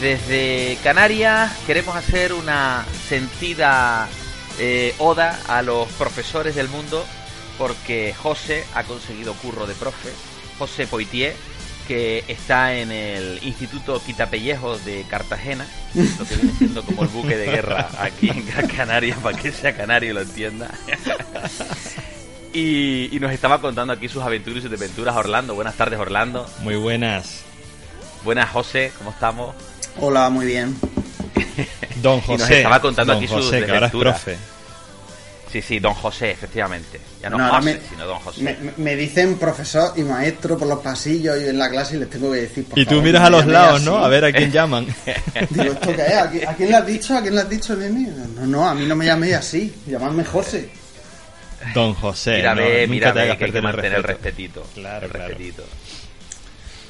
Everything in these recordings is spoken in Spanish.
desde Canarias queremos hacer una sentida eh, oda a los profesores del mundo porque José ha conseguido curro de profe, José Poitier, que está en el Instituto Quitapellejos de Cartagena, lo que viene siendo como el buque de guerra aquí en Canarias, para que sea canario y lo entienda. y, y nos estaba contando aquí sus aventuras y sus desventuras Orlando. Buenas tardes Orlando. Muy buenas. Buenas José, ¿cómo estamos? Hola, muy bien. Don Y José. nos estaba contando Don aquí sus José, que ahora es profe. Sí, sí, don José, efectivamente. Ya no, No, José, me- sino don José. Me, dicen profesor y maestro por los pasillos y en la clase y les tengo que decir. por Y tú favor, miras a los lados. ¿no? A ver a quién llaman. Digo, ¿esto qué es? ¿A quién, a quién le has dicho? ¿A quién le has dicho, nene? No, no, a mí no me llaméis así. Llamadme José. Don José. mira, no, ve, nunca mira, te hagas que hay que perder el mantener el respetito. Claro, el claro. respetito.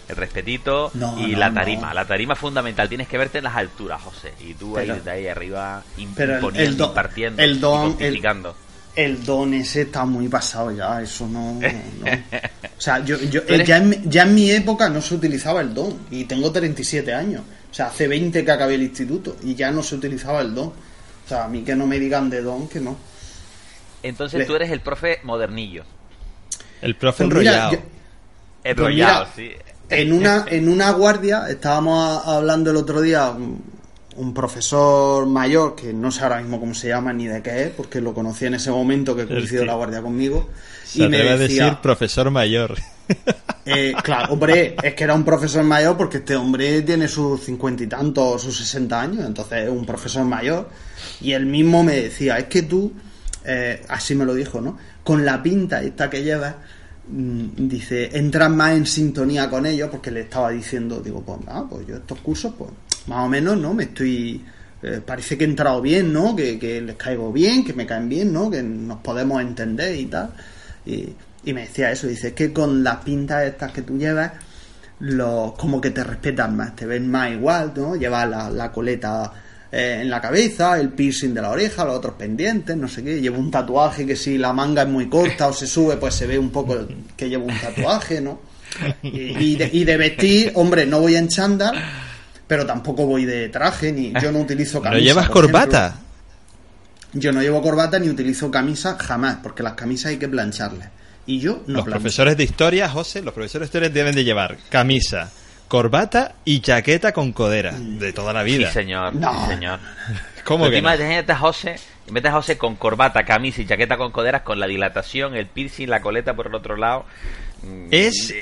El respetito No, y no, la no. tarima. La tarima es fundamental. Tienes que verte en las alturas, José. Y tú ahí desde ahí arriba el- imponiendo, el don- impartiendo, el don- y pontificando. El don ese está muy pasado ya, eso no. no. O sea, yo, ya, en, mi- ya en mi época no se utilizaba el don. Y tengo 37 años. O sea, hace 20 que acabé el instituto. Y ya no se utilizaba el don. O sea, a mí que no me digan de don, que no. Entonces Le- tú eres el profe modernillo. El profe Pues enrollado. Enrollado, Pues sí. En una, en una guardia, estábamos hablando el otro día, un, profesor mayor, que no sé ahora mismo cómo se llama ni de qué es, porque lo conocí en ese momento que coincidió la guardia conmigo. Se y me atreve a decía, decir profesor mayor. eh, claro, hombre, es que era un profesor mayor porque este hombre tiene sus cincuenta y tantos, sus sesenta años, entonces es un profesor mayor. Y él mismo me decía, es que tú, eh, así me lo dijo, ¿no? Con la pinta esta que llevas, dice, entras más en sintonía con ellos porque le estaba diciendo, digo, pues nada, pues yo estos cursos, pues más o menos, ¿no? Me estoy... eh, parece que he entrado bien, ¿no? Que, que les caigo bien, que me caen bien, ¿no? Que nos podemos entender y tal. Y, y me decía eso, dice, es que con las pintas estas que tú llevas, los, como que te respetan más, te ven más igual, ¿no? Llevas la, la coleta eh, en la cabeza, el piercing de la oreja, los otros pendientes, no sé qué. Llevo un tatuaje que si la manga es muy corta o se sube, pues se ve un poco que llevo un tatuaje, ¿no? Y, y de, y de vestir, hombre, no voy en chándal, pero tampoco voy de traje, ni yo no utilizo ¿No camisa. llevas por ejemplo. corbata? Yo no llevo corbata ni utilizo camisa jamás, porque las camisas hay que plancharlas. Y yo no los plancho. profesores de historia, José, los profesores de historia deben de llevar camisa, corbata y chaqueta con codera de toda la Sí, vida. señor. No. Sí, señor. ¿Cómo Pero que no? imagínate a José vez de José con corbata, camisa y chaqueta con coderas, con la dilatación, el piercing, la coleta por el otro lado. Mm, Es-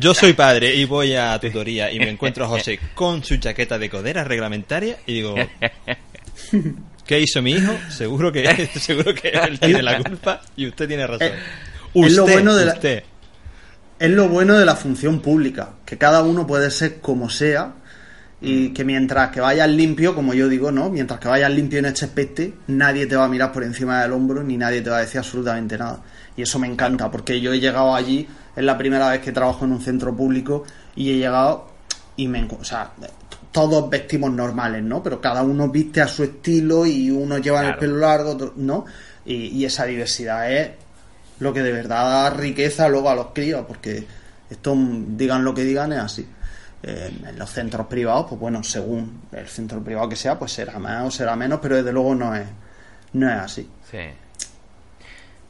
Yo soy padre y voy a tutoría y me encuentro a José con su chaqueta de codera reglamentaria y digo, ¿qué hizo mi hijo? Seguro que seguro que él tiene la culpa y usted tiene razón. Eh, es lo Usted, bueno de la- usted. Es lo bueno de la función pública, que cada uno puede ser como sea y que mientras que vayas limpio, como yo digo, ¿no? Mientras que vayas limpio en este aspecto, nadie te va a mirar por encima del hombro ni nadie te va a decir absolutamente nada. Y eso me encanta, porque yo he llegado allí, es la primera vez que trabajo en un centro público y he llegado y me... O sea, todos vestimos normales, ¿no? Pero cada uno viste a su estilo y uno lleva el pelo largo, otro- ¿no? Y, y esa diversidad es lo que de verdad da riqueza luego a los críos, porque esto, mm, digan lo que digan, es así. En los centros privados, pues bueno, según el centro privado que sea, pues será más o será menos, pero desde luego no es, no es así. Sí.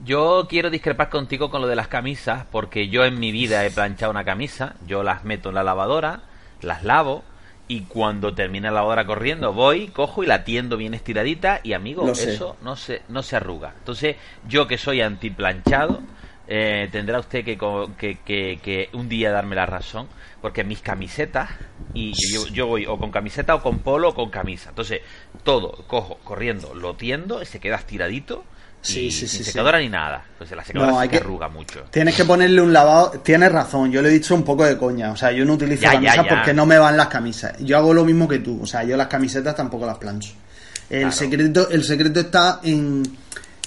Yo quiero discrepar contigo con lo de las camisas, porque yo en mi vida he planchado una camisa, yo las meto en la lavadora, las lavo, y cuando termina la lavadora corriendo, voy, cojo y la tiendo bien estiradita, y amigo, sé. eso no se, no se arruga. Entonces, yo que soy antiplanchado, eh, tendrá usted que, que, que- que un día darme la razón, porque mis camisetas, y yo, yo voy o con camiseta o con polo o con camisa. Entonces, todo, cojo, corriendo, lo tiendo, y se queda estiradito, Sí, sí, sin sí, secadora ni nada. Pues la secadora No, hay que arruga mucho. Tienes que ponerle un lavado. Tienes razón, yo le he dicho un poco de coña. O sea, yo no utilizo Ya, camisas ya. porque no me van las camisas. Yo hago lo mismo que tú. O sea, yo las camisetas tampoco las plancho. El Claro. secreto el secreto está en,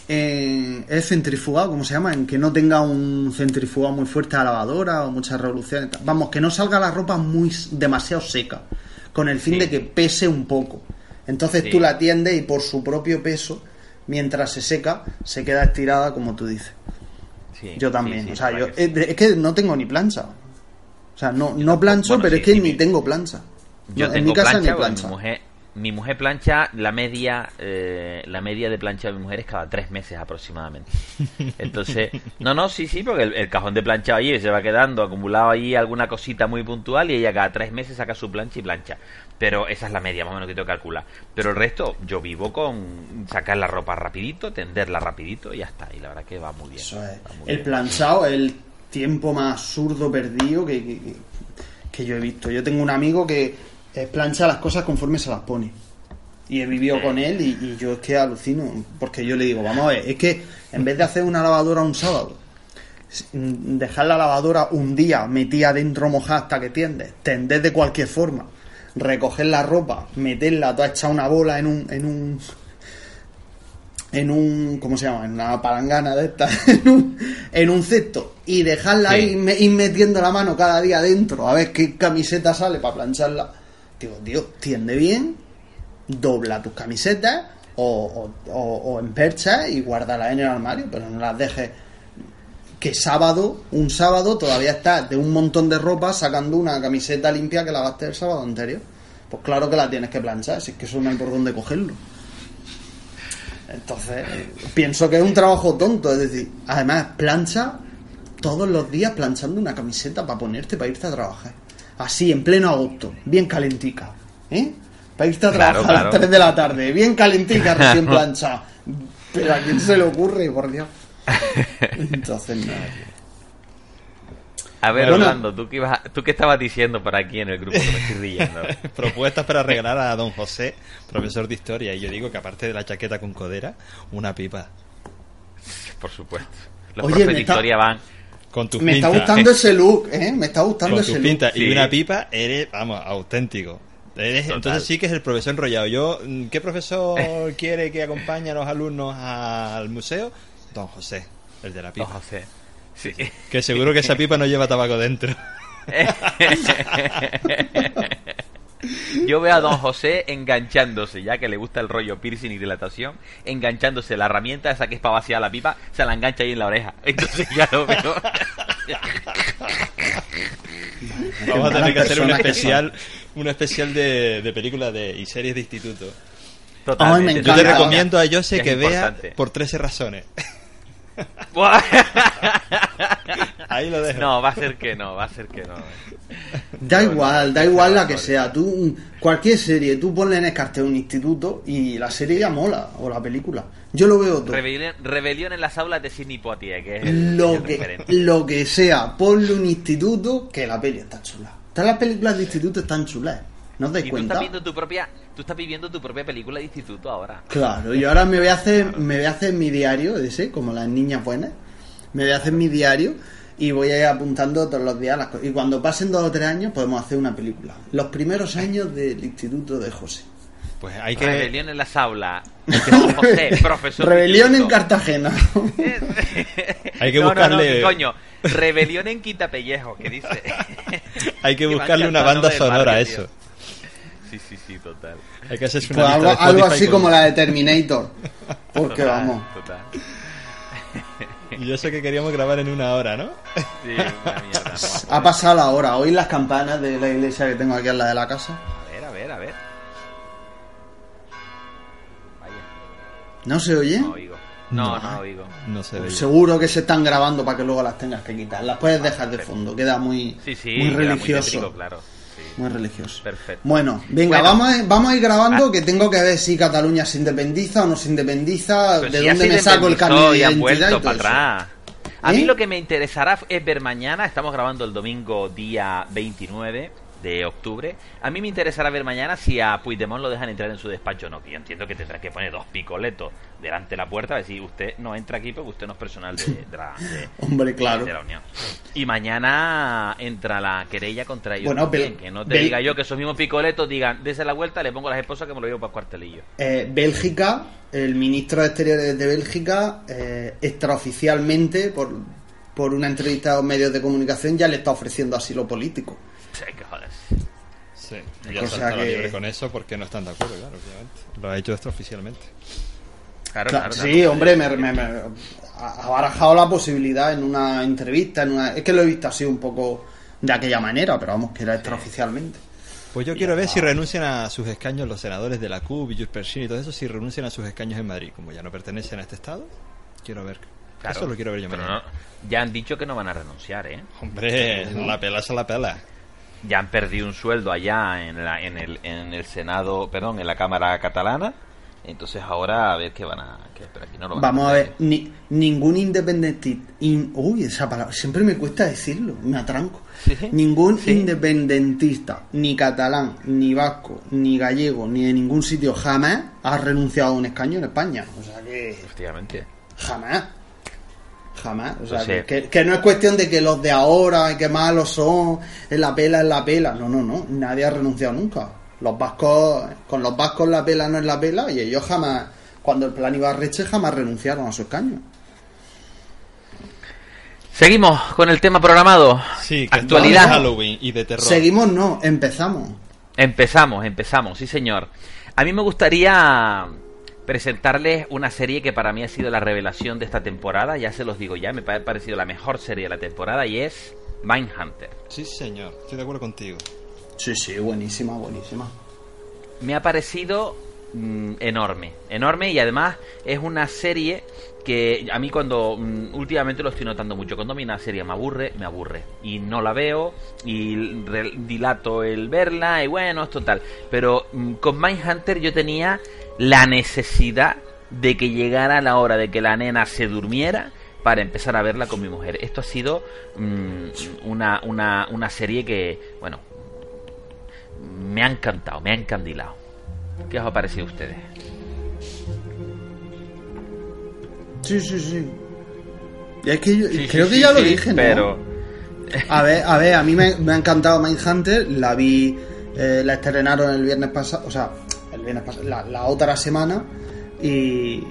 en. Es centrifugado, ¿cómo se llama? En que no tenga un centrifugado muy fuerte a la lavadora o muchas revoluciones. Vamos, que no salga la ropa muy demasiado seca. Con el fin Sí. de que pese un poco. Entonces Sí. tú la tiendes y por su propio peso, mientras se seca, se queda estirada como tú dices. Sí, Yo también, sí, o sea, yo que es, que no tengo ni plancha. O sea, no, no plancho, Bueno, pero es que ni tengo plancha. Yo No, tengo en mi casa plancha, ni plancha. Mi mujer, mi mujer plancha, la media, eh, la media de plancha de mi mujer es cada tres meses aproximadamente. Entonces, no, no, sí, sí, porque el, el cajón de plancha allí se va quedando acumulado allí alguna cosita muy puntual y ella cada tres meses saca su plancha y plancha. Pero esa es la media, más o menos que tengo que calcular. Pero el resto, yo vivo con sacar la ropa rapidito, tenderla rapidito y ya está. Y la verdad que va muy bien. Eso es. va muy El bien. planchado es el tiempo más absurdo perdido que, que, que- que yo he visto. Yo tengo un amigo que eh, plancha las cosas conforme se las pone. Y he vivido con él y, y yo es que alucino. Porque yo le digo, vamos a ver, es que en vez de hacer una lavadora un sábado, mm, dejar la lavadora un día metida dentro mojada hasta que tiendes, tender de cualquier forma, recoger la ropa, meterla toda hecha una bola en un, en un en un ¿cómo se llama? en una palangana de estas en un, en un cesto y dejarla Sí. ahí ir metiendo la mano cada día dentro a ver qué camiseta sale para plancharla digo tío tiende bien dobla tus camisetas o, o, o, o empercha y guárdalas en el armario pero no las dejes que sábado, un sábado, todavía estás de un montón de ropa sacando una camiseta limpia que lavaste el sábado anterior. Pues claro que la tienes que planchar, si es que eso no hay por dónde cogerlo. Entonces, pienso que es un trabajo tonto, es decir, además plancha todos los días planchando una camiseta para ponerte para irte a trabajar. Así, en pleno agosto, bien calentica, ¿eh? Para irte a Claro, trabajar a claro. las 3 de la tarde, bien calentica, recién planchada. Pero a quién se le ocurre, por Dios. Entonces, no. A ver, Bueno. Orlando, ¿tú qué, ibas a- ¿tú qué estabas diciendo por aquí en el grupo que me estoy riendo? Propuestas para regalar a don José, profesor de historia. Y yo digo que aparte de la chaqueta con codera, una pipa. Por supuesto. Los Oye, profes de está- historia van. Con tus Me está gustando ese look, ¿eh? Me está gustando Con ese tus look. pintas Sí. y una pipa, eres, vamos, auténtico. Eres- entonces sí que es el profesor enrollado. Yo, mm, ¿qué profesor quiere que acompañe a los alumnos al museo? Don José, el de la Don pipa. José. Sí. Que seguro que esa pipa no lleva tabaco dentro. Yo veo a don José enganchándose, ya que le gusta el rollo piercing y dilatación, enganchándose la herramienta esa que es para vaciar la pipa, se la engancha ahí en la oreja. Entonces ya lo veo. Vamos a tener que hacer un que especial, un especial de, de películas de, y series de instituto. Totalmente. Ay, me Yo te recomiendo a Jose Es que vea importante. por 13 razones. Ahí lo dejo. No, va a ser que no, va a ser que no. Da No, igual, no, da igual la que no. sea. Tú, cualquier serie, tú ponle en el cartel un instituto y la serie ya mola, o la película. Yo lo veo todo. Rebelión, rebelión en las aulas de Sidney Poitier, que es el, Lo el que, referente. lo que sea, ponle un instituto que la peli está chula. Todas las películas de instituto están chulas. ¿No os dais Y tú cuenta? estás viendo tu propia, tú estás viviendo tu propia película de instituto ahora. Claro, y ahora me voy a hacer, me voy a hacer mi diario, ese, como las niñas buenas. Me voy a hacer mi diario y voy a ir apuntando todos los días las cosas. Y cuando pasen dos o tres años podemos hacer una película. Los primeros años del instituto de José. Pues hay que. Rebelión en las aulas. José, profesor. Rebelión en. Cartagena. Hay que no, no, no, buscarle- ¿qué coño. Rebelión en Quitapellejo, que dice. Hay que buscarle una banda sonora a eso. Sí, sí, sí, total. Hay que Pues una algo, de algo Spotify así con- como la de Terminator. Porque Total, vamos. Total. Yo sé que queríamos grabar en una hora, ¿no? Sí, una mierda. ¿no? Ha pasado la hora. Oí las campanas de la iglesia que tengo aquí al lado de la casa. A ver, a ver, a ver. Vaya, ¿No se oye? no oigo. No, No. no oigo. No se Pues ve. seguro que se están grabando para que luego las tengas que quitar. Las puedes dejar de fondo. Queda muy, Sí, sí, muy queda religioso. tétrico, claro. Muy religioso. Perfecto. Bueno, venga, Bueno. vamos, a, vamos a ir grabando Ah. que tengo que ver si Cataluña se independiza o no se independiza, de si dónde me saco el carnet de identidad y para atrás. A ¿Eh? mí lo que me interesará es ver mañana, estamos grabando el domingo día 29 de octubre, a mí me interesará ver mañana si a Puigdemont lo dejan entrar en su despacho o no, que yo entiendo que tendrá que poner dos picoletos delante de la puerta, a decir, usted no entra aquí porque usted no es personal de, de la, de- Hombre, claro. de la Unión. Y mañana entra la querella contra ellos Bueno, también, que no te Bel- diga yo que esos mismos picoletos digan, dese la vuelta, le pongo a las esposas que me lo llevo para el cuartelillo. Eh, Bélgica, el ministro de Exteriores de Bélgica, eh, extraoficialmente, por, por una entrevista a los medios de comunicación, ya le está ofreciendo asilo político. Sí, que joder. Sí, ya saltaron que- libre con eso porque no están de acuerdo, claro, obviamente. Lo ha hecho extraoficialmente. Claro, Claro, claro, sí, claro. hombre, me, me- me- ha barajado la posibilidad en una entrevista, en una, es que lo he visto así un poco de aquella manera, pero vamos, que era extraoficialmente. Pues yo quiero ver si renuncian a sus escaños los senadores de la CUP y Juspersin y todo eso, si renuncian a sus escaños en Madrid. Como ya no pertenecen a este estado, quiero ver. Claro, eso lo quiero ver yo pero mañana. no- ya han dicho que no van a renunciar, ¿eh? Hombre, la pela es la pela. Ya han perdido un sueldo allá en, la, en, el, en el Senado, perdón, en la Cámara Catalana. Entonces ahora a ver qué van a... Que, pero aquí no lo van Vamos a ver, ni, ningún independentista. uy, esa palabra, siempre me cuesta decirlo, me atranco. Sí, Ningún sí. independentista, ni catalán, ni vasco, ni gallego, ni de ningún sitio jamás ha renunciado a un escaño en España. O sea que Efectivamente. jamás. Jamás. O sea, Pues sí. que, que no es cuestión de que los de ahora, que malos son, es la pela, es la pela. No, no, no. Nadie ha renunciado nunca. Los vascos, con los vascos la pela no es la pela y ellos jamás, cuando el plan iba a reche, jamás renunciaron a su escaño. Seguimos con el tema programado. Sí, que Actualidad. de Halloween y de terror. Seguimos, no, empezamos. Empezamos, empezamos, sí señor. A mí me gustaría presentarles una serie que para mí ha sido la revelación de esta temporada, ya se los digo ya, me ha parecido la mejor serie de la temporada y es Mindhunter. Sí, señor, estoy de acuerdo contigo. Sí, sí, buenísima, buenísima. Me ha parecido mm, enorme, enorme y además es una serie que a mí cuando mm, últimamente lo estoy notando mucho, cuando a mí una serie me aburre, me aburre y no la veo y dilato el verla y bueno, es total. Pero mm, con Mindhunter yo tenía la necesidad de que llegara la hora de que la nena se durmiera para empezar a verla con mi mujer. Esto ha sido mm, una, una, una serie que, bueno, me ha encantado, me ha encandilado. ¿Qué os ha parecido a ustedes? Sí, sí, sí. Y es que yo Sí, creo sí, que sí, ya lo dije, ¿no? Pero A ver, a ver, a mí me, me ha encantado Mindhunter, la vi, eh, la estrenaron el viernes pasado, o sea, la, la otra semana y,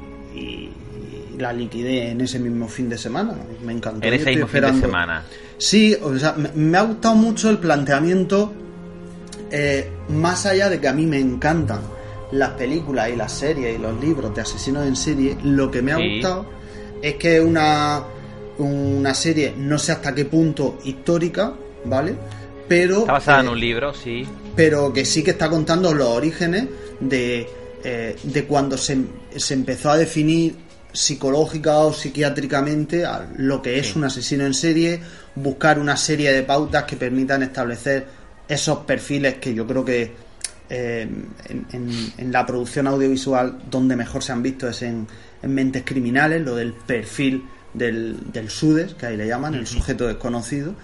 la liquidé en ese mismo fin de semana, me encantó. en ese mismo fin de esperando- semana. Sí, o sea, me, me ha gustado mucho el planteamiento, eh, más allá de que a mí me encantan las películas y las series y los libros de asesinos en serie, lo que me ha Sí. gustado es que es una, una serie, no sé hasta qué punto histórica, ¿vale? Pero, Está basada en un libro, sí. pero que sí que está contando los orígenes de, eh, de cuando se, se empezó a definir psicológica o psiquiátricamente a lo que es un asesino en serie, buscar una serie de pautas que permitan establecer esos perfiles que yo creo que eh, en, en- en la producción audiovisual donde mejor se han visto es en, en Mentes Criminales, lo del perfil del, del SUDES, que ahí le llaman, el sujeto desconocido.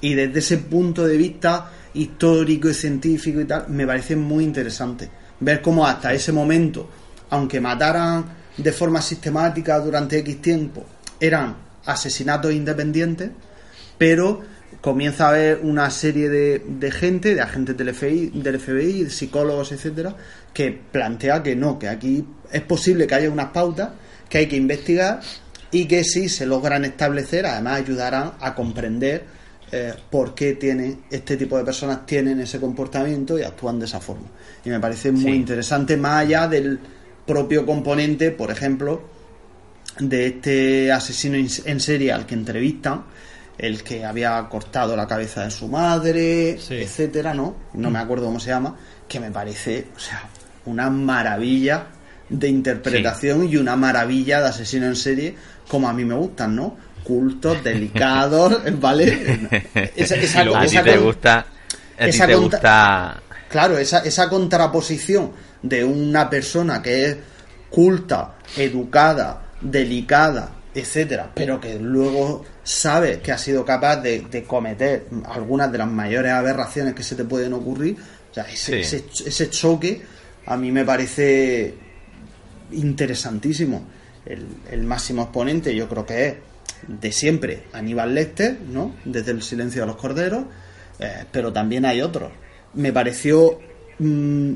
Y desde ese punto de vista histórico y científico y tal, me parece muy interesante ver cómo hasta ese momento, aunque mataran de forma sistemática durante X tiempo, eran asesinatos independientes, pero comienza a haber una serie de, de gente, de agentes del FBI, del FBI, psicólogos, etcétera, que plantea que no, que aquí es posible que haya unas pautas que hay que investigar y que si se logran establecer, además ayudarán a comprender eh, por qué tiene este tipo de personas tienen ese comportamiento y actúan de esa forma. Y me parece muy Sí. interesante, más allá del propio componente, por ejemplo, de este asesino in- en serie al que entrevistan, el que había cortado la cabeza de su madre, Sí. etcétera, ¿no? No me acuerdo cómo se llama, que me parece, o sea, una maravilla de interpretación y una maravilla de asesino en serie como a mí me gustan, ¿no? Cultos, delicados, ¿vale? Esa, esa- a ti esa te gusta. A ti te gusta. Claro, esa, esa contraposición de una persona que es culta, educada, delicada, etcétera, pero que luego sabe que ha sido capaz de, de cometer algunas de las mayores aberraciones que se te pueden ocurrir, o sea, ese, Sí. ese, ese choque a mí me parece interesantísimo. El, el máximo exponente yo creo que es de siempre Aníbal Lecter, ¿no? Desde el silencio de los corderos, eh, pero también hay otros. Me pareció mm,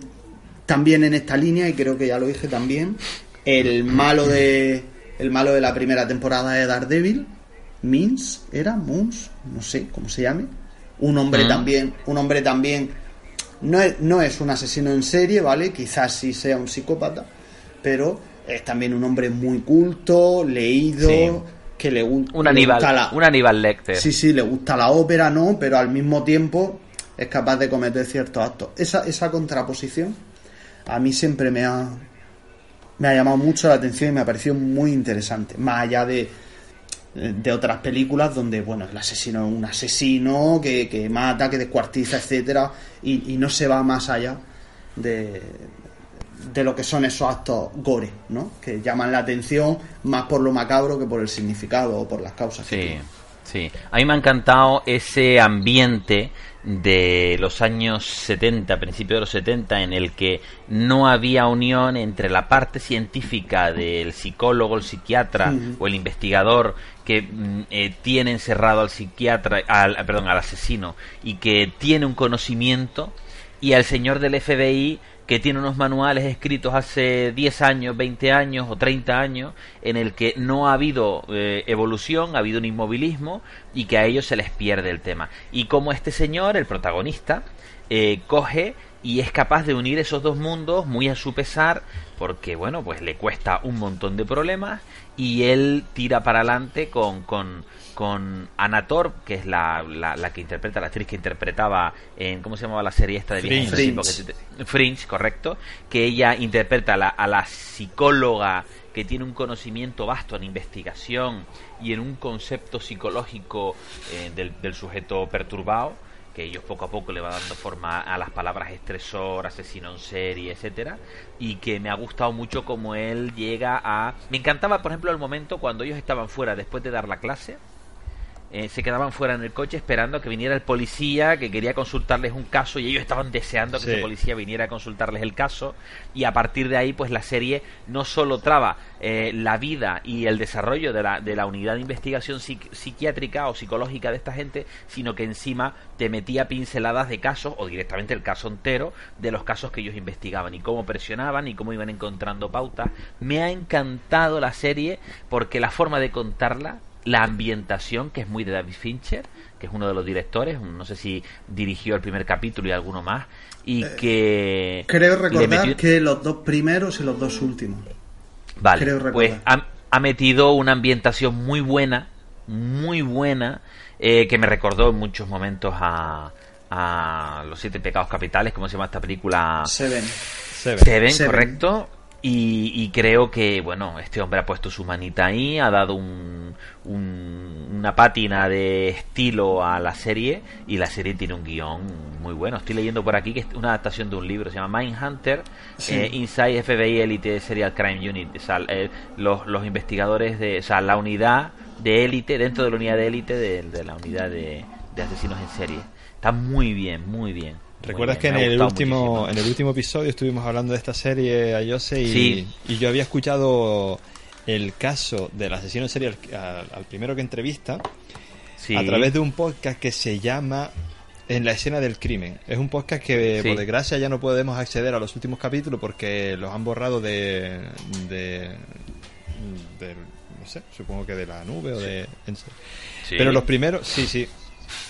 también en esta línea, y creo que ya lo dije también, el malo de el malo de la primera temporada de Daredevil, Mins, era Moons, no sé cómo se llame, un hombre Mm. también, un hombre también no es, no es un asesino en serie, ¿vale? Quizás sí sea un psicópata, pero es también un hombre muy culto, leído, Sí. Que le, Un le Aníbal, gusta la- un Aníbal Lecter. Sí, sí, le gusta la ópera, ¿no? Pero al mismo tiempo es capaz de cometer ciertos actos. Esa, esa contraposición a mí siempre me ha, me ha llamado mucho la atención y me ha parecido muy interesante. Más allá de, de otras películas donde, bueno, el asesino es un asesino que, que mata, que descuartiza, etcétera, y, y no se va más allá de, de lo que son esos actos gore, ¿no? Que llaman la atención más por lo macabro que por el significado o por las causas. Sí, sí. A mí me ha encantado ese ambiente de los años 70, principios de los 70, en el que no había unión entre la parte científica del psicólogo, el psiquiatra o el investigador que mm, eh, tiene encerrado al psiquiatra, al, perdón, al asesino y que tiene un conocimiento y al señor del FBI que tiene unos manuales escritos hace 10 años, 20 años o 30 años, en el que no ha habido eh, evolución, ha habido un inmovilismo y que a ellos se les pierde el tema. Y como este señor, el protagonista, eh, coge y es capaz de unir esos dos mundos muy a su pesar, porque bueno, pues le cuesta un montón de problemas y él tira para adelante con, con, con Anator, que es la, la, la que interpreta, la actriz que interpretaba en, ¿cómo se llamaba la serie esta de Fringe. Fringe, correcto, que ella interpreta a la, a la psicóloga que tiene un conocimiento vasto en investigación y en un concepto psicológico eh, del, del sujeto perturbado, que ellos poco a poco le va dando forma a las palabras estresor, asesino en serie, etcétera, y que me ha gustado mucho como él llega a... Me encantaba, por ejemplo, el momento cuando ellos estaban fuera después de dar la clase, eh, se quedaban fuera en el coche esperando a que viniera el policía que quería consultarles un caso y ellos estaban deseando que Sí. ese policía viniera a consultarles el caso y a partir de ahí pues la serie no solo traba eh, la vida y el desarrollo de la, de la unidad de investigación psiquiátrica o psicológica de esta gente sino que encima te metía pinceladas de casos o directamente el caso entero de los casos que ellos investigaban y cómo presionaban y cómo iban encontrando pautas me ha encantado la serie porque la forma de contarla la ambientación, que es muy de David Fincher, que es uno de los directores, no sé si dirigió el primer capítulo y alguno más, y que... Eh, Creo le recordar metió- que los dos primeros y los dos últimos. Vale, creo recordar. pues ha, ha metido una ambientación muy buena, muy buena, eh, que me recordó en muchos momentos a, a Los Siete Pecados Capitales, ¿cómo se llama esta película? Seven. Seven. Seven, Seven. correcto. Y, y creo que, bueno, este hombre ha puesto su manita ahí, ha dado un, un- una pátina de estilo a la serie y la serie tiene un guion muy bueno. Estoy leyendo por aquí que es una adaptación de un libro, se llama Mindhunter, Sí. eh, Inside FBI Elite Serial Crime Unit. O sea, eh, los, los investigadores de, o sea, la unidad de élite, dentro de la unidad de élite de, de la unidad de, de asesinos en serie. Está muy bien, muy bien. ¿Recuerdas que en el último muchísimo. en el último episodio estuvimos hablando de esta serie a Jose y, Sí. y yo había escuchado el caso del asesino en serie al, al- primero que entrevista Sí. a través de un podcast que se llama En la escena del crimen. Es un podcast que Sí. por desgracia ya no podemos acceder a los últimos capítulos porque los han borrado de de, de- no sé, supongo que de la nube o de pero los primeros, sí, sí.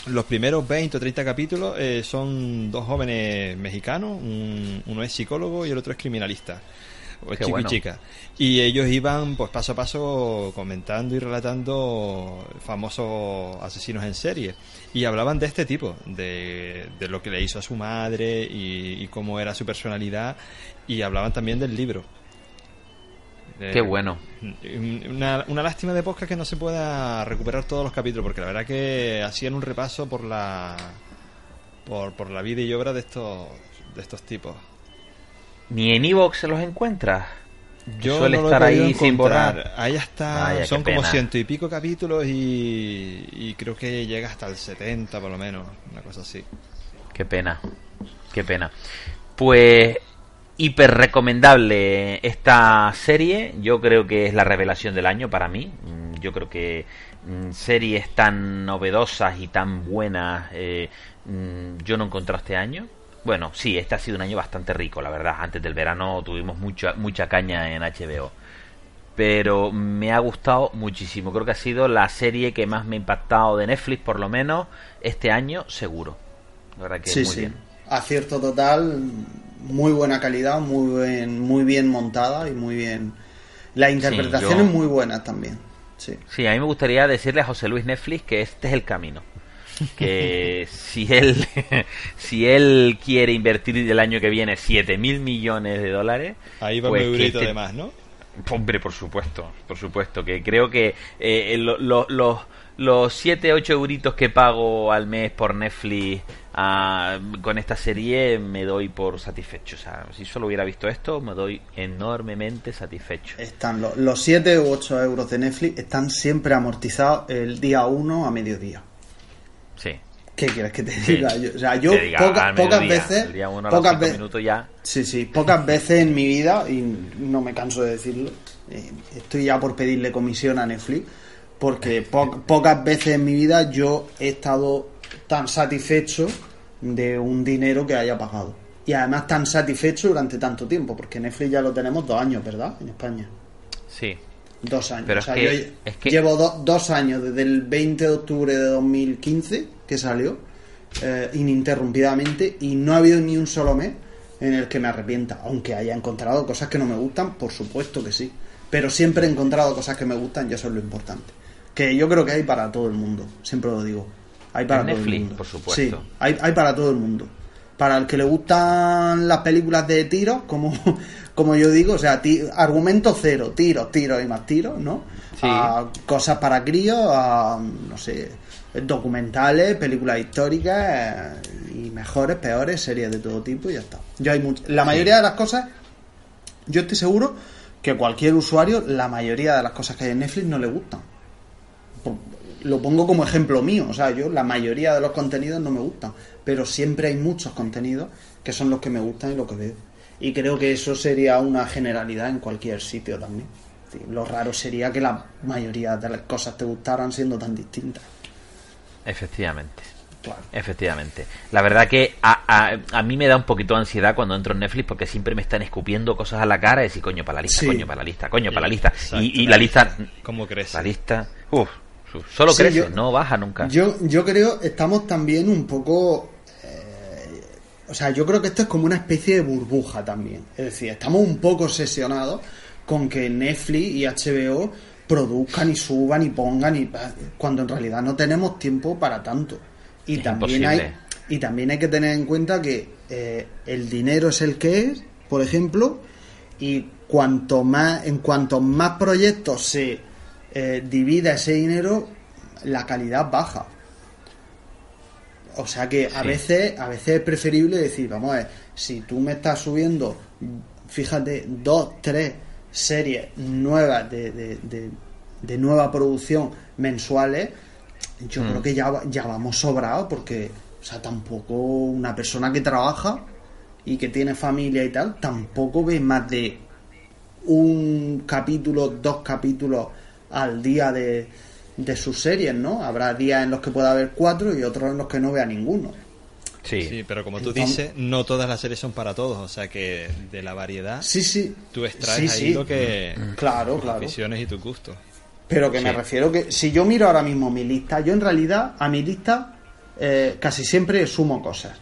Los primeros 20 o 30 capítulos eh, son dos jóvenes mexicanos, un- uno es psicólogo y el otro es criminalista, o es chico bueno. y chica. Y ellos iban pues paso a paso comentando y relatando famosos asesinos en serie. Y hablaban de este tipo, de, de lo que le hizo a su madre y, y cómo era su personalidad. Y hablaban también del libro. Eh, Qué bueno. una, una lástima de podcast que no se pueda recuperar todos los capítulos, porque la verdad que hacían un repaso por la por, por la vida y obra de estos de estos tipos. Ni en Evox se los encuentra. Yo Suele no estar ahí sin borrar. Ahí está, Vaya, son como ciento y pico capítulos y, y creo que llega hasta el 70 por lo menos, una cosa así. Qué pena. Qué pena. Pues hiper recomendable esta serie. Yo creo que es la revelación del año para mí. Mm, Yo creo que mm, series tan novedosas y tan buenas eh, mm, yo no encontré este año. Bueno, sí, este ha sido un año bastante rico, la verdad. Antes del verano tuvimos mucha mucha caña en HBO. Pero me ha gustado muchísimo. Creo que ha sido la serie que más me ha impactado de Netflix, por lo menos este año, seguro. La verdad que Sí, muy sí. bien. Acierto total, muy buena calidad, muy bien, muy bien montada y muy bien. Las interpretaciones yo- muy buenas también. Sí. Sí, a mí me gustaría decirle a José Luis Netflix que este es el camino. Que si él si él quiere invertir el año que viene 7 mil millones de dólares, Ahí va pues un eurito este- de más, ¿no? Hombre, por supuesto, por supuesto, que creo que eh, lo- lo- los los 7, 8 euritos que pago al mes por Netflix ah, con esta serie me doy por satisfecho. O sea, si solo hubiera visto esto, me doy enormemente satisfecho. Están los, los 7 u 8 euros de Netflix están siempre amortizados el día 1 a mediodía. Sí. ¿Qué quieres que te Sí. diga? Yo, o sea, yo diga, poca- pocas veces, el día uno a los pocas cinco ve- minutos ya. Sí, sí, pocas veces en mi vida, y no me canso de decirlo, eh, estoy ya por pedirle comisión a Netflix, porque po- pocas veces en mi vida yo he estado tan satisfecho de un dinero que haya pagado. Y además tan satisfecho durante tanto tiempo, porque Netflix ya lo tenemos dos años, ¿verdad? En España. Sí. Dos años. Pero o sea, es que- yo es que- llevo do- dos años, desde el 20 de octubre de 2015, que salió, eh, ininterrumpidamente, y no ha habido ni un solo mes en el que me arrepienta. Aunque haya encontrado cosas que no me gustan, por supuesto que sí. Pero siempre he encontrado cosas que me gustan y eso es lo importante. Que yo creo que hay para todo el mundo, siempre lo digo. Hay para En todo Netflix, el mundo. por supuesto. Sí, hay, hay para todo el mundo. Para el que le gustan las películas de tiros, como, como yo digo, o sea, argumento cero, tiros, tiros y más tiros, ¿no? Sí. A cosas para críos, a, no sé, documentales, películas históricas eh, y mejores, peores, series de todo tipo y ya está. Yo hay much- la mayoría de las cosas, yo estoy seguro que cualquier usuario, la mayoría de las cosas que hay en Netflix no le gustan. Lo pongo como ejemplo mío, o sea, yo la mayoría de los contenidos no me gustan, pero siempre hay muchos contenidos que son los que me gustan y lo que veo. Y creo que eso sería una generalidad en cualquier sitio también. Lo raro sería que la mayoría de las cosas te gustaran siendo tan distintas. Efectivamente. Claro. Efectivamente. La verdad que a, a, a mí me da un poquito de ansiedad cuando entro en Netflix porque siempre me están escupiendo cosas a la cara y decir, coño, para la lista, Sí. coño, para la lista, coño, para la lista. Exacto, Y, y la lista, ¿Cómo crece? la lista, uff, solo Sí, crece, yo- no baja nunca. Yo, yo creo, estamos también un poco. eh, o sea, yo creo que esto es como una especie de burbuja también. Es decir, estamos un poco obsesionados con que Netflix y HBO produzcan y suban y pongan, y cuando en realidad no tenemos tiempo para tanto. Y Es también hay. Y también hay que tener en cuenta que eh, el dinero es el que es, por ejemplo, y cuanto más, en cuanto más proyectos se eh, divida ese dinero, la calidad baja. O sea que a veces, a veces es preferible decir, vamos a ver, si tú me estás subiendo, fíjate, dos, tres series nuevas de, de, de- de nueva producción mensuales, yo creo que ya, ya vamos sobrados porque, o sea, tampoco una persona que trabaja y que tiene familia y tal, tampoco ve más de un capítulo, dos capítulos al día de, de sus series, ¿no? Habrá días en los que pueda haber cuatro y otros en los que no vea ninguno. Sí. Sí, pero como tú dices, no todas las series son para todos. O sea que de la variedad Sí, sí. tú extraes Sí, ahí lo que. Claro, tus claro. aficiones y tus gustos. Pero que me refiero que si yo miro ahora mismo mi lista, yo en realidad a mi lista eh, casi siempre sumo cosas.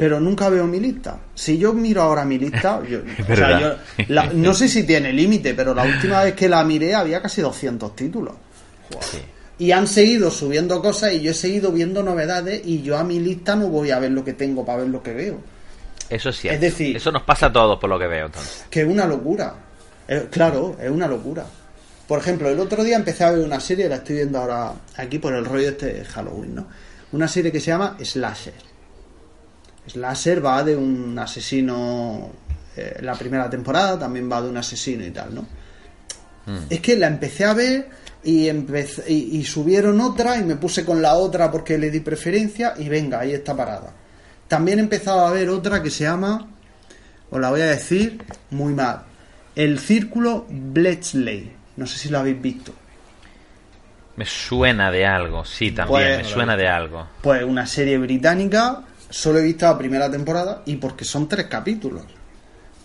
Pero nunca veo mi lista. Si yo miro ahora mi lista, yo, o sea, verdad. yo- la- no sé si tiene límite, pero la última vez que la miré había casi 200 títulos. Y han seguido subiendo cosas y yo he seguido viendo novedades y yo a mi lista no voy a ver lo que tengo para ver lo que veo. Eso es cierto. Es decir- Eso nos pasa a todos por lo que veo entonces. Que es una locura. Eh, claro, es una locura. Por ejemplo, el otro día empecé a ver una serie, la estoy viendo ahora aquí por el rollo este de Halloween, ¿no? Una serie que se llama Slasher. Slasher va de un asesino, eh, la primera temporada también va de un asesino y tal, ¿no? Es que la empecé a ver y, empecé, y, y subieron otra y me puse con la otra porque le di preferencia y venga, ahí está parada. También he empezado a ver otra que se llama, os la voy a decir muy mal, El Círculo Bletchley. No sé si lo habéis visto. Me suena de algo, sí, también, Pues- me suena de algo. Pues una serie británica, solo he visto la primera temporada y porque son tres capítulos.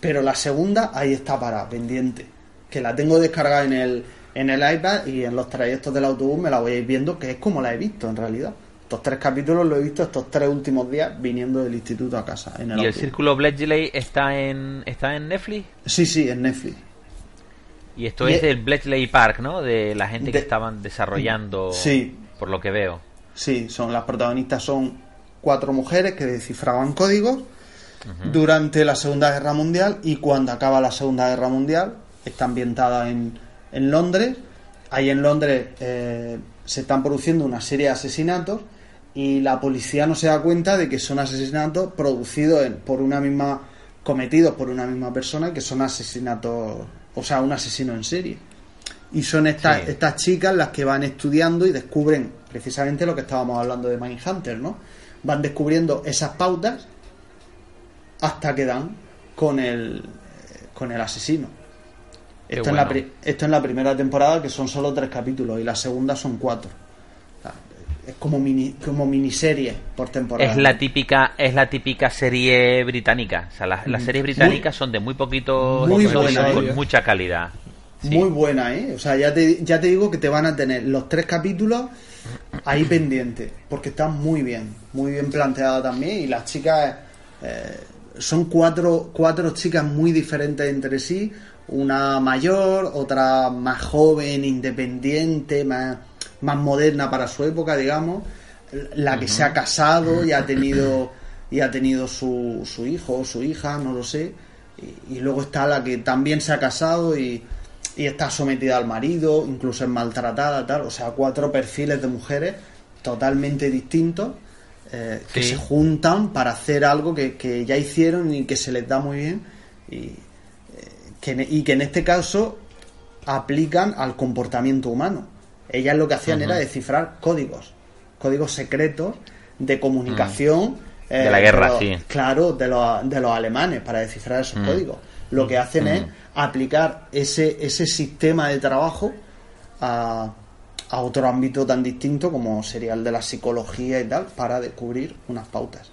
Pero la segunda ahí está para, pendiente. Que la tengo descargada en el, en el iPad y en los trayectos del autobús me la voy a ir viendo, que es como la he visto en realidad. Estos tres capítulos los he visto estos tres últimos días viniendo del instituto a casa. En el ¿Y el. Círculo Bletchley está en, está en Netflix? Sí, sí, en Netflix. Y esto Y- es del Bletchley Park, ¿no? De la gente que estaban desarrollando, Sí. por lo que veo. Sí, son las protagonistas son cuatro mujeres que descifraban códigos durante la Segunda Guerra Mundial y cuando acaba la Segunda Guerra Mundial está ambientada en, en Londres. Ahí en Londres eh, se están produciendo una serie de asesinatos y la policía no se da cuenta de que son asesinatos producidos en- por una misma cometidos por una misma persona y que son asesinatos, o sea, un asesino en serie. Y son estas, Sí. estas chicas las que van estudiando y descubren precisamente lo que estábamos hablando de Mindhunter, ¿no? Van descubriendo esas pautas hasta que dan con el, con el asesino. Esto, en la, bueno. esto en la primera temporada, que son solo tres capítulos, y la segunda son cuatro. O sea, es como mini como miniserie por temporada. Es la típica, es la típica serie británica. O sea, las, las series británicas son de muy buena, con ¿eh? mucha calidad. Sí. Muy buena, ¿eh? O sea, ya te, ya te digo que te van a tener los tres capítulos ahí pendientes, porque están muy bien, muy bien planteada también. Y las chicas eh, son cuatro, cuatro chicas muy diferentes entre sí, una mayor, otra más joven, independiente, más, más moderna para su época, digamos, la que se ha casado y ha tenido y ha tenido su, su hijo o su hija, no lo sé, y, y luego está la que también se ha casado y, y está sometida al marido, incluso es maltratada, tal, o sea, cuatro perfiles de mujeres totalmente distintos eh, que Sí. se juntan para hacer algo que, que ya hicieron y que se les da muy bien y, eh, que, en- y que en este caso aplican al comportamiento humano. Ellas lo que hacían era descifrar códigos, códigos secretos de comunicación. eh, De la guerra, los- sí. Claro, de los, de los alemanes para descifrar esos códigos. Lo que hacen es aplicar ese, ese sistema de trabajo a, a otro ámbito tan distinto como sería el de la psicología y tal, para descubrir unas pautas.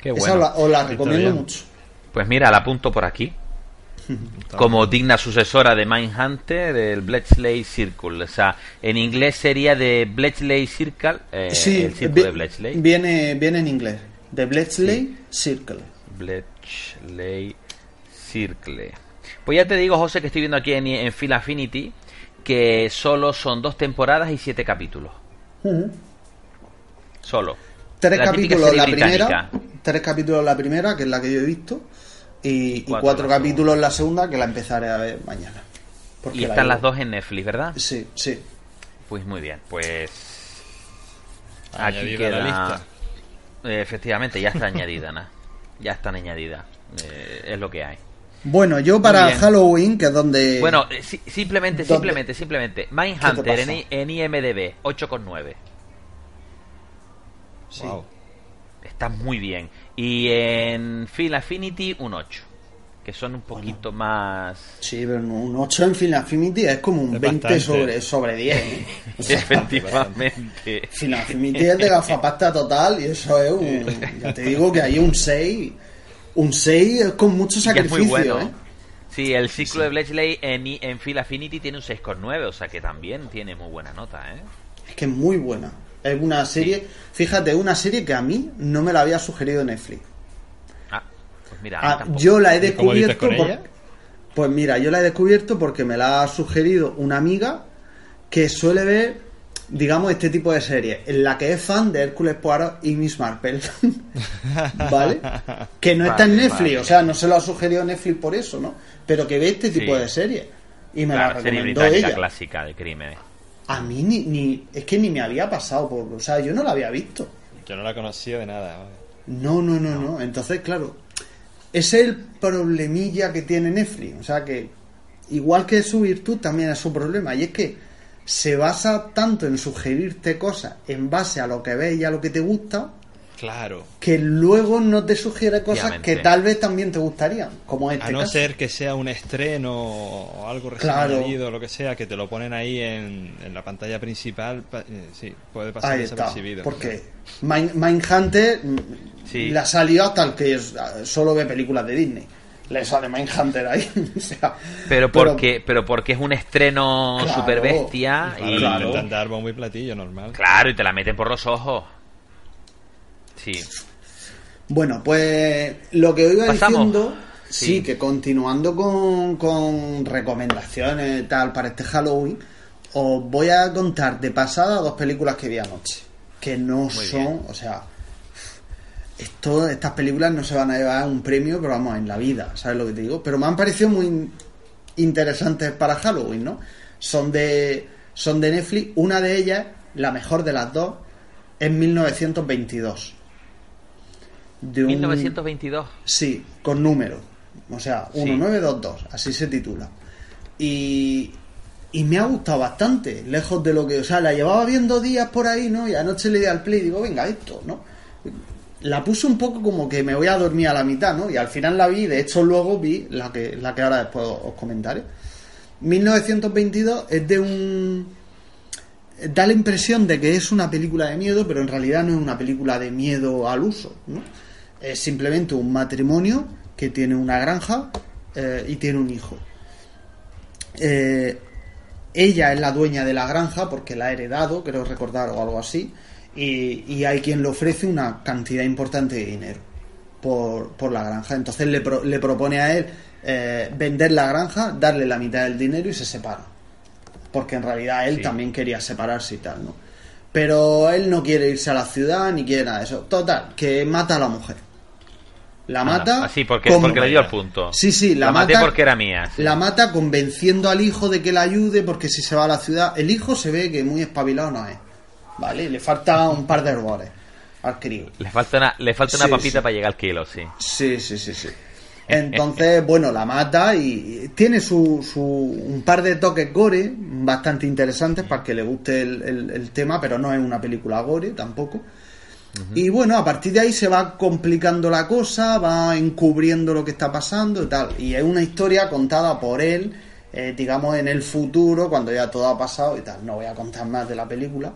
Qué Esa bueno. os la, os la recomiendo mucho. Pues mira, la apunto por aquí. Como digna sucesora de Mindhunter, del Bletchley Circle. O sea, en inglés sería de Bletchley Circle, eh, sí, el vi- de Bletchley. Viene, viene en inglés. The Bletchley Circle. Bletchley Circle. Pues ya te digo, José, que estoy viendo aquí en, en Phil Affinity que solo son dos temporadas y siete capítulos. Solo. Tres La capítulos la británica. primera. Tres capítulos la primera, que es la que yo he visto. y, y Cuatro cuatro, la capítulos la segunda que la empezaré a ver mañana. Porque Y están las dos en Netflix, ¿verdad? Sí, sí. Pues muy bien, pues aquí Añadida a la queda... lista. Eh, efectivamente, ya está añadida, Ana. Ya están añadidas. Eh, es lo que hay. Bueno, yo para. Halloween, que es donde... Bueno, eh, si- simplemente, ¿Dónde? simplemente, simplemente. ¿Qué te Mindhunter en, en IMDB, 8,9. Sí. Wow. Está muy bien. Y en Film Affinity, un 8. Que son un poquito más... Sí, pero un 8 en Film Affinity es como un Es 20 bastante. sobre, sobre 10. ¿eh? O sea, Efectivamente. Film Affinity es de gafapasta total y eso es un... Ya te digo que hay un 6... Un 6 es con mucho Y que es sacrificio, muy bueno. ¿eh? Sí, el ciclo de Bletchley en, en Phil Affinity tiene un 6,9, o sea que también tiene muy buena nota, ¿eh? Es que es muy buena. Es una serie... Fíjate, una serie que a mí no me la había sugerido Netflix. Ah, pues mira, Ah, yo la he ¿Y cómo dices descubierto... con por- ella? Pues mira, yo la he descubierto porque me la ha sugerido una amiga que suele ver, digamos, este tipo de series, en la que es fan de Hércules Poirot y Miss Marple. ¿Vale? Que no está en Netflix, vale. o sea, no se lo ha sugerido Netflix por eso, ¿no? Pero que ve este tipo Sí. de series. Y me Claro, la serie recomendó británica ella. clásica de crímenes. A mí ni, ni. Es que ni me había pasado por. O sea, yo no la había visto. Yo no la conocía de nada. No, no, no, no. Entonces, claro, ese es el problemilla que tiene Netflix. O sea que, igual que su virtud, también es su problema. Y es que se basa tanto en sugerirte cosas en base a lo que ves y a lo que te gusta, Claro. que luego no te sugiere cosas Obviamente. que tal vez también te gustarían, como este A no caso. ser que sea un estreno o algo recién Claro. o lo que sea, que te lo ponen ahí en, en la pantalla principal, pa- eh, sí, puede pasar Ahí está. desapercibido. Porque Mind- Mindhunter mm, Sí. le ha salido hasta el que es- solo ve películas de Disney. Le sale Mindhunter ahí. o sea, Pero porque, pero porque es un estreno Claro. super bestia Claro, y Claro. intentan dar bombo y platillo, normal. claro, y te la meten por los ojos. Sí. Bueno, pues lo que iba ¿Pasamos? diciendo, sí, Sí. que continuando con, con recomendaciones y tal para este Halloween, os voy a contar de pasada dos películas que vi anoche. Que no son, bien. o sea, esto, estas películas no se van a llevar un premio, pero vamos, en la vida, ¿sabes lo que te digo? Pero me han parecido muy interesantes para Halloween, ¿no? Son de, son de Netflix, una de ellas, la mejor de las dos, es 1922. De un- 1922. Sí, con número. O sea, Sí. 1922, así se titula. Y, y me ha gustado bastante, lejos de lo que. O sea, la llevaba viendo días por ahí, ¿no? Y anoche le di al play y digo, venga, esto, ¿no? La puse un poco como que me voy a dormir a la mitad, ¿no? Y al final la vi, de hecho luego vi la que, la que ahora después os comentaré. 1922 es de un da la impresión de que es una película de miedo, pero en realidad no es una película de miedo al uso, ¿no? Es simplemente un matrimonio que tiene una granja eh, y tiene un hijo. Eh, ella es la dueña de la granja porque la ha heredado, creo recordar, o algo así, y, y hay quien le ofrece una cantidad importante de dinero por, por la granja. Entonces le, pro- le propone a él eh, vender la granja, darle la mitad del dinero y se separa porque en realidad él Sí. también quería separarse y tal, ¿no? Pero él no quiere irse a la ciudad ni quiere nada de eso. Total, que mata a la mujer. La Anda, mata. Así, porque, porque le dio el punto. Sí, sí, la, la maté mata. porque era mía. sí. La mata convenciendo al hijo de que la ayude porque si se va a la ciudad. El hijo se ve que muy espabilado no es. ¿Vale? Le falta un par de errores al crío. Le falta una, le falta una Sí, papita sí. para llegar al kilo, sí. Sí, sí, sí, sí. Entonces, bueno, la mata y tiene su, su un par de toques gore bastante interesantes para que le guste el, el- el tema, pero no es una película gore tampoco. Y bueno, a partir de ahí se va complicando la cosa, va encubriendo lo que está pasando y tal. Y es una historia contada por él, eh, digamos, en el futuro, cuando ya todo ha pasado y tal. No voy a contar más de la película,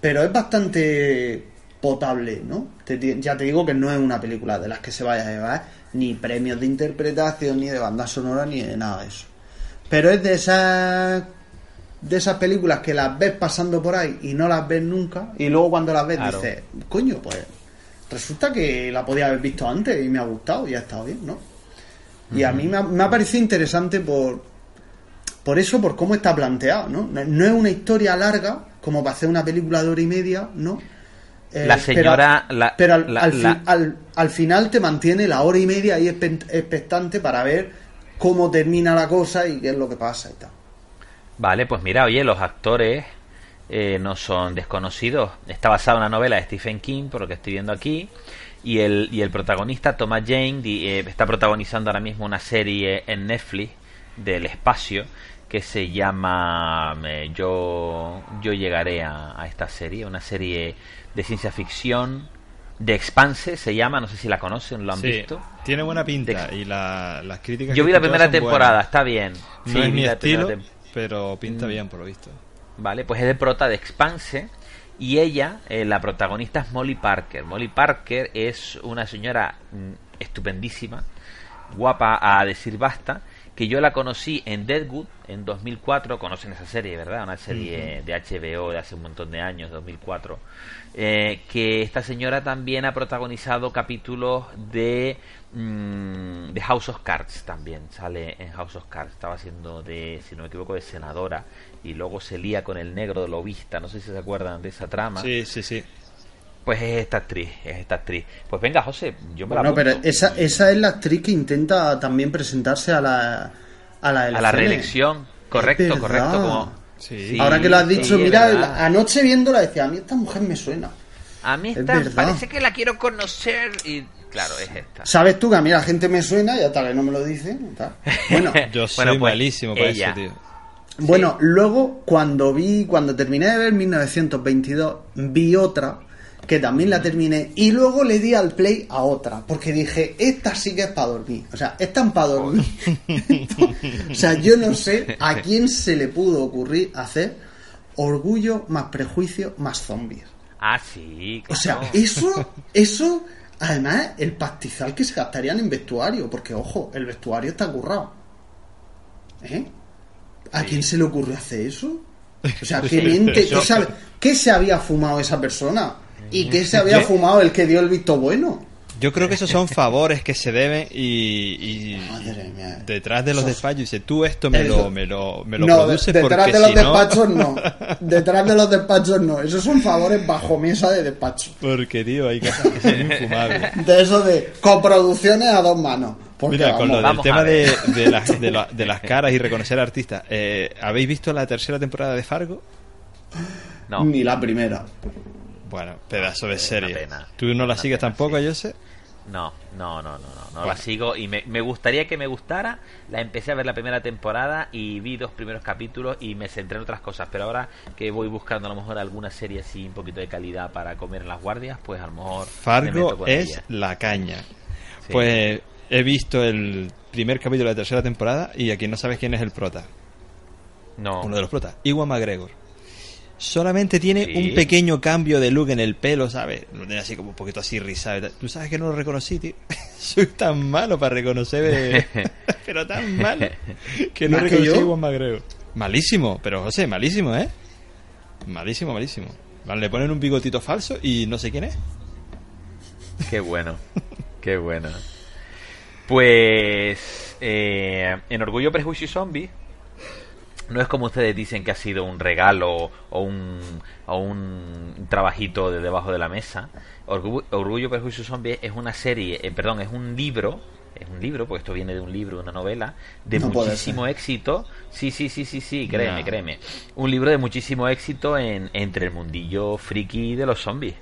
pero es bastante potable, ¿no? Te ya te digo que no es una película de las que se vaya a llevar ni premios de interpretación, ni de banda sonora, ni de nada de eso. Pero es de esas de esas películas que las ves pasando por ahí y no las ves nunca y luego cuando las ves Claro. dices, coño, pues resulta que la podía haber visto antes y me ha gustado y ha estado bien, ¿no? Y a mí me ha, me ha parecido interesante por por eso, por cómo está planteado, ¿no? No, no es una historia larga como para hacer una película de hora y media, ¿no? Eh, La señora- Pero, la- pero al, la- al fi- la- al- al final te mantiene la hora y media ahí expectante para ver cómo termina la cosa y qué es lo que pasa y tal. Vale, pues mira, oye, los actores eh, no son desconocidos. Está basada en una novela de Stephen King, por lo que estoy viendo aquí. Y el, y el protagonista, Thomas Jane, di- eh, está protagonizando ahora mismo una serie en Netflix del espacio que se llama eh, Yo, yo llegaré a, a esta serie, una serie de ciencia ficción. De Expanse se llama, no sé si la conocen, lo han Sí, visto. tiene buena pinta De- y la- las críticas. Yo vi la primera temporada, buenas. está bien. No Sí, es mi estilo, pero pinta Mm. bien por lo visto. ¿vale? Pues es de prota de Expanse y ella, eh, la protagonista es Molly Parker. Molly Parker es una señora mm, estupendísima, guapa a decir basta, que yo la conocí en Deadwood en 2004, conocen esa serie, ¿verdad? Una serie de HBO de hace un montón de años, 2004, eh, que esta señora también ha protagonizado capítulos de, mm, de House of Cards también, sale en House of Cards, estaba haciendo de, si no me equivoco, de senadora. Y luego se lía con el negro de lobista, no sé si se acuerdan de esa trama. Sí, sí, sí. Pues es esta actriz, es esta actriz. Pues venga, José, yo me la No, pero esa, esa es la actriz que intenta también presentarse a la a la, a la reelección, correcto, correcto, como Sí. Ahora que lo has dicho, sí, mira, anoche viéndola decía, a mí esta mujer me suena. a mí es esta parece que la quiero conocer y claro, es esta. Sabes tú que a mí la gente me suena y hasta que no me lo dice. tal. Bueno, Yo soy Bueno, pues, malísimo para ella. eso, tío. Bueno, luego cuando vi, cuando terminé de ver 1922, vi otra que también la terminé y luego le di al play a otra porque dije, esta sí que es para dormir. O sea, esta es para dormir. o sea, yo no sé a quién se le pudo ocurrir hacer orgullo más prejuicio más zombies. Ah, sí, O sea, eso, eso, además, el pastizal que se gastarían en vestuario, porque ojo, el vestuario está currado. ¿Eh? ¿A quién se le ocurrió hacer eso? O sea, ¿qué mente? ¿Qué, sabe- qué se había fumado esa persona? ¿Y qué se había fumado el que dio el visto bueno? Yo creo que esos son favores que se deben y, y Madre mía. detrás de los despachos dice tú esto me Eso- lo, me lo, me lo no, produces de- detrás porque de los si despachos no. Detrás de los despachos no. Esos son favores bajo mesa de despacho. Porque, tío, hay cosas que son infumables. De eso de coproducciones a dos manos. Porque, Mira, con lo del tema de, de, las, de, la- de las caras y reconocer artistas, eh, ¿habéis visto la tercera temporada de Fargo? No. Ni la primera. Bueno, pedazo de serie. ¿Tú no la Una sigues pena, tampoco, sí. yo sé? No, no, no, no, no, no Bueno. la sigo y me, me gustaría que me gustara. La empecé a ver la primera temporada y vi dos primeros capítulos y me centré en otras cosas. Pero ahora que voy buscando a lo mejor alguna serie así un poquito de calidad para comer en las guardias, pues a lo mejor me meto Fargo con es ella. la caña. Sí. Pues he visto el primer capítulo de la tercera temporada y aquí no sabes quién es el prota. no. Uno de los protas. Iwan McGregor. Solamente tiene Sí. un pequeño cambio de look en el pelo, ¿sabes? Lo tiene así como un poquito así rizado. Tú sabes que no lo reconocí, tío. Soy tan malo para reconocer. eh, pero tan malo. Que no ¿Más que reconocí a yo? Iwan McGregor. Malísimo, pero José, malísimo, ¿eh? Malísimo, malísimo. Vale, le ponen un bigotito falso y no sé quién es. Qué bueno, qué bueno. Pues eh, en Orgullo, Prejuicio y Zombie no es como ustedes dicen que ha sido un regalo o un, o un trabajito de debajo de la mesa. Orgullo, Orgullo Prejuicio y Zombie es una serie, eh, perdón, es un libro, es un libro, porque esto viene de un libro, una novela, de No muchísimo éxito. Sí, sí, sí, sí, sí, créeme, No. créeme. Un libro de muchísimo éxito en, entre el mundillo friki de los zombies.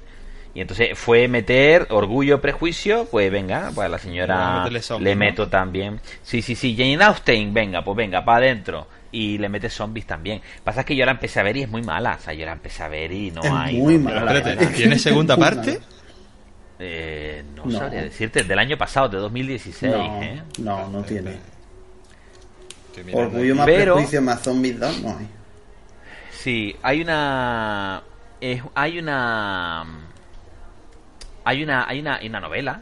Y entonces fue meter orgullo, prejuicio, pues venga, pues a la señora le ¿no? meto también. Sí, sí, sí, Jane Austen, venga, pues venga, para adentro. Y le mete zombies también. Pasa que yo la empecé a ver y es muy mala. O sea, yo la empecé a ver y no Es hay. muy no, mala. Espérate. ¿tiene segunda parte? Eh, no, No. sabría decirte, del año pasado, de 2016. No, ¿eh? no, no tiene. Orgullo más Pero- prejuicio más zombies 2 no hay. Sí, hay una. es- hay una. Hay una, hay una, hay una novela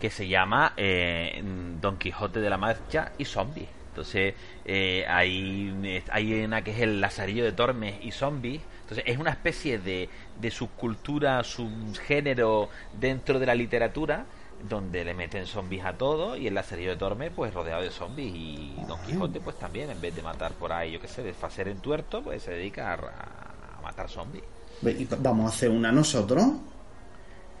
que se llama eh, Don Quijote de la Mancha y Zombies. Entonces, eh, hay, hay una que es el Lazarillo de Tormes y Zombies. Entonces, es una especie de, de subcultura, subgénero dentro de la literatura donde le meten zombies a todo y el Lazarillo de Tormes pues rodeado de zombies y Don Quijote pues también en vez de matar por ahí yo qué sé desfacer en tuerto pues se dedica a, a matar zombies y Vamos a hacer una nosotros.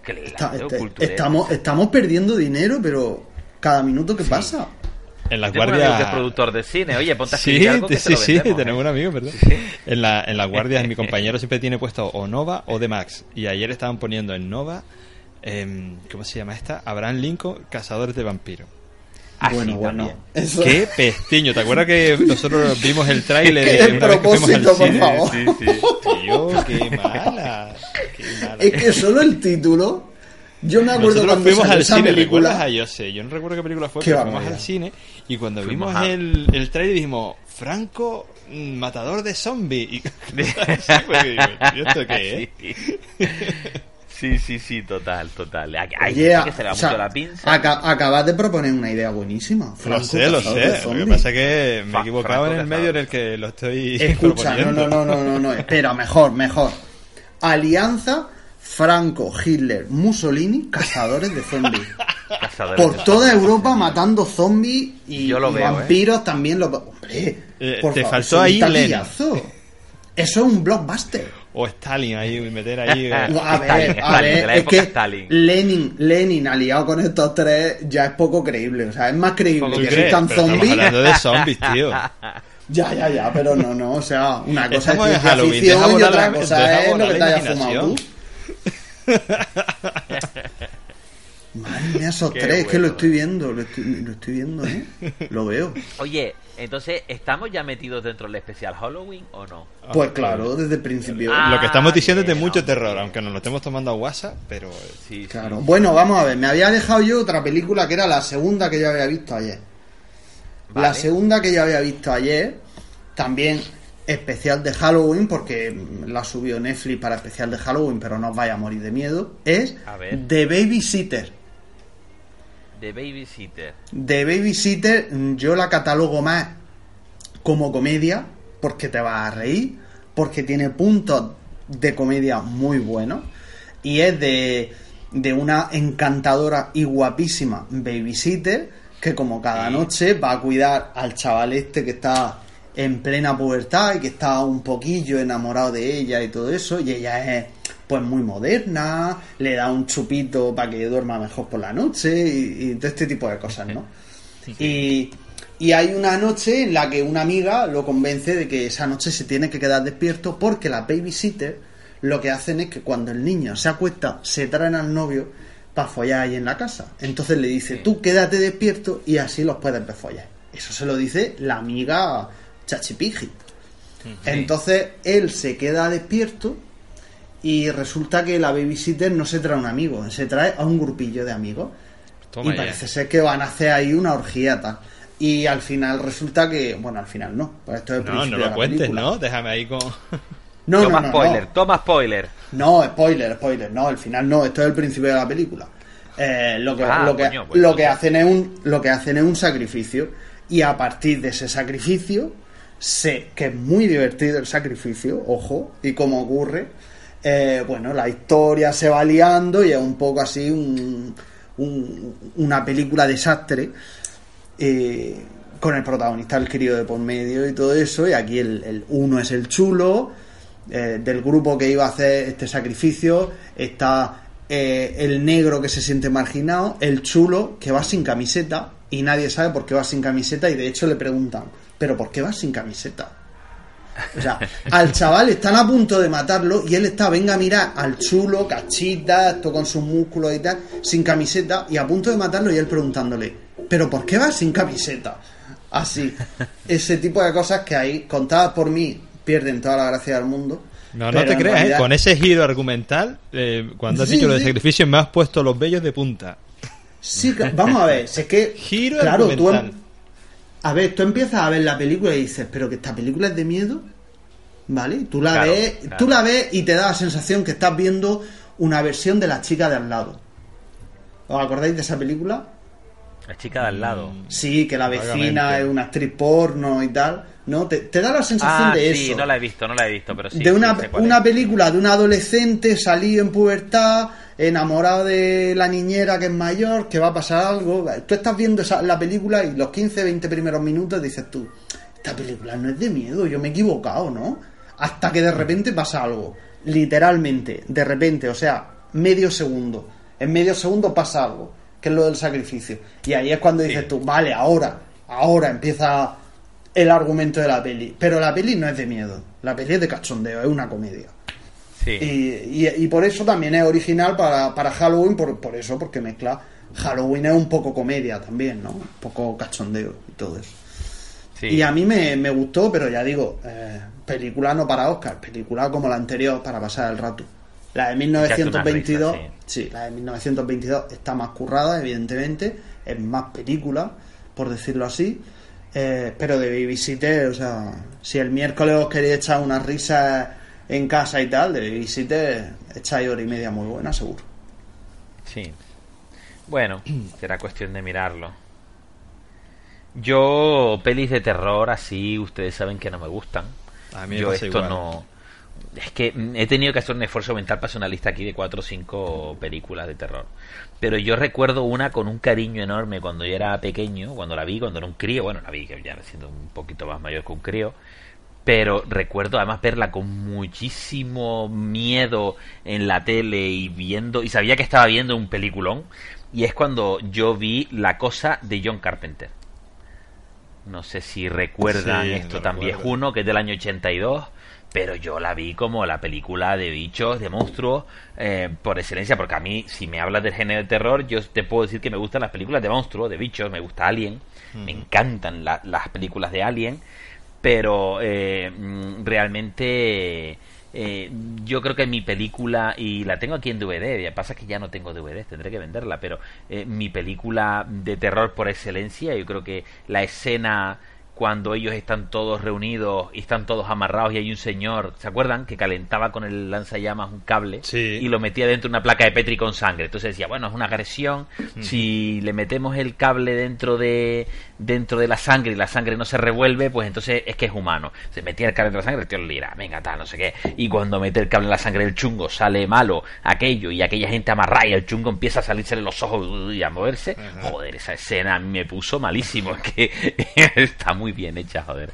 Claro, Está- este- estamos, estamos perdiendo dinero, pero cada minuto que pasa. En las Tengo un amigo que es guardias. productor de cine. Oye, ponte a Sí, algo que sí, te lo sí, vendemos, tenemos ¿eh? un amigo, ¿verdad? En, la, en las guardias mi compañero siempre tiene puesto o Nova o The Max. Y ayer estaban poniendo en Nova, em, ¿cómo se llama esta? Abraham Lincoln, Cazadores de Vampiros. Ah, sí, bueno, bueno. Eso- ¡Qué pestiño! ¿Te acuerdas que nosotros vimos el tráiler Qué de una vez que fuimos al despropósito, por cine? favor. Sí, sí. Tío, qué mala. Qué mala. Es que solo el título. Yo me acuerdo Nosotros cuando fuimos al esa cine, película. ¿recuerdas a yo sé? Yo no recuerdo qué película fue, Qué pero fuimos al cine y cuando Fuimos vimos a- el, el trailer dijimos, Franco, mm, matador de zombies. Y así fue que digo, ¿y ¿esto qué es? Sí, sí, sí, total, total. Hay, Oye, que se le va o sea, mucho la pinza. aca- acabas de proponer una idea buenísima. Lo sé, lo sé. Lo que pasa es que me he equivocado en el medio en el que lo estoy Escucha, no, no, no, no, no, no. Espera, mejor, mejor. Alianza Franco, Hitler, Mussolini, cazadores de zombies. Cazadores Por de toda zombies. Europa matando zombies y, Yo lo y veo, ¿eh? vampiros también. Lo... Hombre, Eh, por te favor, faltó ahí. Eso es un blockbuster. O Stalin ahí, meter ahí. eh. A Stalin, ver, a Stalin, de ver, la es que Stalin. Lenin, Lenin aliado con estos tres ya es poco creíble. O sea, es más creíble ¿Tú que existan zombies. hablando de zombies, tío. Ya, ya, ya, pero no, no, o sea, una cosa Estamos es en ciencia ficción y otra cosa es lo que te hayas fumado tú. Madre mía, esos Qué tres, es que bueno, lo estoy eh. viendo, lo estoy, lo estoy viendo, ¿eh? Lo veo. Oye, entonces, ¿estamos ya metidos dentro del especial Halloween o no? Pues claro, desde el principio. Ah, Lo que estamos diciendo es de mucho hombre. terror, aunque nos lo estemos tomando a WhatsApp, pero. eh, Sí, Claro. sí. Bueno, vamos a ver, me había dejado yo otra película que era la segunda que yo había visto ayer. Vale. La segunda que yo había visto ayer, también especial de Halloween, porque la subió Netflix para especial de Halloween, pero no os vaya a morir de miedo, es A ver. The Babysitter. The Babysitter. The Babysitter yo la catalogo más como comedia, porque te vas a reír, porque tiene puntos de comedia muy buenos, y es de, de una encantadora y guapísima babysitter que como cada Sí. noche va a cuidar al chaval este que está en plena pubertad y que está un poquillo enamorado de ella y todo eso, y ella es pues muy moderna, le da un chupito para que duerma mejor por la noche y, y todo este tipo de cosas, ¿no? Y, y hay una noche en la que una amiga lo convence de que esa noche se tiene que quedar despierto porque la babysitter lo que hacen es que cuando el niño se acuesta se traen al novio para follar ahí en la casa. Entonces le dice, tú quédate despierto y así los puedes ver follar. Eso se lo dice la amiga Chachipigi. Entonces él se queda despierto y resulta que la babysitter no se trae a un amigo, se trae a un grupillo de amigos. Toma y ya. parece ser que van a hacer ahí una orgía tal. Y al final resulta que, bueno, al final no, pues esto es el No, principio no de lo la cuentes, película. ¿no? Déjame ahí con. No, toma no, no, spoiler, no. toma spoiler. No, spoiler, spoiler, no, al final no, esto es el principio de la película. Eh, lo que, Ah, lo que, coño, pues lo que hacen es un, lo que hacen es un sacrificio. Y a partir de ese sacrificio, sé que es muy divertido el sacrificio, ojo, y cómo ocurre. eh, bueno, la historia se va liando y es un poco así un, un- una película desastre. eh, con el protagonista, el querido de por medio y todo eso. Y aquí el, uno es el chulo eh, del grupo que iba a hacer este sacrificio. Está el negro que se siente marginado, el chulo que va sin camiseta y nadie sabe por qué va sin camiseta. Y de hecho le preguntan, ¿pero por qué va sin camiseta? O sea, al chaval están a punto de matarlo y él está, venga a mirar al chulo, cachita, esto con sus músculos y tal, sin camiseta, y a punto de matarlo y él preguntándole, ¿pero por qué vas sin camiseta? Así, ese tipo de cosas que ahí, contadas por mí, pierden toda la gracia del mundo. No, no te creas, ¿eh? Con ese giro argumental, eh, cuando has Sí, dicho lo de sí. sacrificio, me has puesto los vellos de punta. Sí, vamos a ver, si es que. Giro claro, tú. em-. A ver, tú empiezas a ver la película y dices, pero que esta película es de miedo. ¿Vale? Tú la Claro, ves, claro. tú la ves y te da la sensación que estás viendo una versión de la chica de al lado. ¿Os acordáis de esa película? La chica de al lado. Sí, que la vecina es una actriz porno y tal. ¿No? Te, te da la sensación Ah, de sí, eso. no la he visto, no la he visto, pero sí. de una, una es. película de un adolescente salido en pubertad, enamorado de la niñera que es mayor, que va a pasar algo. Tú estás viendo esa- la película y los 15, 20 primeros minutos dices tú, esta película no es de miedo, yo me he equivocado, ¿no? Hasta que de repente pasa algo. Literalmente, de repente, o sea, medio segundo. En medio segundo pasa algo, que es lo del sacrificio. Y ahí es cuando dices tú, vale, ahora, ahora empieza el argumento de la peli. Pero la peli no es de miedo, la peli es de cachondeo, es una comedia. Sí. Y, y- y por eso también es original para, para Halloween, por, por eso, porque mezcla. Halloween es un poco comedia también, ¿no? Un poco cachondeo y todo eso. sí. Y a mí me, me gustó, pero ya digo, eh, película no para Oscar, película como la anterior para pasar el rato. La de 1922, Echarte una risa, sí, la de 1922 está más currada, evidentemente, es más película, por decirlo así. eh, pero de Babysitter, o sea, si el miércoles os queréis echar una risa en casa y tal, de Babysitter echáis hora y media muy buena, seguro. Sí. Bueno, será cuestión de mirarlo. Yo, pelis de terror así, ustedes saben que no me gustan. A mí me Yo pasa esto igual. no... Es que mm, he tenido que hacer un esfuerzo mental para hacer una lista aquí de cuatro o cinco películas de terror. Pero yo recuerdo una con un cariño enorme cuando yo era pequeño, cuando la vi, cuando era un crío. Bueno, la vi que ya siendo un poquito más mayor que un crío. Pero recuerdo además verla con muchísimo miedo en la tele y viendo, y sabía que estaba viendo un peliculón. Y es cuando yo vi La Cosa de John Carpenter. No sé si recuerdan Sí, esto tan recuerdo. viejuno, que es del año 82, pero yo la vi como la película de bichos, de monstruos, eh, por excelencia, porque a mí, si me hablas del género de terror, yo te puedo decir que me gustan las películas de monstruos, de bichos, me gusta Alien, me encantan la- las películas de Alien, pero eh, mm, realmente eh, yo creo que mi película, y la tengo aquí en DVD, ya pasa que ya no tengo DVD, tendré que venderla, pero eh, mi película de terror por excelencia, yo creo que la escena cuando ellos están todos reunidos y están todos amarrados y hay un señor, ¿se acuerdan? Que calentaba con el lanzallamas un cable Sí. y lo metía dentro de una placa de Petri con sangre. Entonces decía, bueno, es una agresión. Si le metemos el cable dentro de dentro de la sangre y la sangre no se revuelve, pues entonces es que es humano. Se metía el cable dentro de la sangre, el tío le dirá, venga, tal, no sé qué. Y cuando mete el cable en la sangre del chungo, sale malo aquello y aquella gente amarrada y el chungo empieza a salirse de los ojos y a moverse. Joder, esa escena a mí me puso malísimo. Es que está muy bien hecha, joder.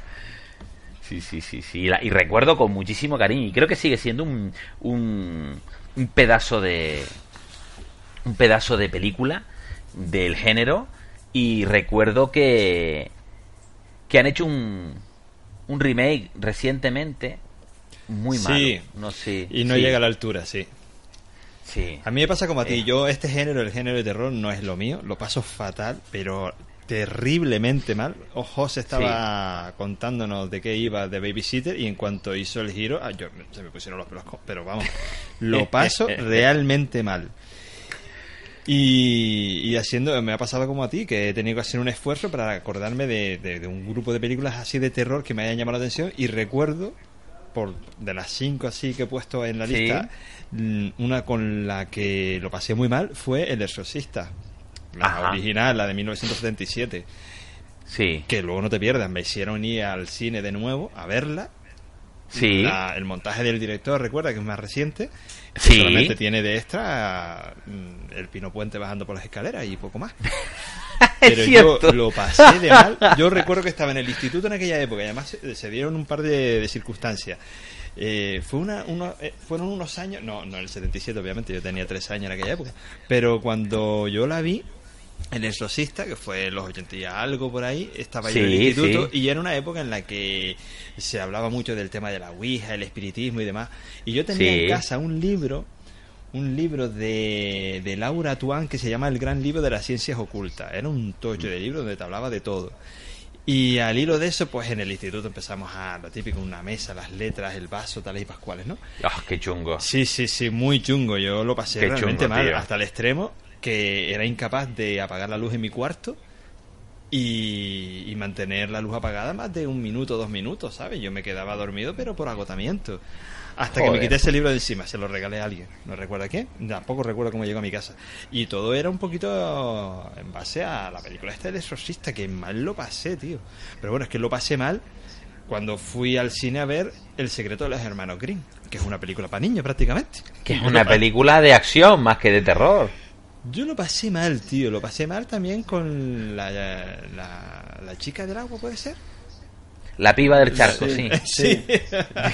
Sí, sí, sí, sí. Y, la- y recuerdo con muchísimo cariño. Y creo que sigue siendo un, un, un pedazo de. Un pedazo de película del género. Y recuerdo que. Que han hecho un. Un remake recientemente. Muy malo. Sí. No sé. Y no sí, llega a la altura, sí. Sí. A mí me pasa como a ti. Eh. Yo, este género, el género de terror, no es lo mío. Lo paso fatal, pero terriblemente mal. O José estaba contándonos de qué iba de Babysitter y en cuanto hizo el giro, ah, yo, se me pusieron los pelos. Pero vamos, lo paso realmente mal. Y, y haciendo, me ha pasado como a ti, que he tenido que hacer un esfuerzo para acordarme de, de- de un grupo de películas así de terror que me hayan llamado la atención y recuerdo, por de las cinco así que he puesto en la lista, mm, una con la que lo pasé muy mal fue El Exorcista, la Ajá. original, la de 1977, Sí. que luego no te pierdas, me hicieron ir al cine de nuevo a verla. Sí. La- el montaje del director, recuerda que es más reciente, que Sí. solamente tiene de extra mm, el Pino Puente bajando por las escaleras y poco más. Pero yo lo pasé de mal. Yo recuerdo que estaba en el instituto en aquella época y además se, se dieron un par de, de circunstancias. Eh, fue una, uno- eh, fueron unos años, no, no el 77 obviamente, yo tenía tres años en aquella época, pero cuando yo la vi, El Exorcista, que fue en los 80 y algo por ahí, estaba yo en el Sí, instituto sí. y era una época en la que se hablaba mucho del tema de la Ouija, el espiritismo y demás. Y yo tenía Sí. en casa un libro, un libro de, de Laura Tuan que se llama El Gran Libro de las Ciencias Ocultas. Era un tocho de libro donde te hablaba de todo. Y al hilo de eso, pues en el instituto empezamos a lo típico, una mesa, las letras, el vaso, tales y pascuales, ¿no? Ah, qué chungo. Sí, sí, sí, muy chungo. Yo lo pasé Qué realmente chungo, mal, tío. hasta el extremo que era incapaz de apagar la luz en mi cuarto y, y mantener la luz apagada más de un minuto, dos minutos, ¿sabes? Yo me quedaba dormido, pero por agotamiento. Hasta que me quité ese libro de encima, se lo regalé a alguien. No recuerda quién, tampoco recuerdo cómo llegó a mi casa. Y todo era un poquito en base a la película esta del exorcista, que mal lo pasé, tío. Pero bueno, es que lo pasé mal cuando fui al cine a ver El secreto de los hermanos Green, que es una película para niños prácticamente. Que es una película de acción más que de terror. Yo lo pasé mal, tío. Lo pasé mal también con la, la, la chica del agua, ¿puede ser? La piba del charco, sí. Sí. la,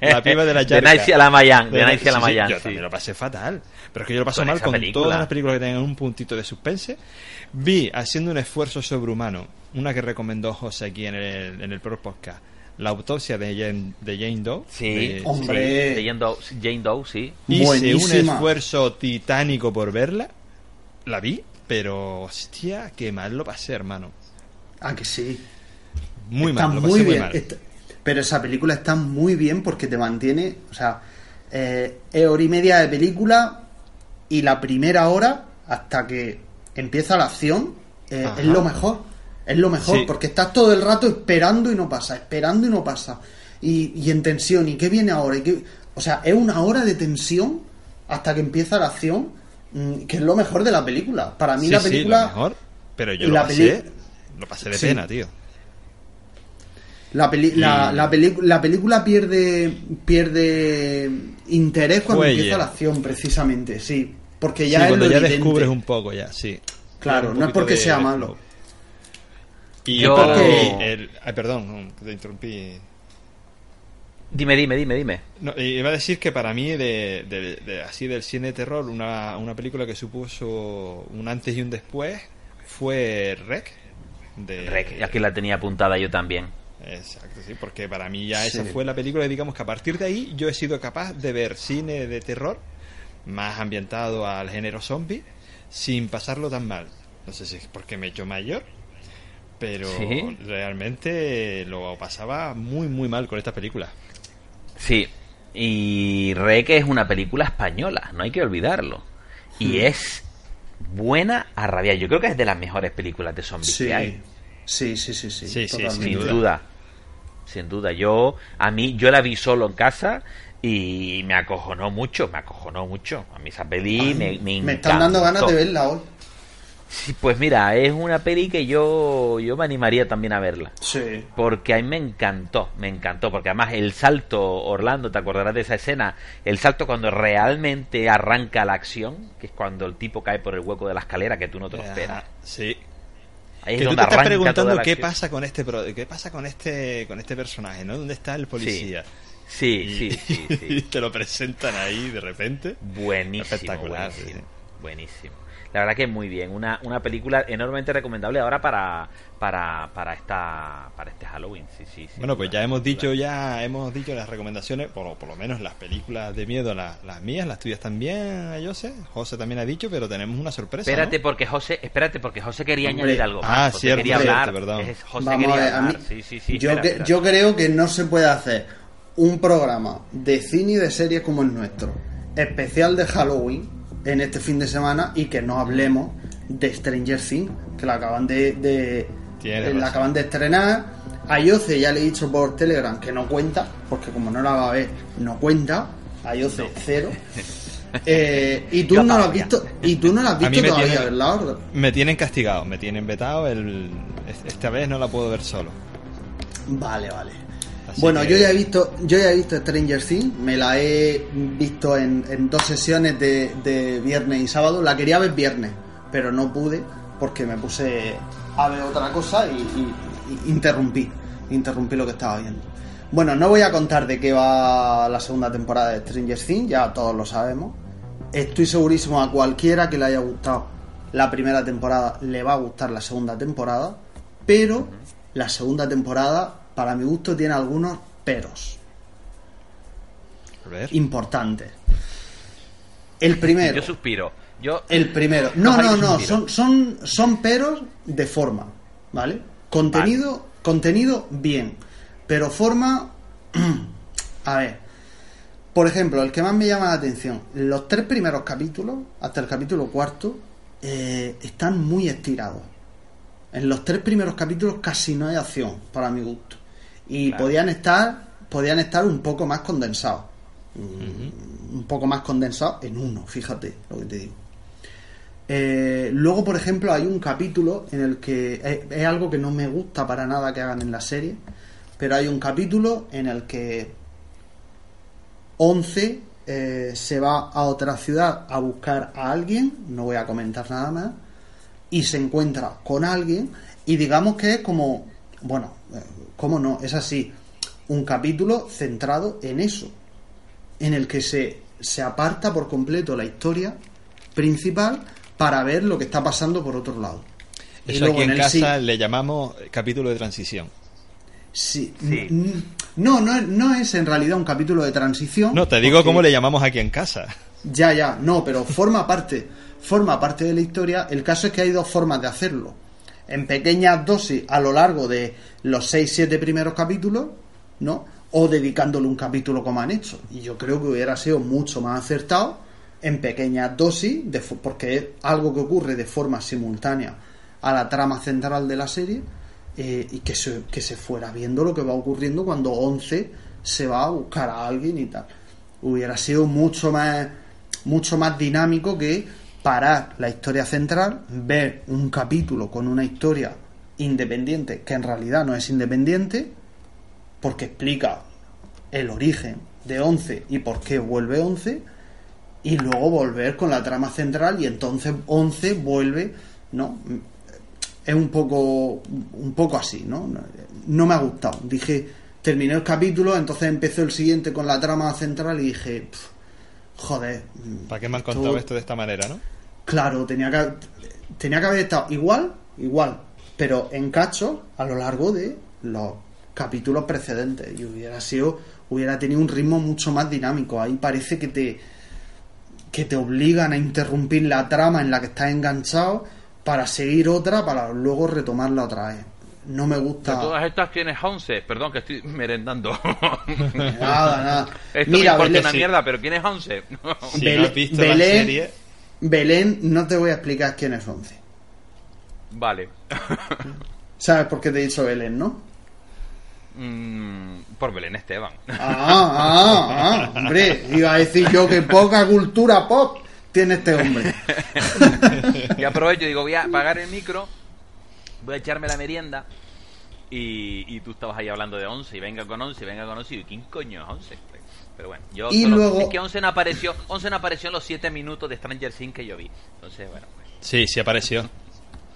la piba de la De yarca. Nice a la Mayan, de Pero- Nice a la sí, Mayan, Yo también lo pasé fatal. Pero es que yo lo paso Con mal con película. todas las películas que tengan un puntito de suspense. Vi, haciendo un esfuerzo sobrehumano, una que recomendó José aquí en el, en el podcast, La autopsia de Jane, de Jane Doe. Sí, de- Hombre. sí, de Jane Doe, Jane Doe, sí. Hice un Buenísima. esfuerzo titánico por verla. La vi, pero hostia, qué mal lo pasé, hermano. Ah, que sí. Muy está mal, lo pasé muy muy bien. mal. Está- pero esa película está muy bien porque te mantiene, o sea, eh, es hora y media de película y la primera hora hasta que empieza la acción eh, es lo mejor. Es lo mejor Sí. porque estás todo el rato esperando y no pasa, esperando y no pasa. Y, y en tensión, ¿y qué viene ahora? ¿Y qué- O sea, es una hora de tensión hasta que empieza la acción, mm, que es lo mejor de la película. Para mí Sí, la sí, película... lo mejor, pero yo y lo la pasé, peli- lo pasé de Sí. pena, tío. La, peli- la, Y- la, peli- la película pierde pierde interés cuando Fuelle. empieza la acción, precisamente, sí. Porque ya Sí, es cuando lo ya evidente. descubres un poco ya, sí. Claro, no es porque de- sea malo. Y Yo- para mí, el- ay, perdón, te interrumpí. Dime, dime, dime, dime. No, iba a decir que para mí, de, de- de- así del cine de terror, una, una película que supuso un antes y un después fue Rec. De, Rec, aquí la tenía apuntada yo también. Exacto, sí, porque para mí ya esa fue la película, digamos que a partir de ahí yo he sido capaz de ver cine de terror más ambientado al género zombie sin pasarlo tan mal. No sé si es porque me he hecho mayor, pero Sí. realmente lo pasaba muy, muy mal con esta película. Sí, y Rec es una película española, no hay que olvidarlo. Hmm. Y es buena a rabiar. Yo creo que es de las mejores películas de zombies Sí. que hay. sí, sí, sí, sí, Sí, sí, totalmente. Sin duda. duda. Sin duda. Yo, a mí, yo la vi solo en casa y me acojonó mucho, me acojonó mucho. A mí esa peli me, me Me están dando ganas de verla hoy. Sí, pues mira, es una peli que yo, yo me animaría también a verla. Sí. Porque a mí me encantó, me encantó, porque además el salto, Orlando, te acordarás de esa escena, el salto cuando realmente arranca la acción, que es cuando el tipo cae por el hueco de la escalera que tú no te lo esperas. Sí. Ahí es Que tú donde te estás preguntando qué pasa con este qué pasa con este con este personaje, ¿no? ¿Dónde está el policía? Sí, Y- sí, sí, y sí. te lo presentan ahí de repente. Buenísimo. Espectacular, buenísimo. La verdad que es muy bien. Una, una película enormemente recomendable ahora para, para, para, esta, para este Halloween. Sí, sí, sí. Bueno, pues ya hemos dicho ya hemos dicho las recomendaciones, por, por lo menos las películas de miedo, las, las mías, las tuyas también, José. José también ha dicho, pero tenemos una sorpresa. Espérate ¿no? porque José, espérate porque José quería Hombre. añadir algo. más. Ah, José cierto, quería cierto, hablar. perdón. Es- José Vamos a quería ver, a mí, hablar. Sí, sí, sí. yo, espera, que- espera. yo creo que no se puede hacer un programa de cine y de series como el nuestro, especial de Halloween, en este fin de semana y que no hablemos de Stranger Things, que la acaban de, eh, la acaban de estrenar. A Yoce ya le he dicho por Telegram que no cuenta, porque como no la va a ver, no cuenta. A Yoce cero. Eh, y tú no lo has visto, y tú no la has visto todavía, tiene- ¿verdad? Me tienen castigado, me tienen vetado. El, esta vez no la puedo ver solo. Vale, vale. Así bueno, que- yo ya he visto, yo ya he visto Stranger Things, me la he visto en, en dos sesiones de, de viernes y sábado. La quería ver viernes, pero no pude porque me puse a ver otra cosa y, y- y interrumpí, interrumpí lo que estaba viendo. Bueno, no voy a contar de qué va la segunda temporada de Stranger Things, ya todos lo sabemos. Estoy segurísimo a cualquiera que le haya gustado la primera temporada le va a gustar la segunda temporada, pero la segunda temporada, para mi gusto, tiene algunos peros A ver. importantes. El primero. Yo suspiro. Yo, El primero. No, no, no. Son, son, son peros de forma. ¿Vale? Contenido, contenido, bien. Pero forma. A ver. Por ejemplo, el que más me llama la atención. Los tres primeros capítulos, hasta el capítulo cuarto, eh, están muy estirados. En los tres primeros capítulos casi no hay acción, para mi gusto. Y Claro. podían estar. Podían estar un poco más condensados. Un poco más condensados en uno, fíjate lo que te digo. Eh, luego, por ejemplo, hay un capítulo en el que es, es algo que no me gusta para nada que hagan en la serie, pero hay un capítulo en el que 11 eh, se va a otra ciudad a buscar a alguien, no voy a comentar nada más, y se encuentra con alguien y digamos que es como bueno, eh, ¿cómo no? Es así, un capítulo centrado en eso, en el que se, se aparta por completo la historia principal para ver lo que está pasando por otro lado. Y Eso luego aquí en, el casa le llamamos capítulo de transición. sí, no, no, no es en realidad un capítulo de transición. No, te digo porque- cómo le llamamos aquí en casa. Ya, ya, no, pero forma parte, forma parte de la historia. El caso es que hay dos formas de hacerlo. En pequeñas dosis a lo largo de los 6-7 primeros capítulos, ¿no? O dedicándole un capítulo como han hecho. Y yo creo que hubiera sido mucho más acertado en pequeñas dosis, de porque es algo que ocurre de forma simultánea a la trama central de la serie, eh, y que se, que se fuera viendo lo que va ocurriendo cuando 11 se va a buscar a alguien y tal. Hubiera sido mucho más, mucho más dinámico que parar la historia central, ver un capítulo con una historia independiente, que en realidad no es independiente, porque explica el origen de 11 y por qué vuelve 11, y luego volver con la trama central y entonces 11 vuelve, ¿no? Es un poco, un poco así, ¿no? No me ha gustado. Dije, terminé el capítulo, entonces empezó el siguiente con la trama central y dije, "Pf, joder. ¿Para qué me han contado esto de esta manera, no? Claro, tenía que, tenía que haber estado igual, igual, pero en cachos a lo largo de los capítulos precedentes y hubiera sido, hubiera tenido un ritmo mucho más dinámico. Ahí parece que te, que te obligan a interrumpir la trama en la que estás enganchado para seguir otra, para luego retomarla otra vez. No me De gusta. todas estas tienes 11. Perdón, que estoy merendando. Nada, nada. Esto Mira, me importa Belén, una sí. mierda, pero ¿quién es 11? Si Belén- no has visto la serie, Belén, no te voy a explicar quién es 11. vale. ¿Sabes por qué te he dicho Belén, no? Mm, por Belén Esteban. Ah, ah, ah, hombre, iba a decir yo que poca cultura pop tiene este hombre. y aprovecho y digo, voy a apagar el micro, voy a echarme la merienda. Y, y tú estabas ahí hablando de 11, y venga con 11, y venga con 11, y ¿quién coño es 11? Pero bueno, yo Y solo- luego- es que 11 no apareció, 11 no apareció en los 7 minutos de Stranger Things que yo vi. Entonces, bueno, pues, sí, sí apareció.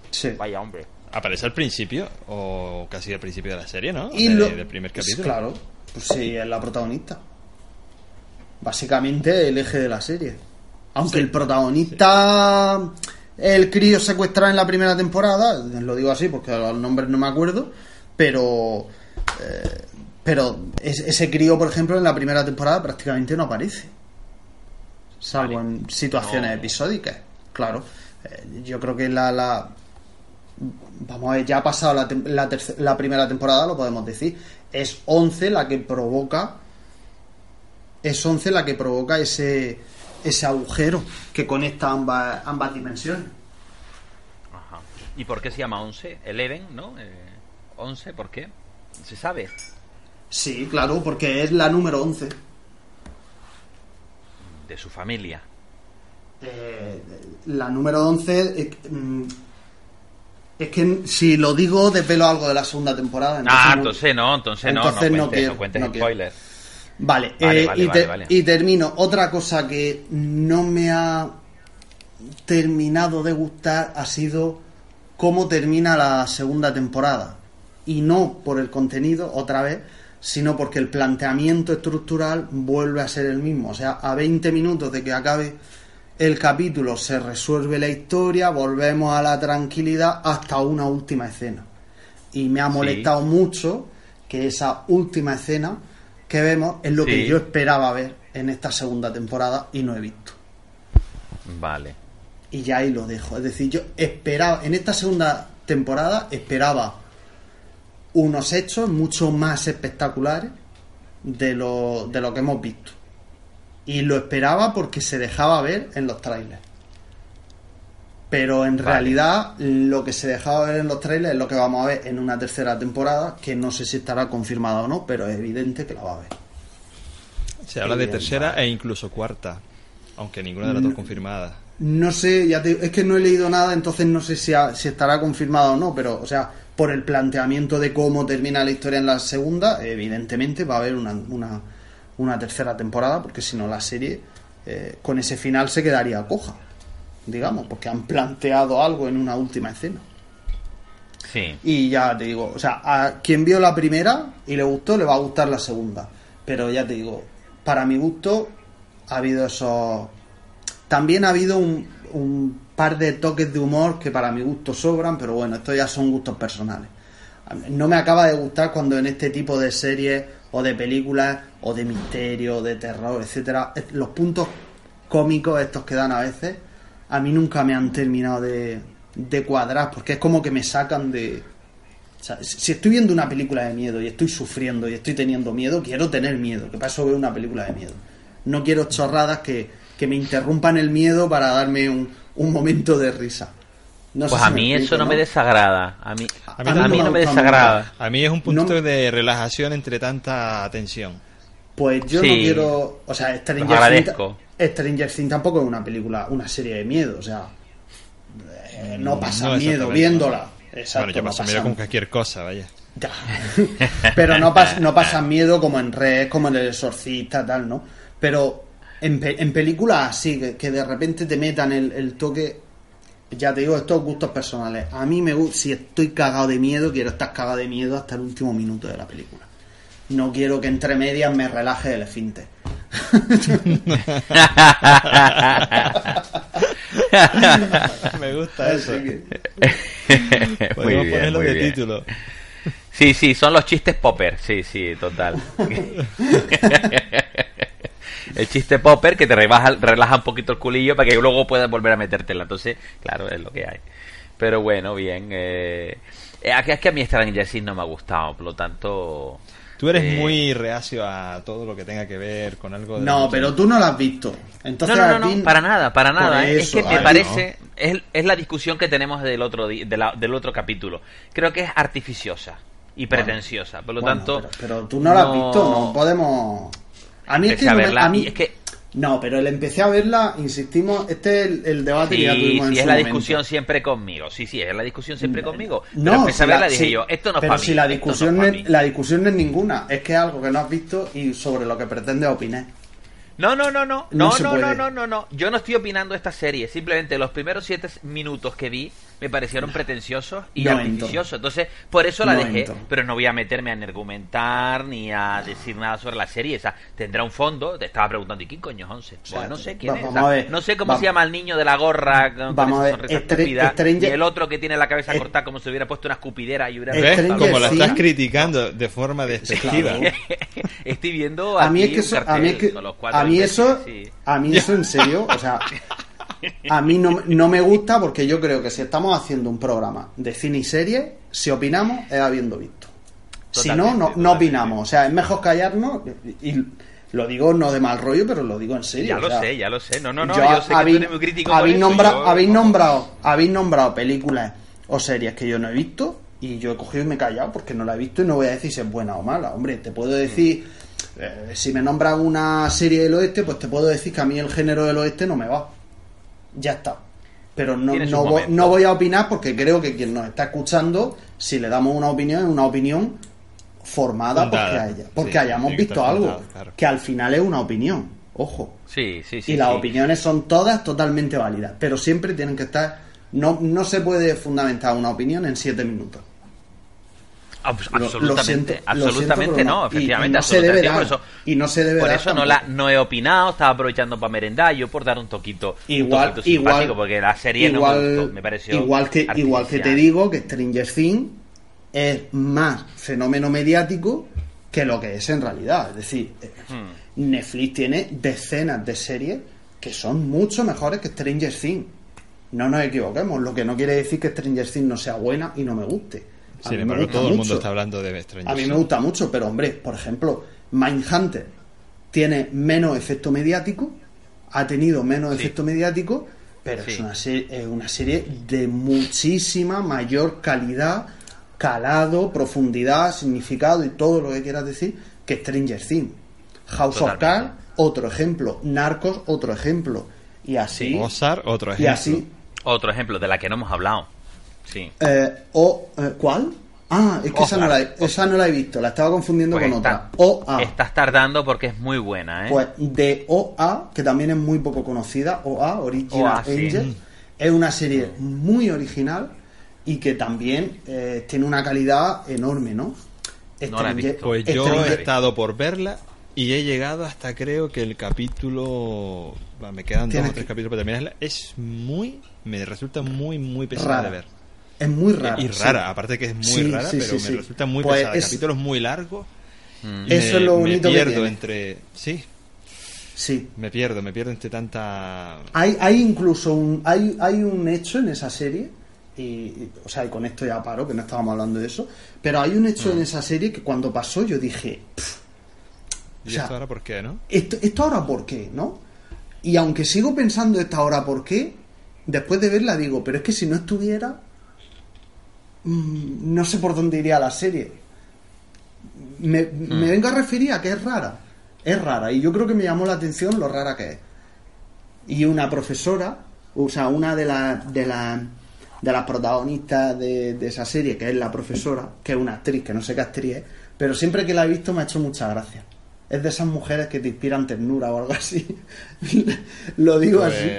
Sí. vaya hombre. Aparece al principio, o casi al principio de la serie, ¿no? Y De- lo- del primer pues capítulo. claro, pues sí, es la protagonista. Básicamente el eje de la serie. Aunque el protagonista, el crío secuestrado en la primera temporada, lo digo así porque los nombres no me acuerdo, pero eh, pero es- ese crío, por ejemplo, en la primera temporada prácticamente no aparece. Salvo Vale. en situaciones No. episódicas. Claro. Eh, yo creo que la, la vamos a ver, ya ha pasado la, la, la primera temporada, lo podemos decir. Es 11 la que provoca. Es 11 la que provoca ese, ese agujero que conecta ambas, ambas dimensiones. Ajá. ¿Y por qué se llama 11? Eleven, ¿no? Eh, 11, ¿por qué? ¿Se sabe? Sí, claro, porque es la número 11. De su familia. Eh, la número 11. eh, mm, es que si lo digo, desvelo algo de la segunda temporada. ah, entonces no, entonces no, entonces no no cuentes, no cuentes no spoilers. Vale, Vale, eh, vale, y, vale, te- vale. y termino. Otra cosa que no me ha terminado de gustar ha sido cómo termina la segunda temporada. Y no por el contenido, otra vez, sino porque el planteamiento estructural vuelve a ser el mismo. O sea, a 20 minutos de que acabe el capítulo se resuelve la historia, volvemos a la tranquilidad hasta una última escena. Y me ha molestado mucho que esa última escena que vemos es lo que yo esperaba ver en esta segunda temporada y no he visto. Vale. Y ya ahí lo dejo. Es decir, yo esperaba, en esta segunda temporada esperaba unos hechos mucho más espectaculares de lo, de lo que hemos visto. Y lo esperaba porque se dejaba ver en los trailers. Pero en Vale. realidad lo que se dejaba ver en los trailers es lo que vamos a ver en una tercera temporada, que no sé si estará confirmada o no, pero es evidente que la va a ver. Se habla de tercera e incluso cuarta, aunque ninguna de las dos confirmadas. No sé, ya te- es que no he leído nada, entonces no sé si, si estará confirmado o no, pero, o sea, por el planteamiento de cómo termina la historia en la segunda, evidentemente va a haber una, una, una tercera temporada, porque si no la serie eh, con ese final se quedaría coja, digamos, porque han planteado algo en una última escena. Sí. Y ya te digo, o sea, a quien vio la primera y le gustó, le va a gustar la segunda. Pero ya te digo, para mi gusto ha habido esos... También ha habido un, un par de toques de humor que para mi gusto sobran, pero bueno, estos ya son gustos personales. No me acaba de gustar cuando en este tipo de series o de películas o de misterio, de terror, etcétera, los puntos cómicos estos que dan a veces, a mí nunca me han terminado de, de cuadrar, porque es como que me sacan de... o sea, si estoy viendo una película de miedo y estoy sufriendo y estoy teniendo miedo, quiero tener miedo, que para eso veo una película de miedo. No quiero chorradas que, que me interrumpan el miedo para darme un, un momento de risa. No Pues a me mí eso no me desagrada. A mí, A a mí mí, no me desagrada. A mí es un punto No- de relajación entre tanta tensión. Pues yo Sí. no quiero. O sea, Stranger Los agradezco. Things, Stranger Things tampoco es una película, una serie de miedo. O sea, eh, no pasa No miedo viéndola. Exacto, bueno, yo paso pasa miedo con cualquier cosa, vaya. Ya. Pero no, pas, no pasa miedo como en Red, como en El Exorcista, tal, ¿no? Pero en, pe- en películas así, que, que de repente te metan el, el toque. Ya te digo, estos gustos personales. A mí me gusta, si estoy cagado de miedo, quiero estar cagado de miedo hasta el último minuto de la película. No quiero que entre medias me relaje el esfínter. Me gusta eso. Podemos Muy bien, ponerlo muy de bien. título. Sí, sí, son los chistes popper. Sí, sí, total. el chiste popper que te rebaja, relaja un poquito el culillo para que luego puedas volver a metértela. Entonces, claro, es lo que hay. Pero bueno, bien. Eh, eh, es que a mí Stranger Things no me ha gustado, por lo tanto... Tú eres Eh, muy reacio a todo lo que tenga que ver con algo de... No, pero tú no la has visto. Entonces, no, no, no, para nada, para nada. ¿eh? eso, es que me parece, es, es la discusión que tenemos del otro de la- del otro capítulo. Creo que es artificiosa y pretenciosa. Por lo Bueno, tanto, pero, pero tú no la has visto, no podemos. A mí es Empecé que a no me- verla a mí- y es que- No, pero el empecé a verla, insistimos, este es el, el debate que ya Sí, tuvimos en sí, su es la momento. discusión siempre conmigo. Sí, sí, es la discusión siempre conmigo. Pero No, empecé si a verla la- dije sí, yo, esto no es pero para si mí. la discusión, no, no es es, la discusión no es ninguna, es que es algo que no has visto y sobre lo que pretendes opinar. No, no, no, no, No no, no, no, no, no, no. Yo no estoy opinando esta serie. Simplemente los primeros siete minutos que vi me parecieron pretenciosos y No artificiosos. Entonces, por eso la No dejé. entro. Pero no voy a meterme a argumentar ni a decir nada sobre la serie. Esa tendrá un fondo. Te estaba preguntando, ¿y quién coño es Once? sea, Pues no sé quién va- es. vamos O sea, a ver, no sé cómo vamos- se llama el niño de la gorra con Vamos esa a ver, sonrisa estúpida, Stranger- y el otro que tiene la cabeza cortada como si hubiera puesto una escupidera y hubiera... ¿Ves? Como la estás criticando de forma despectiva. Claro. Estoy viendo A mí es que eso, a mí es que, con los cuatro a mí eso, sí. a mí eso en serio, o sea, a mí no, no me gusta porque yo creo que si estamos haciendo un programa de cine y serie, si opinamos es habiendo visto. Si no, no, no opinamos. O sea, es mejor callarnos y, y lo digo no de mal rollo, pero lo digo en serio. Ya o lo sea, sé, ya lo sé. No, no, no, yo yo, sé que habéis, tú eres muy crítico habéis eso, nombra- yo- habéis nombrado, habéis nombrado películas o series que yo no he visto y yo he cogido y me he callado porque no la he visto y no voy a decir si es buena o mala. Hombre, te puedo decir, eh, si me nombras una serie del oeste, pues te puedo decir que a mí el género del oeste no me va. Ya está. Pero no, no, voy, no voy a opinar porque creo que quien nos está escuchando, si le damos una opinión, es una opinión formada porque, Fundada. haya- porque Sí, hayamos visto algo. fundado, claro. Que al final es una opinión. Ojo Sí, sí, sí. y las sí. opiniones son todas totalmente válidas, pero siempre tienen que estar. No, no se puede fundamentar una opinión en siete minutos. Lo- lo absolutamente, siento- absolutamente siento, no, efectivamente. y no se debe dar, por eso, y no se debe por dar eso no, la, no he opinado, estaba aprovechando para merendar, yo por dar un toquito, Igual, un toquito simpático, igual, porque la serie igual, no me pareció igual que igual que te digo que Stranger Things es más fenómeno mediático que lo que es en realidad. Es decir, eh, Hmm. Netflix tiene decenas de series que son mucho mejores que Stranger Things. No nos equivoquemos, lo que no quiere decir que Stranger Things no sea buena y no me guste. Mí me embargo, gusta todo el mundo mucho. está hablando de Stranger A mí me gusta mucho, pero hombre, por ejemplo, Mindhunter tiene menos efecto mediático, ha tenido menos Sí. efecto mediático, pero es, Sí. una serie, es una serie de muchísima mayor calidad, calado, profundidad, significado y todo lo que quieras decir que Stranger Things. House of. Cards, otro ejemplo. Narcos, otro ejemplo. Y así. Ozark, otro y ejemplo. así. Otro ejemplo de la que no hemos hablado. Sí. eh, o, eh, ¿Cuál? Ah, es que esa no, la, he- esa no la he visto, la estaba confundiendo Pues con está- otra. OA. Estás tardando porque es muy buena, ¿eh? Pues de OA, que también es muy poco conocida, OA, Original OA, sí. Angel, es una serie muy original y que también eh, tiene una calidad enorme, ¿no? No la he Stranger- visto. Pues yo he estado por verla y he llegado hasta creo que el capítulo. Me quedan dos o tres que- capítulos para terminarla. Es muy. Me resulta muy, muy pesada de ver. Es muy rara. y sí. rara, aparte que es muy Sí, rara, sí, pero me resulta muy Pues pesada. es- Capítulos muy largos. Mm. Eso me- es lo me bonito que pierdo tiene. entre. Sí, Sí. me pierdo, me pierdo entre tanta. Hay, hay incluso un, hay, hay un hecho en esa serie, y, y- o sea, y con esto ya paro, que no estábamos hablando de eso, pero hay un hecho Mm. en esa serie que cuando pasó yo dije, "Pff, ¿Y O sea, esto ahora por qué, no? ¿esto, esto ahora por qué? ¿No? Y aunque sigo pensando esta hora por qué, después de verla digo, pero es que si no estuviera, mm, no sé por dónde iría la serie. Me, me vengo a referir a que es rara. Es rara. Y yo creo que me llamó la atención lo rara que es. Y una profesora, o sea, una de las de las de las protagonistas de, de esa serie, que es la profesora, que es una actriz, que no sé qué actriz es, pero siempre que la he visto me ha hecho mucha gracia. Es de esas mujeres que te inspiran ternura o algo así. Lo digo Pues, así.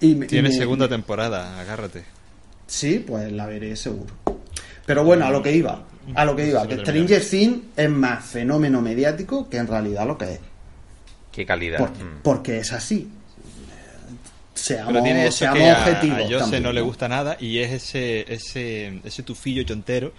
Y me- Tiene y me- segunda temporada, agárrate. Sí, pues la veré seguro. Pero bueno, a lo que iba. A lo que iba. Que Stranger Things es más fenómeno mediático que en realidad lo que es. Qué calidad. Por- Mm. porque es así. Seamos, Pero tiene eso seamos que a, objetivos. a Jose también, no le gusta nada y es ese, ese, ese tufillo chontero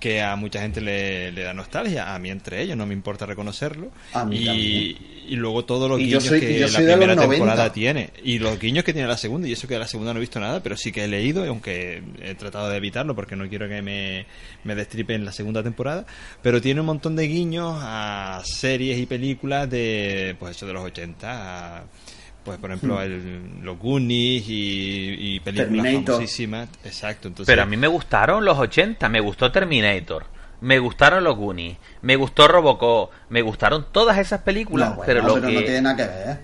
que a mucha gente le, le da nostalgia, a mí entre ellos, no me importa reconocerlo. A mí y, y luego todos los Y guiños soy- que la primera 90. temporada tiene. Y los guiños que tiene la segunda, y eso que de la segunda no he visto nada, pero sí que he leído, aunque he tratado de evitarlo porque no quiero que me, me destripen la segunda temporada. Pero tiene un montón de guiños a series y películas de, pues eso de los 80, a- pues por ejemplo el, los Goonies y, y películas Hmm. Terminator. famosísimas. Exacto, entonces... Pero a mí me gustaron los 80, me gustó Terminator, me gustaron los Goonies, me gustó Robocop, me gustaron todas esas películas, No, bueno, pero lo pero que no tiene nada que ver.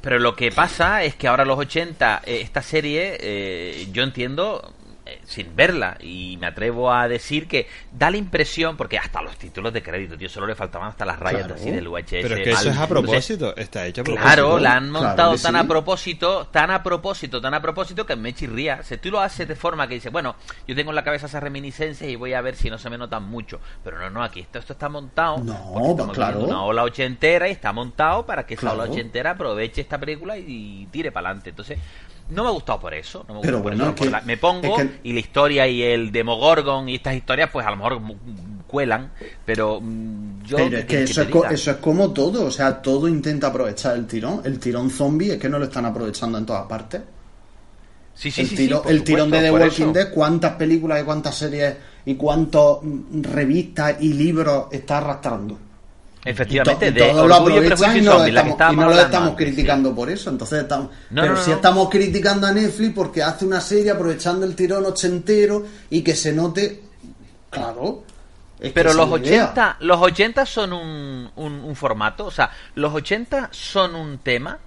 pero lo que pasa es que ahora los 80 eh, esta serie eh, yo entiendo eh, sin verla y me atrevo a decir que da la impresión porque hasta los títulos de crédito tío solo le faltaban hasta las rayas Claro. así del VHS Pero es que eso es a Entonces, propósito, está hecho a propósito. Claro, la han montado tan sí. a propósito, tan a propósito, tan a propósito que me chirría. Si tú lo haces de forma que dices, bueno, yo tengo en la cabeza esas reminiscencias y voy a ver si no se me notan mucho. Pero no, no, aquí esto, esto está montado. No, porque pues claro. Una ola ochentera y está montado para que esa Claro. ola ochentera aproveche esta película y, tire para adelante. Entonces, no me ha gustado por eso. No me, Pero bueno, eso. que- la- me pongo es que- y la historia y el Demogorgon y estas historias, pues a lo mejor cuelan. Pero mm, yo. Pero es que ¿qué eso es, diga? eso es como todo, o sea, todo intenta aprovechar el tirón. El tirón zombie es que no lo están aprovechando en todas partes. Sí, sí, el, sí, tiro- el tirón de supuesto, The Walking eso. Dead, cuántas películas y cuántas series y cuántas mm, revistas y libros está arrastrando. Efectivamente, y, to- y de todos lo aprovechan y y no lo Zombie, la que estamos, y no lo estamos antes, sí. criticando por eso. Entonces estamos, No, pero no, si no. estamos criticando a Netflix porque hace una serie aprovechando el tirón ochentero y que se note, claro. es Pero los es la idea. 80, los 80 son un, un, un formato, o sea, los 80 son un tema,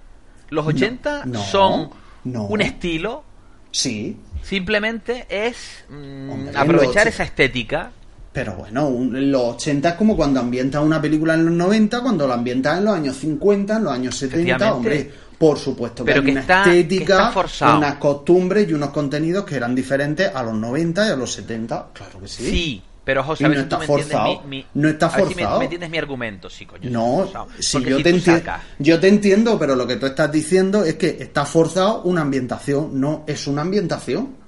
los 80 no, son un estilo, Sí, simplemente es mm, Hombre, aprovechar esa estética. Pero bueno, un- los 80 es como cuando ambientas una película en los 90, cuando la ambientas en los años 50, en los años 70, Efectivamente. hombre, por supuesto que Pero hay que una está- estética, está forzado. unas costumbres y unos contenidos que eran diferentes a los 90 y a los 70, claro que sí. Sí, pero José, a ver no si tú está me entiendes forzado. mi, mi- No está a ver si me- forzado. me, entiendes mi argumento, sí, coño. está No, forzado. si yo, si te tú entiendo, sacas- yo te entiendo, pero lo que tú estás diciendo es que está forzado una ambientación, no es una ambientación.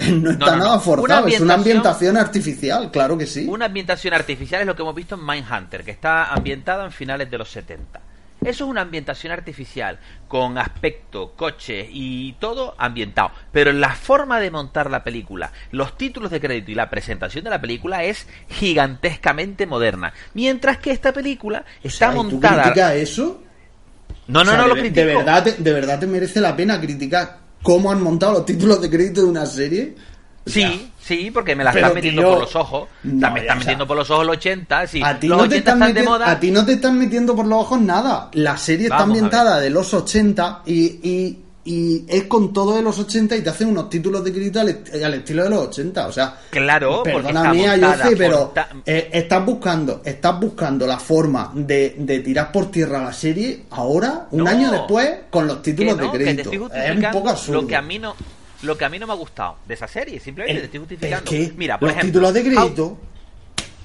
No está no, no. nada forzado, es una ambientación- artificial, claro que sí. Una ambientación artificial es lo que hemos visto en Mindhunter, que está ambientada en finales de los 70. Eso es una ambientación artificial, con aspecto, coches y todo ambientado. Pero la forma de montar la película, los títulos de crédito y la presentación de la película es gigantescamente moderna. Mientras que esta película está O sea, ¿y tú montada... criticas eso? No, no, O sea, no de, lo de critico. verdad, te, de verdad te merece la pena criticar cómo han montado los títulos de crédito de una serie. O sea, Sí, sí, porque me la están metiendo por los ojos. no, me están metiendo sea, por los ojos los 80. Sí, a ti, los no te 80 están están de metiendo, moda. a ti no te están metiendo por los ojos nada. La serie está Vamos ambientada de los 80 y, y, y es con todo de los 80 y te hacen unos títulos de crédito al, est- al estilo de los 80. O sea, Claro, porque perdona está mía, yo montada sé, pero ta- eh, estás buscando estás buscando la forma de, de tirar por tierra la serie ahora, un No. año después, con los títulos no, de crédito. es un poco absurdo. Lo que a mí no. lo que a mí no me ha gustado de esa serie. Simplemente te estoy justificando. Es que Mira, por los ejemplo, títulos de How- crédito.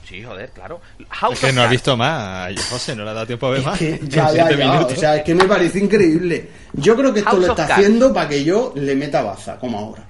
Sí, joder, claro. House Es que no ha Cards. visto más. José, no le ha dado tiempo a ver Es más. que ya, ya, ya. O sea, es que me parece increíble. Yo creo que esto House lo está haciendo para que yo le meta baza, como ahora.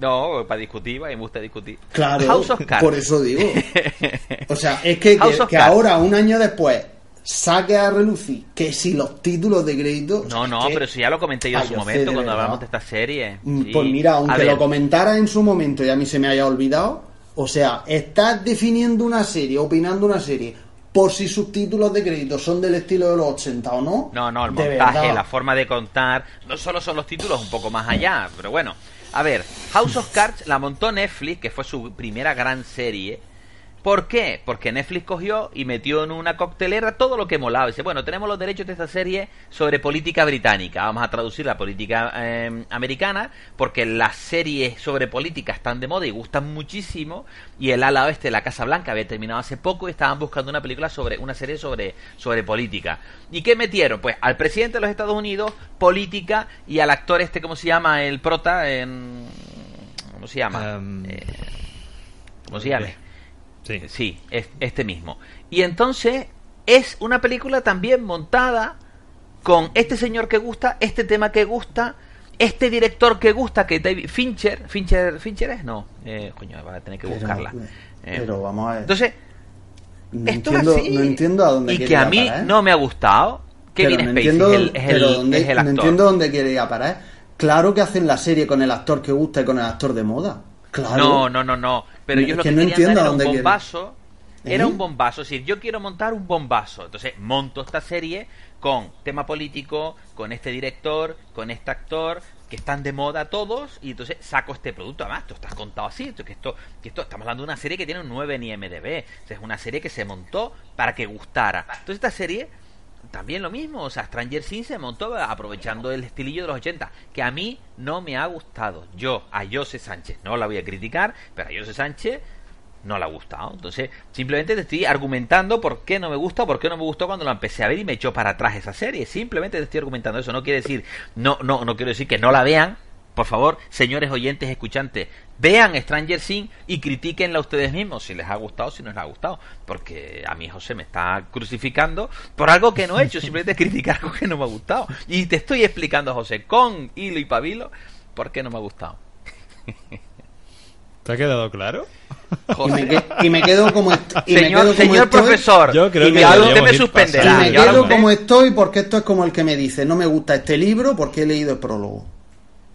No, para discutir, y me gusta discutir. Claro, House of Cards. por eso digo. O sea, es que, que, ahora, un año después, saque a relucir que si los títulos de crédito. No, no, que- pero si ya lo comenté yo en su yo momento cuando hablamos de esta serie. Mm, Sí. Pues mira, aunque lo comentara en su momento y a mí se me haya olvidado, o sea, estás definiendo una serie, opinando una serie, por si sus títulos de crédito son del estilo de los 80 o no. No, no, el montaje, la forma de contar, no solo son los títulos, un poco más allá, pero bueno. A ver, House of Cards la montó Netflix, que fue su primera gran serie. ¿Por qué? Porque Netflix cogió y metió en una coctelera todo lo que molaba. Dice, bueno, tenemos los derechos de esta serie sobre política británica. Vamos a traducir la política eh, americana, porque las series sobre política están de moda y gustan muchísimo. Y el ala oeste de la Casa Blanca había terminado hace poco y estaban buscando una película sobre, una serie sobre, sobre política. ¿Y qué metieron? Pues al presidente de los Estados Unidos, política, y al actor este, ¿cómo se llama? El prota, en... ¿cómo se llama? Um, Eh, ¿Cómo se llama? Sí. Sí, es- este mismo. Y entonces es una película también montada con este señor que gusta, este tema que gusta, este director que gusta, que David Fincher, Fincher, Fincher es no, eh, coño, va a tener que Pero- buscarla. Eh, Pero vamos a ver. entonces, no, esto entiendo, es así. no entiendo a dónde y que a mí parar, ¿eh? no me ha gustado. Kevin Pero no Spacey entiendo, es el, es el- pero dónde- es el no actor. entiendo dónde quiere ir a parar. Claro que hacen la serie con el actor que gusta y con el actor de moda. Claro. No, no, no, no. Pero yo lo que que, no entiendo dar era un quiere. bombazo. Era ¿Eh? un bombazo. Es decir, yo quiero montar un bombazo. Entonces monto esta serie con tema político, con este director, con este actor, que están de moda todos, y entonces saco este producto. Además, esto está contado así. Que esto, que esto, estamos hablando de una serie que tiene un 9 en IMDB. O sea, es una serie que se montó para que gustara. Entonces esta serie también lo mismo, o sea, Stranger Things se montó aprovechando el estilillo de los 80, que a mí no me ha gustado. Yo, a Jose Sánchez, no la voy a criticar, pero a Jose Sánchez no le ha gustado. Entonces, simplemente te estoy argumentando por qué no me gusta por qué no me gustó cuando la empecé a ver y me echó para atrás esa serie. Simplemente te estoy argumentando eso. No quiere decir, no, no, no quiero decir que no la vean. Por favor, señores oyentes, escuchantes, vean Stranger Things y critiquenla ustedes mismos si les ha gustado, si no les ha gustado. Porque a mí José me está crucificando por algo que no he hecho, simplemente criticar algo que no me ha gustado. Y te estoy explicando, José, con hilo y pabilo, por qué no me ha gustado. ¿Te ha quedado claro? Y me, que- y me quedo como est- y me señor, quedo como señor estoy, profesor, Yo creo y que ahora usted me Y suspenderá. me y ahora quedo como estoy porque esto es como el que me dice, no me gusta este libro porque he leído el prólogo.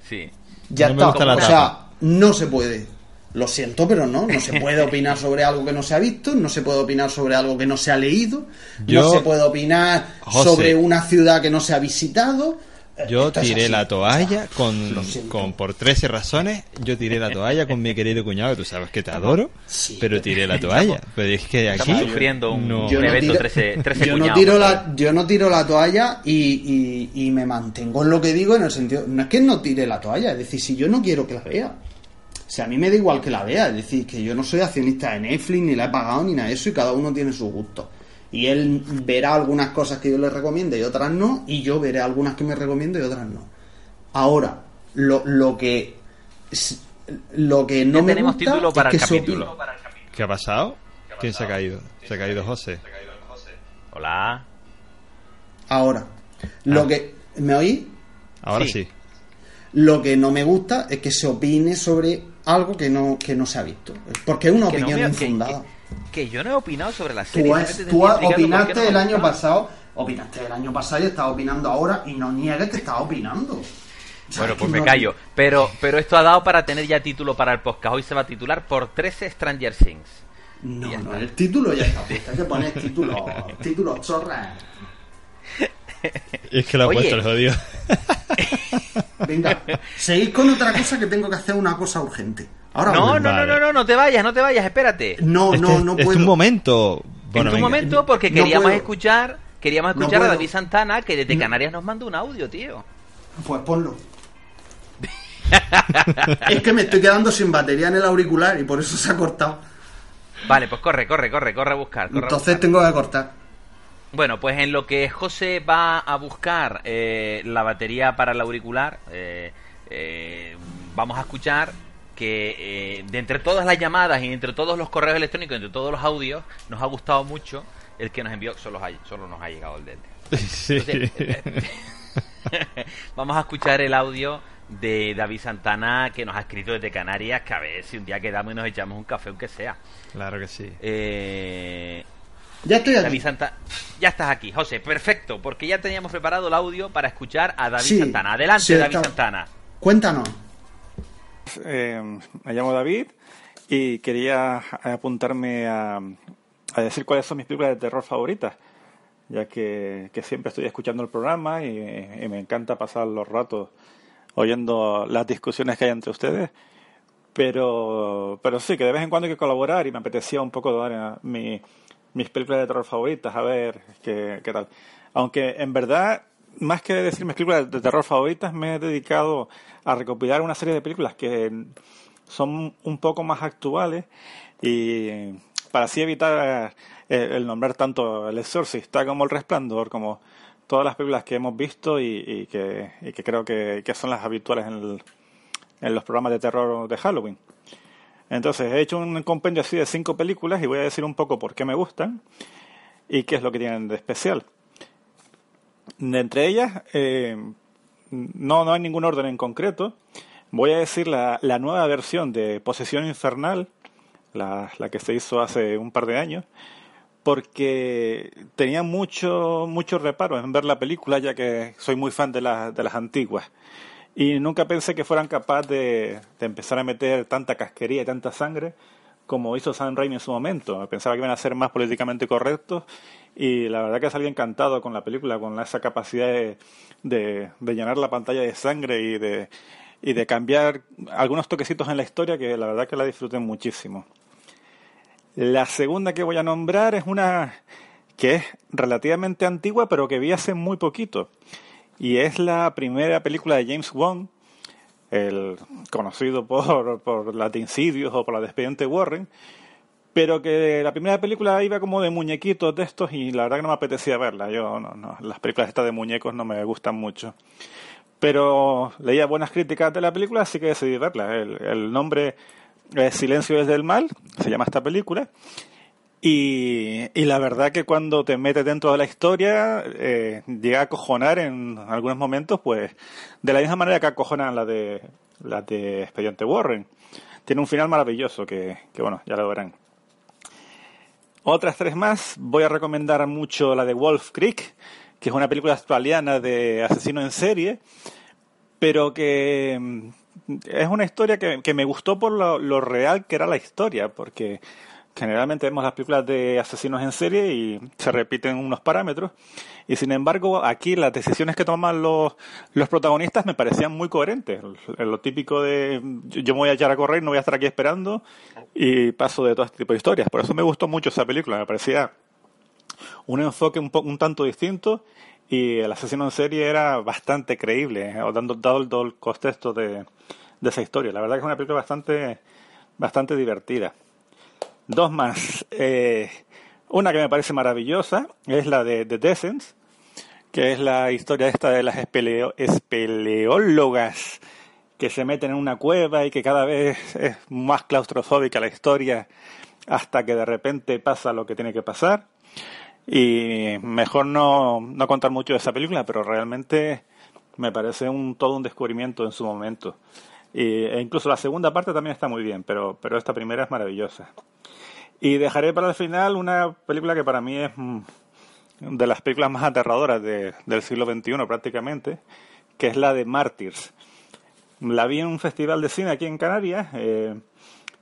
Sí. Ya No me está. gusta la o tapa. sea, no se puede. Lo siento, pero no. No se puede opinar sobre algo que no se ha visto, no se puede opinar sobre algo que no se ha leído, Yo- no se puede opinar José. sobre una ciudad que no se ha visitado. Eh, Yo tiré así. la toalla Lo con, con por 13 razones. Yo tiré la toalla con mi querido cuñado, que tú sabes que te adoro, Sí. pero tiré la toalla. Pero es que aquí Estamos sufriendo un, no. un Yo no evento tiro- 13, 13 yo no tiro la yo no tiro la toalla y, y- y me mantengo en lo que digo en el sentido no es que no tire la toalla es decir si yo no quiero que la vea o sea a mí me da igual que la vea es decir que yo no soy accionista de Netflix ni la he pagado ni nada de eso y cada uno tiene su gusto y él verá algunas cosas que yo le recomiende y otras no y yo veré algunas que me recomiendo y otras no ahora lo, lo que lo que no Ya me tenemos gusta título para es el se capítulo. ¿Qué ha pasado? ¿Quién se ha caído? Se ha caído José. Hola. ahora lo Ah. que me oí Ahora Sí. sí. Lo que no me gusta es que se opine sobre algo que no, que no se ha visto. Porque es una Que no opinión me- que- infundada. Que, que yo no he opinado sobre la serie. Tú, has- tú opinaste no el año pasado, opinaste el año pasado y estás opinando ahora y no niegues que estás opinando. Bueno, es pues me no- callo. Pero, pero esto ha dado para tener ya título para el podcast. Hoy se va a titular por 13 Stranger Things. No, no, el título ya está. Hay que poner título, título chorra. Es que lo ha puesto el jodido. Venga, seguid con otra cosa que tengo que hacer una cosa urgente. Ahora No, no, no, Vale. no, no, no te vayas, no te vayas, espérate. no, Este no, es- no es puedo. un momento. en Bueno, tu venga. momento, porque queríamos escuchar, queríamos No escuchar a. David Santana, que desde No. Canarias nos mandó un audio, tío. Pues ponlo. es que me estoy quedando sin batería en el auricular y por eso se ha cortado. Vale, pues corre, corre, corre, corre a buscar. Corre a Entonces buscar. tengo que cortar. Bueno, pues en lo que José va a buscar eh, la batería para el auricular, eh, eh, vamos a escuchar que eh, de entre todas las llamadas y entre todos los correos electrónicos, entre todos los audios, nos ha gustado mucho el que nos envió, solo, hay, solo nos ha llegado el del. Sí. Entonces, vamos a escuchar el audio de David Santana que nos ha escrito desde Canarias, que a ver si un día quedamos y nos echamos un café, aunque sea. Claro que sí. Eh, Ya estoy aquí. David Santana, ya estás aquí, José, perfecto, porque ya teníamos preparado el audio para escuchar a David Sí, Santana. Adelante, sí, David está- Santana. Cuéntanos. Eh, me llamo David y quería apuntarme a, a decir cuáles son mis películas de terror favoritas, ya que, que siempre estoy escuchando el programa y, y me encanta pasar los ratos oyendo las discusiones que hay entre ustedes. Pero, pero sí, que de vez en cuando hay que colaborar y me apetecía un poco dar eh, mi- mis películas de terror favoritas, a ver qué, tal. Aunque en verdad, más que decir mis películas de terror favoritas, me he dedicado a recopilar una serie de películas que son un poco más actuales y para así evitar eh, el nombrar tanto El Exorcista como El Resplandor, como todas las películas que hemos visto y, y que, creo que, son las habituales en los programas de terror de Halloween. Entonces, he hecho un compendio así de cinco películas y voy a decir un poco por qué me gustan y qué es lo que tienen de especial. De entre ellas, eh, no, no hay ningún orden en concreto. Voy a decir la, la nueva versión de Posesión Infernal, la, la que se hizo hace un par de años, porque tenía mucho, muchos reparos en ver la película, ya que soy muy fan de, la- de las antiguas. Y nunca pensé que fueran capaces de, de empezar a meter tanta casquería y tanta sangre como hizo Sam Raimi en su momento. Pensaba que iban a ser más políticamente correctos y la verdad que salí encantado con la película, con esa capacidad de, de- de llenar la pantalla de sangre y de, y de cambiar algunos toquecitos en la historia que la verdad que la disfruté muchísimo. La segunda que voy a nombrar es una que es relativamente antigua, pero que vi hace muy poquito. Y es la primera película de James Wan, el conocido por, por la de Insidious o por la de Expediente Warren, pero que la primera película iba como de muñequitos de estos y la verdad que no me apetecía verla. Yo no, no, las películas estas de muñecos no me gustan mucho. Pero leía buenas críticas de la película, así que decidí verla. El, el nombre es Silencio desde el mal, se llama esta película. Y, y la verdad que cuando te metes dentro de la historia, eh, llega a acojonar en algunos momentos, pues, de la misma manera que acojonan la de, la de Expediente Warren. Tiene un final maravilloso que, que, bueno, ya lo verán. Otras tres más, voy a recomendar mucho la de Wolf Creek, que es una película australiana de asesino en serie, pero que mm, es una historia que, que me gustó por lo, lo real que era la historia, porque generalmente vemos las películas de asesinos en serie y se repiten unos parámetros y sin embargo aquí las decisiones que toman los, los protagonistas me parecían muy coherentes lo típico de yo me voy a echar a correr no voy a estar aquí esperando y paso de todo este tipo de historias por eso me gustó mucho esa película me parecía un enfoque un, po- un tanto distinto y el asesino en serie era bastante creíble, eh, dando, dado el contexto de, de esa historia. La verdad que es una película bastante, bastante divertida. Dos más. Eh, una que me parece maravillosa es la de The que es la historia esta de las espeleo- espeleólogas que se meten en una cueva y que cada vez es más claustrofóbica la historia hasta que de repente pasa lo que tiene que pasar. Y mejor no, no contar mucho de esa película, pero realmente me parece un, todo un descubrimiento en su momento. Y, e incluso la segunda parte también está muy bien, pero, pero esta primera es maravillosa. Y dejaré para el final una película que para mí es mm, de las películas más aterradoras de- del siglo XXI prácticamente, que es la de Mártires. La vi en un festival de cine aquí en Canarias. eh,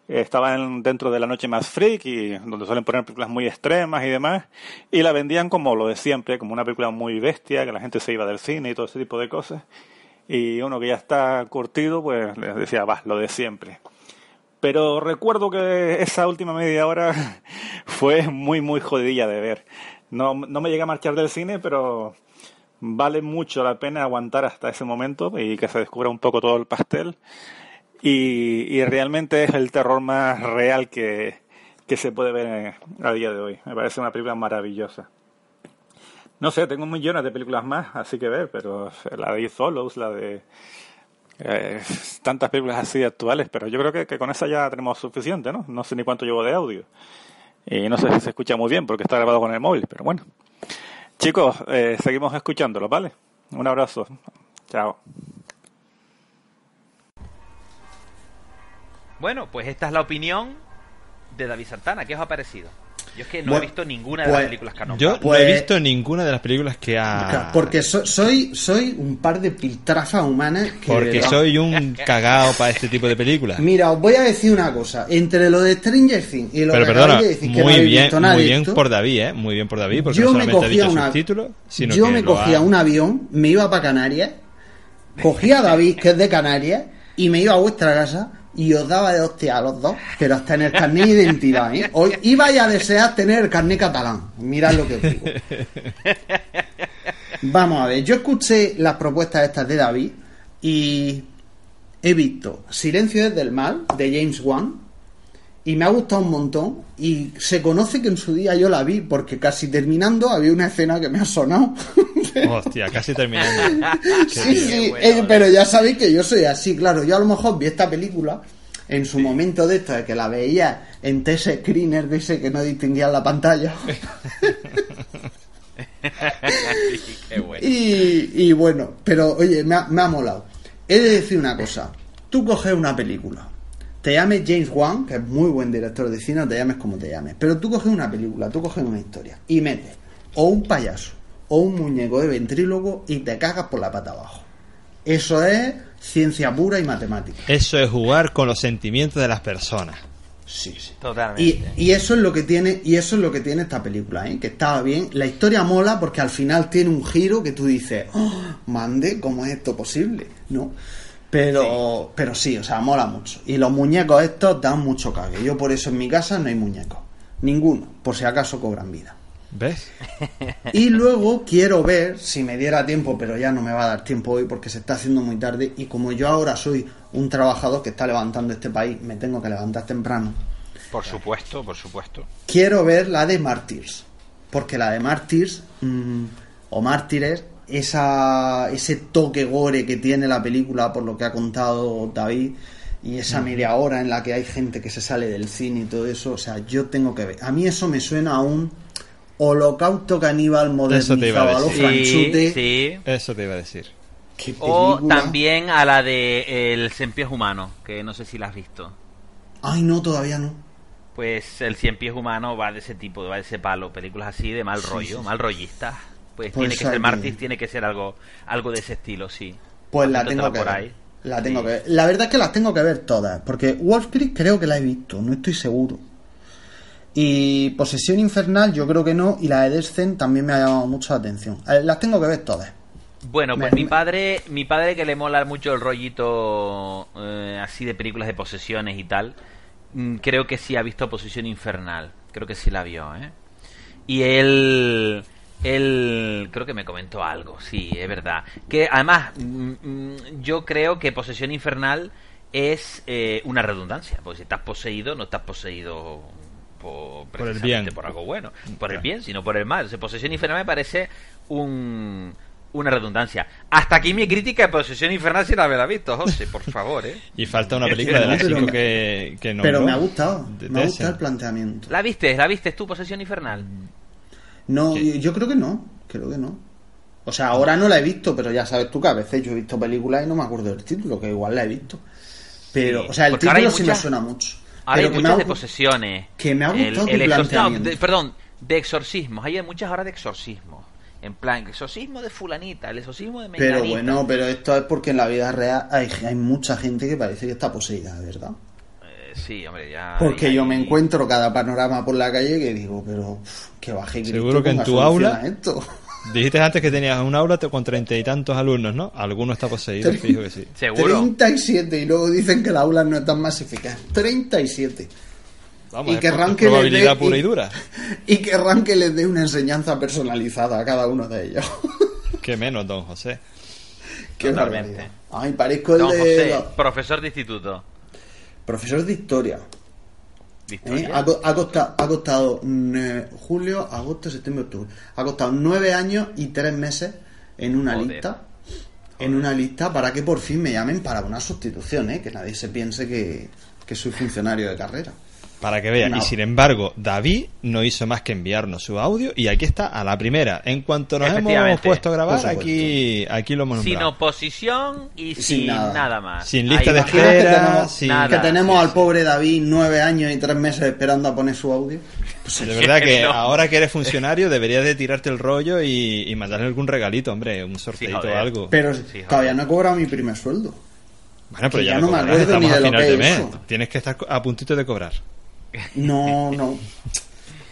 estaba en- dentro de la noche más freak y donde suelen poner películas muy extremas y demás. Y la vendían como lo de siempre, como una película muy bestia, que la gente se iba del cine y todo ese tipo de cosas. Y uno que ya está curtido, pues les decía, va, lo de siempre. Pero recuerdo que esa última media hora fue muy, muy jodidilla de ver. No, no me llegué a marchar del cine, pero vale mucho la pena aguantar hasta ese momento y que se descubra un poco todo el pastel. Y, y realmente es el terror más real que, que se puede ver a día de hoy. Me parece una película maravillosa. No sé, tengo millones de películas más, así que ver, pero la de Follows, la de eh, tantas películas así actuales, pero yo creo que, que con esa ya tenemos suficiente, ¿no? No sé ni cuánto llevo de audio. Y no sé si se escucha muy bien porque está grabado con el móvil, pero bueno. Chicos, eh, seguimos escuchándolo, ¿vale? Un abrazo. Chao. Bueno, pues esta es la opinión de David Santana. ¿Qué os ha parecido? Yo es que no Bueno, he visto ninguna de pues, las películas que ha Yo no he Pues- visto ninguna de las películas que ha... Porque so- soy, soy un par de piltrafas humanas que... Porque soy un cagao para este tipo de películas. Mira, os voy a decir una cosa. Entre lo de Stranger Things y lo Pero que perdona, de decir que no muy bien, visto nada muy bien esto, por David, ¿eh? Muy bien por David, porque yo no me solamente ha cogía dicho una, subtítulos, sino yo que me cogía ha- un avión, me iba para Canarias, cogía a David, que es de Canarias, y me iba a vuestra casa y os daba de hostia a los dos, pero hasta en el carnet de identidad, ¿eh? Hoy ibais a desear tener el carnet catalán. Mirad lo que os digo. Vamos a ver, yo escuché las propuestas estas de David y he visto Silencio desde el mal de James Wan y me ha gustado un montón y se conoce que en su día yo la vi porque casi terminando había una escena que me ha sonado. Hostia, casi terminando. Sí, tío. sí, bueno, eh, pero ya sabéis que yo soy así, claro, yo a lo mejor vi esta película en su momento de esto, de que la veía en TS Screener de ese que no distinguía la pantalla. Qué bueno. Y, y bueno, pero oye, me ha, me ha molado. He de decir una cosa. Tú coges una película, te llames James Wan, que es muy buen director de cine, o te llames como te llames, pero tú coges una película, tú coges una historia y metes o un payaso o un muñeco de ventrílogo y te cagas por la pata abajo. Eso es ciencia pura y matemática. Eso es jugar con los sentimientos de las personas. Sí, sí. Totalmente. Y, y eso es lo que tiene y eso es lo que tiene esta película ¿eh? que estaba bien la historia mola porque al final tiene un giro que tú dices "Oh, mande cómo es esto posible no pero pero sí o sea mola mucho y los muñecos estos dan mucho cague yo por eso en mi casa no hay muñecos ninguno por si acaso cobran vida ¿Ves? y luego quiero ver si me diera tiempo, pero ya no me va a dar tiempo hoy porque se está haciendo muy tarde. Y como yo ahora soy un trabajador que está levantando este país, me tengo que levantar temprano. Por supuesto, por supuesto. Quiero ver la de Martyrs. Porque la de Martyrs mm, o Mártires, esa, ese toque gore que tiene la película, por lo que ha contado David, y esa media hora en la que hay gente que se sale del cine y todo eso, o sea, yo tengo que ver. A mí eso me suena a un holocausto caníbal a modernizado a los decir. franchute. Sí, sí. Eso te iba a decir. Qué O también a la de El Cien Pies Humano, que no sé si la has visto. Ay, no, todavía no. Pues El Cien Pies Humano va de ese tipo, va de ese palo. Películas así de mal Sí, rollo, sí, mal rollistas. Pues, Pues tiene que ser Martis, tiene que ser algo algo de ese estilo, sí. Pues la tengo que por ver. ahí. La tengo Sí. que ver. La verdad es que las tengo que ver todas, porque Wolf Creek creo que la he visto, no estoy seguro. Y Posesión Infernal yo creo que no, y la de Descent también me ha llamado mucho la atención. Las tengo que ver todas. Bueno, pues Me- mi padre, mi padre que le mola mucho el rollito eh, así de películas de posesiones y tal, mm, creo que sí ha visto Posesión Infernal, creo que sí la vio, ¿eh? Y él, él creo que me comentó algo, sí, es verdad. Que además, mm, mm, yo creo que Posesión Infernal es eh, una redundancia, porque si estás poseído, no estás poseído por, Por el bien. por algo bueno, por el bien, sino por el mal. O sea, Posesión Infernal me parece un, una redundancia. Hasta aquí mi crítica de Posesión Infernal si la habrá visto, José, por favor, ¿eh? Y falta una película de las cinco me- que, que Pero me ha gustado, me ha gustado el planteamiento. ¿La viste? ¿La viste tú, Posesión Infernal? No, yo creo que no, creo que no. O sea, ahora no la he visto, pero ya sabes tú que a veces yo he visto películas y no me acuerdo del título, que igual la he visto. Pero, o sea, el porque título sí me suena mucho. Ahora pero hay que me muchas ha de posesiones. que me ha gustado el no, de- perdón, de exorcismos. Hay muchas ahora de exorcismos. En plan, exorcismo de fulanita, el exorcismo de menganita. Pero bueno, pero esto es porque en la vida real hay, hay mucha gente que parece que está poseída, verdad. Sí, hombre, ya... Porque hay- yo me encuentro cada panorama por la calle que digo, pero que baje Cristo Seguro que en tu aula- a esto. Dijiste antes que tenías un aula con treinta y tantos alumnos, ¿no? Alguno está poseído, Tre- fijo que sí. Seguro. 37 y luego dicen que las aulas no están masificadas. 37. Vamos, Y es querrán que les probabilidad dé- pura y y- dura. Y querrán que les dé una enseñanza personalizada a cada uno de ellos. Qué menos, don José. Qué Totalmente. barbaridad. Ay, parezco el Don de José, profesor de instituto. Profesor de historia. ¿De ¿eh? Ha, co- ha costado, ha costado eh, julio, agosto, septiembre, octubre. Ha costado nueve años y tres meses en una Joder. lista. en una lista para que por fin me llamen para una sustitución, ¿eh? Que nadie se piense que, que soy funcionario de carrera. Para que vea. No. Y sin embargo, David no hizo más que enviarnos su audio y aquí está a la primera. En cuanto nos hemos puesto a grabar, aquí, aquí lo hemos Sin nombrado. oposición y Sin sin, nada. nada. más. Sin lista de va. ¿Imaginas que espera, tenemos, sin- Nada. que tenemos Sí, al sí. pobre David nueve años y tres meses esperando a poner su audio? Pues De verdad que No. ahora que eres funcionario deberías de tirarte el rollo y, y mandarle algún regalito, hombre, un sorteito o algo. Pero todavía no he cobrado mi primer sueldo. bueno, pero que ya, no me acuerdo ni de lo final que de es mes. eso. Tienes que estar a puntito de cobrar. No, no.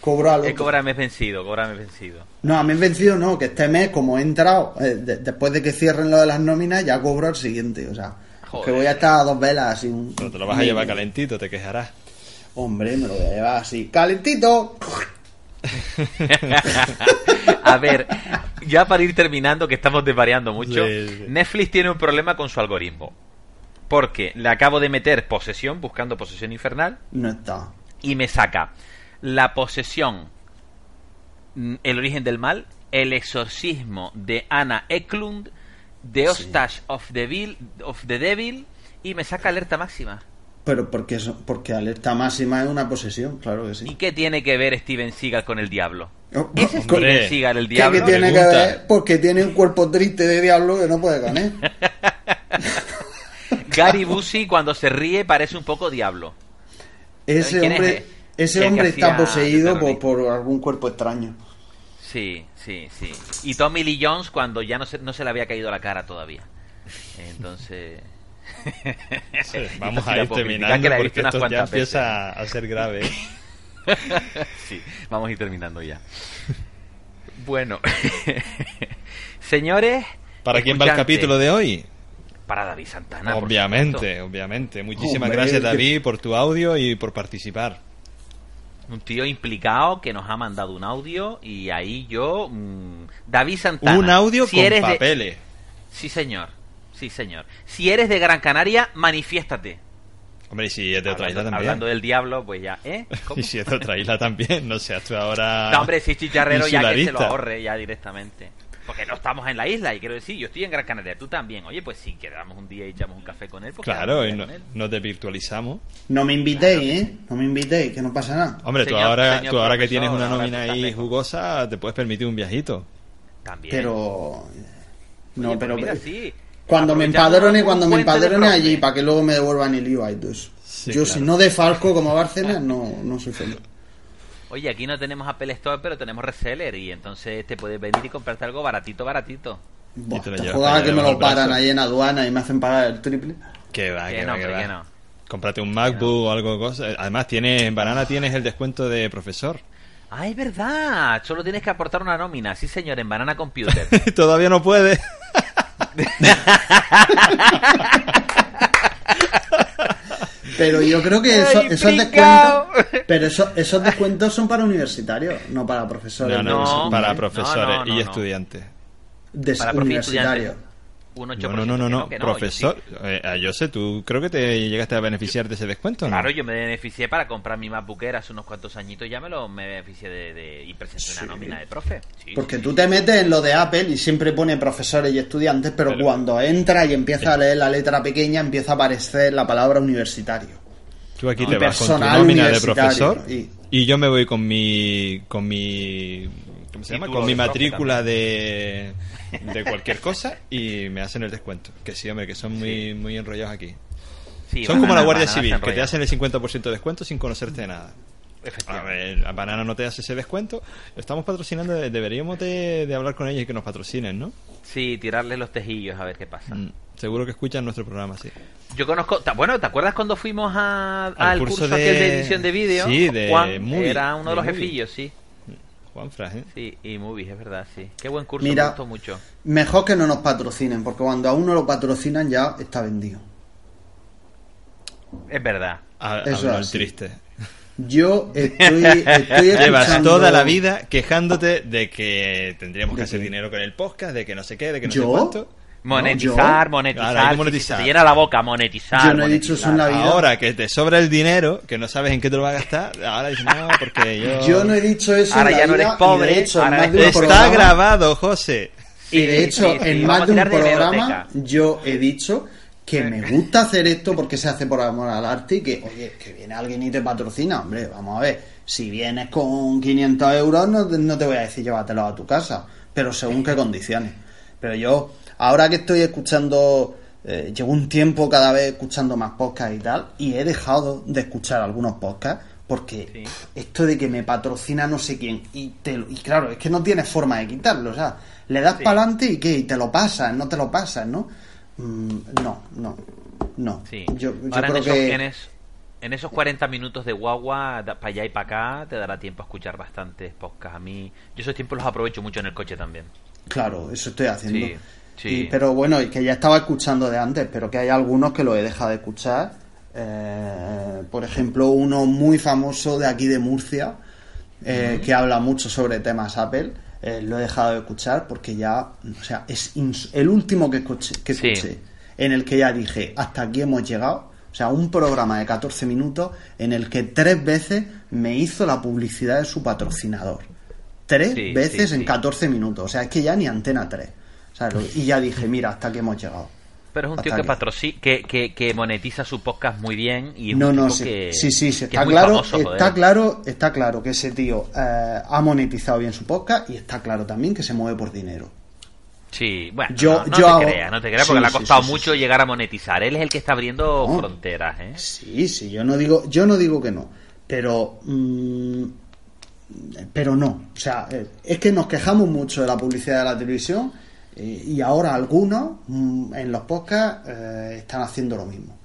Cobro al Eh, otro. cóbrame vencido, cóbrame vencido. No, a mí he vencido no, que este mes, como he entrado, eh, de- después de que cierren lo de las nóminas, ya cobro el siguiente. O sea, Joder. que voy a estar a dos velas así. Un, Pero te lo vas a llevar calentito, te quejarás. Hombre, me lo voy a llevar así. ¡Calentito! A ver, ya para ir terminando, que estamos desvariando mucho, Sí, sí. Netflix tiene un problema con su algoritmo. Porque le acabo de meter posesión, buscando posesión infernal, No está. Y me saca la posesión, mm, el origen del mal, el exorcismo de Anna Eklund, The Hostage of, the Devil, of the Devil, y me saca alerta máxima. Pero porque, eso, porque alerta máxima es una posesión, claro que ¿Y sí. qué tiene que ver Steven Seagal con el diablo? Oh, ¿Es Steven. Seagal el ¿Qué, diablo? qué tiene que ver? Porque tiene un cuerpo triste de diablo que no puede él. Gary Busey cuando se ríe parece un poco diablo. Ese ¿Quién es hombre, ese el hombre está poseído por, por algún cuerpo extraño. Sí, sí, sí. Y Tommy Lee Jones cuando ya no se, no se le había caído la cara todavía. Entonces... Vamos a ir terminando que la he porque visto unas esto ya cuantas veces. empieza a ser grave. sí, vamos a ir terminando ya. Bueno, señores... ¿Para quién va el capítulo de hoy? Para David Santana. obviamente, obviamente. Muchísimas Hombre, gracias que- David por tu audio y por participar. Un tío implicado que nos ha mandado un audio y ahí yo... mm, David Santana. Un audio si con eres de- papeles. Sí, señor. Sí, señor. Si eres de Gran Canaria, manifiéstate. Hombre, y si es de otra isla Hablando, también. hablando del diablo, pues ya, ¿eh? ¿Cómo? Y si es de otra isla también, no seas tú ahora. No, hombre, si es chicharrero ya que se lo ahorre ya directamente. Porque no estamos en la isla y quiero decir, yo estoy en Gran Canaria, tú también. Oye, pues si quedamos un día y echamos un café con él, pues Claro, y no, te virtualizamos. No me invitéis, ¿eh? No me invitéis, que no pasa nada. Hombre, tú Señor- ahora, señor tú ahora que tienes una ahora nómina tú ahí jugosa, te puedes permitir un viajito. También. Pero. No, Oye, pues pero. mira, sí. Cuando me empadrone, cuando me empadrone allí, para que luego me devuelvan el IVA y todo eso. Sí, Yo, claro. si no defalco como Bárcenas, no, no soy feliz. Oye, aquí no tenemos Apple Store, pero tenemos reseller y entonces te puedes venir y comprarte algo baratito, baratito. Buah, te jodas que me lo paran ahí en aduana y me hacen pagar el triple. Que va, Que no, va, que hombre, va. que no. Cómprate un MacBook o algo cosa. Además, tienes, en Banana tienes el descuento de profesor. Ah, es verdad. Solo tienes que aportar una nómina. Sí, señor, en Banana Computer. Todavía no puede. Pero yo creo que eso- esos descuentos. Pero eso- esos descuentos son para universitarios, no para profesores. No, no, para profesores No, no, no, y no. estudiantes. De Para universitarios. Un 8%. No, no, no, no, que no. que no, profesor. yo sí. Eh, a Jose, ¿tú creo que te llegaste a beneficiar de ese descuento? no? Claro, yo me beneficié para comprar mi MacBook Air hace unos cuantos añitos y ya me lo me beneficié de, de y presenté Sí. una nómina de profe. Sí, Porque sí, tú sí. te metes en lo de Apple y siempre pone profesores y estudiantes, pero, Pero- cuando entra y empieza a leer la letra pequeña, empieza a aparecer la palabra universitario. Tú aquí No, te vas con tu nómina de profesor y- y... yo me voy con mi con mi ¿cómo se llama? Título Con mi matrícula de de cualquier cosa y me hacen el descuento. Que sí, hombre, que son muy muy enrollados aquí. Sí, son como la Guardia Civil, que te hacen el 50% de descuento sin conocerte de nada. A Efectivamente. ver, la banana no te hace ese descuento. Estamos patrocinando, deberíamos de, de hablar con ellos y que nos patrocinen, ¿no? Sí, tirarle los tejillos a ver qué pasa. Mm, Seguro que escuchan nuestro programa, sí. Yo conozco, bueno, ¿te acuerdas cuando fuimos a- Al al curso curso, de- aquel de edición de vídeo? Sí, de Juan movie, era uno de, de los movie. jefillos, sí. Juan Fras, ¿eh? Sí, y movies, es verdad, sí. Qué buen curso, Mira. me gustó mucho. Mejor que no nos patrocinen, porque cuando a uno lo patrocinan ya está vendido. Es verdad. Ha- Eso así. triste. Yo estoy, estoy Llevas toda la vida quejándote de que tendríamos que ¿De hacer qué? dinero con el podcast, de que no sé qué, de que no ¿Yo? sé cuánto. Monetizar, yo- monetizar. Claro, que monetizar. te llena la boca, monetizar. Yo no he dicho eso en la vida. Ahora que te sobra el dinero, que no sabes en qué te lo vas a gastar, ahora dices, no, porque yo... Yo no he dicho eso Ahora en la ya no eres pobre, de hecho, ahora más eres- de un Está programa- grabado, José. Y de hecho, sí, sí, en más de un de programa yo he dicho que me gusta hacer esto porque se hace por amor al arte y que, oye, que viene alguien y te patrocina, hombre, vamos a ver, si vienes con 500 euros no, te- no te voy a decir llévatelos a tu casa, pero según qué condiciones. Pero yo, ahora que estoy escuchando, eh, llevo un tiempo cada vez escuchando más podcasts y tal, y he dejado de escuchar algunos podcasts porque Sí. esto de que me patrocina no sé quién, y, te, y claro, es que no tienes forma de quitarlo, o sea, le das Sí. para adelante y qué, y te lo pasas, no te lo pasas, ¿no? Mm, no, no, no. Sí. Yo, yo Ahora creo en, esos, que... en, es- en esos 40 minutos de guagua, para allá y para acá, te dará tiempo a escuchar bastantes podcasts. A mí, yo esos tiempos los aprovecho mucho en el coche también. Claro, eso estoy haciendo. Sí, sí. Y- pero bueno, y que ya estaba escuchando de antes, pero que hay algunos que lo he dejado de escuchar. Eh, por ejemplo, uno muy famoso de aquí de Murcia, eh, que habla mucho sobre temas Apple. eh, lo he dejado de escuchar porque ya, o sea, es el último que escuché, que Sí. escuché en el que ya dije, hasta aquí hemos llegado. O sea, un programa de 14 minutos en el que tres veces me hizo la publicidad de su patrocinador. Tres Sí, veces sí, en sí. 14 minutos. O sea, es que ya ni antena 3. O sea, lo- y ya dije, mira, hasta aquí hemos llegado. Pero es un tío que, aquí. patroci- que, que, que monetiza su podcast muy bien y es No, un no, sí, que, sí, sí, sí, que está es claro, famoso, está claro, está claro que ese tío eh, ha monetizado bien su podcast y está claro también que se mueve por dinero. Sí, bueno, Yo- no, no yo te hago- creas, no te creas, Sí, porque le ha costado sí, sí, mucho llegar a monetizar. Él es el que está abriendo No. fronteras, ¿eh? Sí, sí, yo no digo, yo no digo que no, pero mm, pero no, o sea, eh, es que nos quejamos mucho de la publicidad de la televisión eh, y ahora algunos mm, en los podcasts eh, están haciendo lo mismo.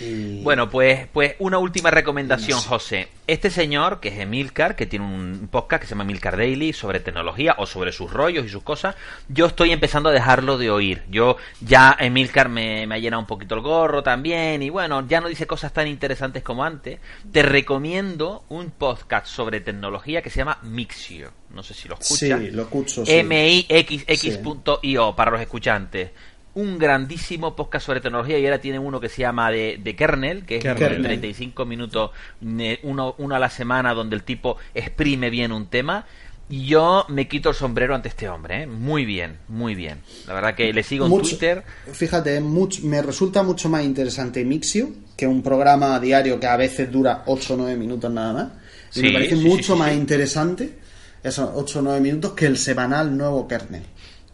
Y- Bueno, pues, pues una última recomendación, No sé. José. Este señor, que es Emilcar, que tiene un podcast que se llama Emilcar Daily sobre tecnología o sobre sus rollos y sus cosas, yo estoy empezando a dejarlo de oír. Yo ya Emilcar me, me ha llenado un poquito el gorro también y bueno, ya no dice cosas tan interesantes como antes. Te recomiendo un podcast sobre tecnología que se llama Mixio. No sé si lo escuchas. Sí, lo escucho. sí. mixx.io para los escuchantes. Un grandísimo podcast sobre tecnología y ahora tiene uno que se llama de, de Kernel, que es Kernel. de 35 minutos, eh, uno, uno a la semana, donde el tipo exprime bien un tema. Y yo me quito el sombrero ante este hombre, ¿eh? muy bien, muy bien. La verdad que le sigo en Mucho- Twitter. Fíjate, mucho- me resulta mucho más interesante Mixio que un programa diario que a veces dura 8 o 9 minutos nada más. Y Sí, me parece sí, mucho sí, más interesante esos 8 o 9 minutos que el semanal nuevo kernel.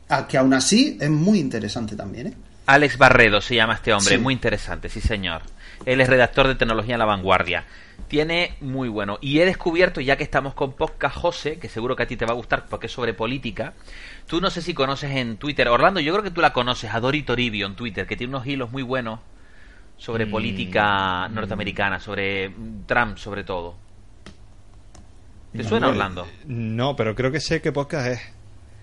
A que aún así es muy interesante también, ¿eh? Alex Barredo se llama este hombre, Sí. muy interesante, sí señor. Él es redactor de tecnología en la vanguardia. Tiene muy bueno. Y he descubierto, ya que estamos con podcast José, que seguro que a ti te va a gustar porque es sobre política. Tú no sé si conoces en Twitter, Orlando, yo creo que tú la conoces, a Dori Toribio en Twitter, que tiene unos hilos muy buenos sobre Mm, política norteamericana, sobre Trump sobre todo. ¿Te No, suena, Orlando? No, pero creo que sé qué podcast es.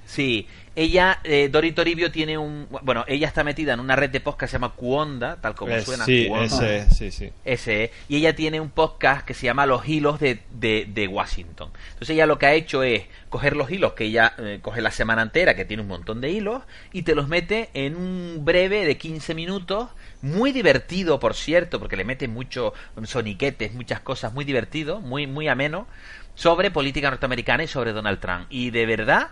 Sí, ella, eh, Dori Toribio tiene un... Bueno, ella está metida en una red de podcast que se llama Cuonda, tal como Eh, suena. sí, Cuonda. ese, sí, sí. Ese es. Y ella tiene un podcast que se llama Los Hilos de, de, de Washington. Entonces ella lo que ha hecho es coger los hilos que ella eh, coge la semana entera, que tiene un montón de hilos, y te los mete en un breve de 15 minutos, muy divertido, por cierto, porque le mete muchos soniquetes, muchas cosas, muy divertido, muy, muy ameno, sobre política norteamericana y sobre Donald Trump. Y de verdad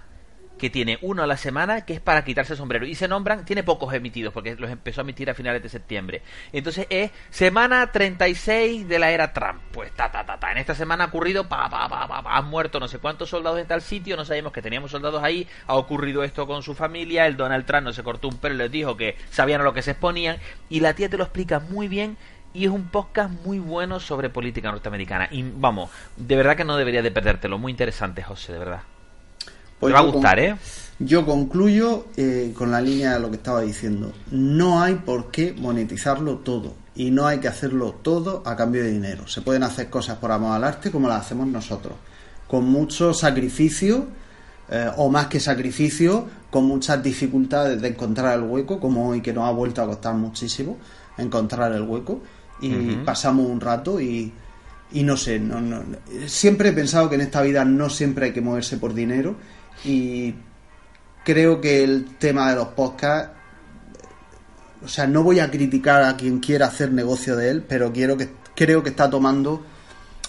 que tiene uno a la semana que es para quitarse el sombrero y se nombran, tiene pocos emitidos porque los empezó a emitir a finales de septiembre. Entonces es semana 36 de la era Trump. Pues ta ta ta ta. En esta semana ha ocurrido pa pa pa pa, han muerto no sé cuántos soldados en tal sitio, no sabíamos que teníamos soldados ahí, ha ocurrido esto con su familia, el Donald Trump no se cortó un pelo y les dijo que sabían a lo que se exponían y la tía te lo explica muy bien y es un podcast muy bueno sobre política norteamericana. Y vamos, de verdad que no deberías de perdértelo, muy interesante, José, de verdad. Pues te va a con- gustar, ¿eh? Yo concluyo eh, con la línea de lo que estaba diciendo. No hay por qué monetizarlo todo y no hay que hacerlo todo a cambio de dinero. Se pueden hacer cosas por amor al arte como las hacemos nosotros, con mucho sacrificio eh, o más que sacrificio, con muchas dificultades de encontrar el hueco, como hoy que nos ha vuelto a costar muchísimo encontrar el hueco y pasamos un rato y, y no sé, no, no- siempre he pensado que en esta vida no siempre hay que moverse por dinero y creo que el tema de los podcasts, o sea, no voy a criticar a quien quiera hacer negocio de él, pero quiero que creo que está tomando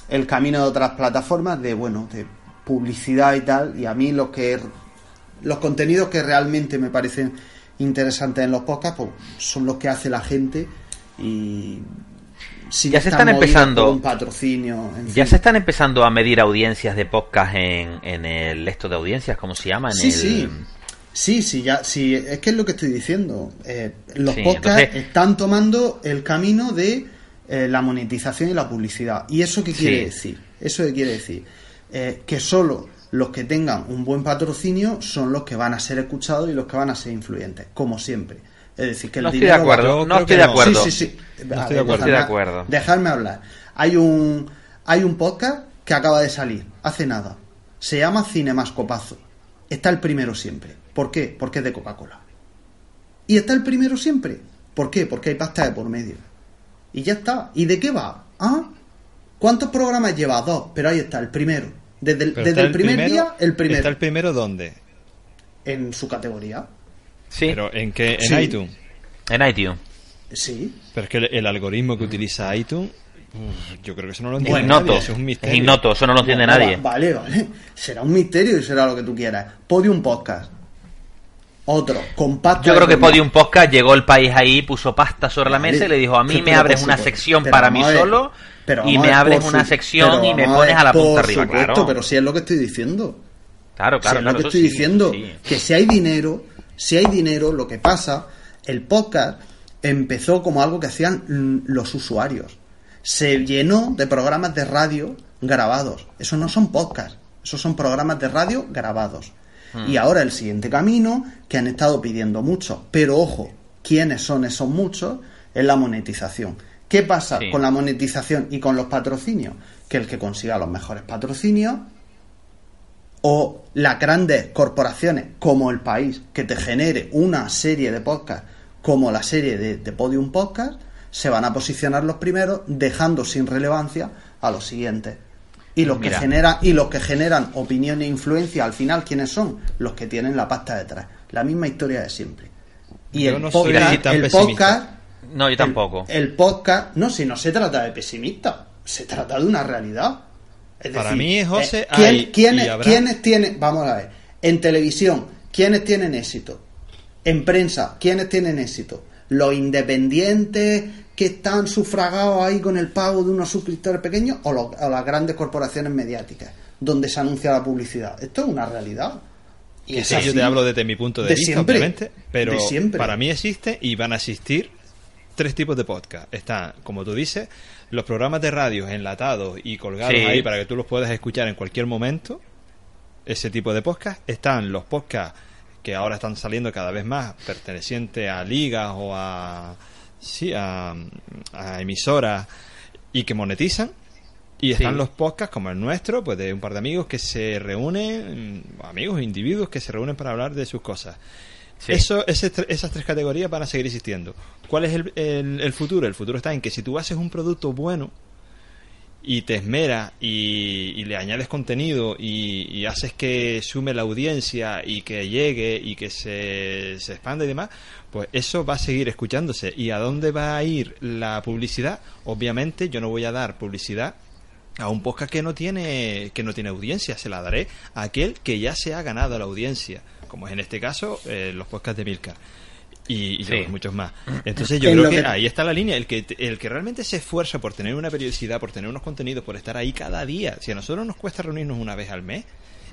el camino de otras plataformas de bueno, de publicidad y tal, y a mí lo que los contenidos que realmente me parecen interesantes en los podcasts pues, son los que hace la gente. Y si Ya se están empezando- un patrocinio en Ya fin. se están empezando a medir audiencias de podcast en, en el esto de audiencias, ¿cómo se llama? En Sí, el- sí. Sí, sí, ya, sí, es que es lo que estoy diciendo. Eh, los Sí, podcasts entonces- están tomando el camino de eh, la monetización y la publicidad. ¿Y eso qué quiere Sí. decir? ¿Eso qué quiere decir? Eh, que solo los que tengan un buen patrocinio son los que van a ser escuchados y los que van a ser influyentes, como siempre. Es decir, que el No estoy de acuerdo, no estoy de no. acuerdo. Sí, sí, sí. No estoy ver, de acuerdo. dejadme- Estoy de acuerdo. Dejadme hablar. Hay un, hay un podcast que acaba de salir, hace nada. Se llama Cinemascopazo. Está el primero siempre. ¿Por qué? Porque es de Coca-Cola. Y está el primero siempre. ¿Por qué? Porque hay pasta de por medio. Y ya está. ¿Y de qué va? ¿Ah? ¿Cuántos programas lleva? Dos. Pero ahí está, el primero. Desde el, desde el primer primero- día, el primero. ¿Está el primero dónde? En su categoría. Sí, Pero en qué en Sí. iTunes. en iTunes. Sí. Pero es que el, el algoritmo que utiliza iTunes, uf, yo creo que eso no lo Es entiende ignoto. nadie, eso es un misterio. Es ignoto, eso no lo entiende nadie. va- Vale, vale. Será un misterio y será lo que tú quieras. Podium Podcast. Otro, compacto. Yo creo que Podium Podcast llegó el país ahí, puso pasta sobre la mesa y le dijo, a mí me abres una sección Pero para mí ver. solo Pero y me abres una su- sección y me pones a la punta por arriba, supuesto, claro. Pero si es lo que estoy diciendo. Claro, Si claro, es claro. lo que estoy sí, diciendo. sí. Que si hay dinero, si hay dinero, lo que pasa, el podcast empezó como algo que hacían los usuarios. Se llenó de programas de radio grabados. Eso no son podcasts, esos son programas de radio grabados. Hmm. Y ahora el siguiente camino, que han estado pidiendo mucho, pero ojo, ¿quiénes son esos muchos? Es la monetización. ¿Qué pasa Sí. con la monetización y con los patrocinios? Que el que consiga los mejores patrocinios o las grandes corporaciones como el país que te genere una serie de podcasts como la serie de, de Podium Podcast se van a posicionar los primeros dejando sin relevancia a los siguientes. Y los que y los que generan opinión e influencia al final quiénes son los que tienen la pasta detrás. La misma historia de siempre. Y Yo el no soy podcast, el pesimista. podcast No, yo el- tampoco. el, podcast no si no se trata de pesimista se trata de una realidad Es Para decir, mí, José, eh, ¿quién- hay- quiénes, habrá- quiénes tienen, vamos a ver, en televisión, ¿quiénes tienen éxito? En prensa, ¿quiénes tienen éxito? Los independientes que están sufragados ahí con el pago de unos suscriptores pequeños o, los- o las grandes corporaciones mediáticas, donde se anuncia la publicidad. Esto es una realidad. Y es yo te hablo desde mi punto de, De vista, siempre. obviamente. Pero De siempre. para mí existe y van a existir tres tipos de podcast. Están, como tú dices, los programas de radio enlatados y colgados Sí. ahí para que tú los puedas escuchar en cualquier momento. Ese tipo de podcast. Están los podcasts que ahora están saliendo cada vez más pertenecientes a ligas o a, sí, a, a emisoras y que monetizan. Y están Sí. los podcasts como el nuestro, pues de un par de amigos que se reúnen, amigos, individuos que se reúnen para hablar de sus cosas. Eso, ese esas tres categorías van a seguir existiendo. ¿Cuál es el, el- futuro? El futuro está en que si tú haces un producto bueno y te esmeras y, le añades contenido y, y haces que sume la audiencia y que llegue y que se, se expanda y demás, pues eso va a seguir escuchándose. ¿Y a dónde va a ir la publicidad? Obviamente yo no voy a dar publicidad a un podcast que no tiene que no tiene audiencia se la daré a aquel que ya se ha ganado la audiencia como es en este caso eh, los podcasts de Milka y, y Sí. muchos más entonces yo En creo que, que- ahí está la línea el que el que realmente se esfuerza por tener una periodicidad por tener unos contenidos por estar ahí cada día si a nosotros nos cuesta reunirnos una vez al mes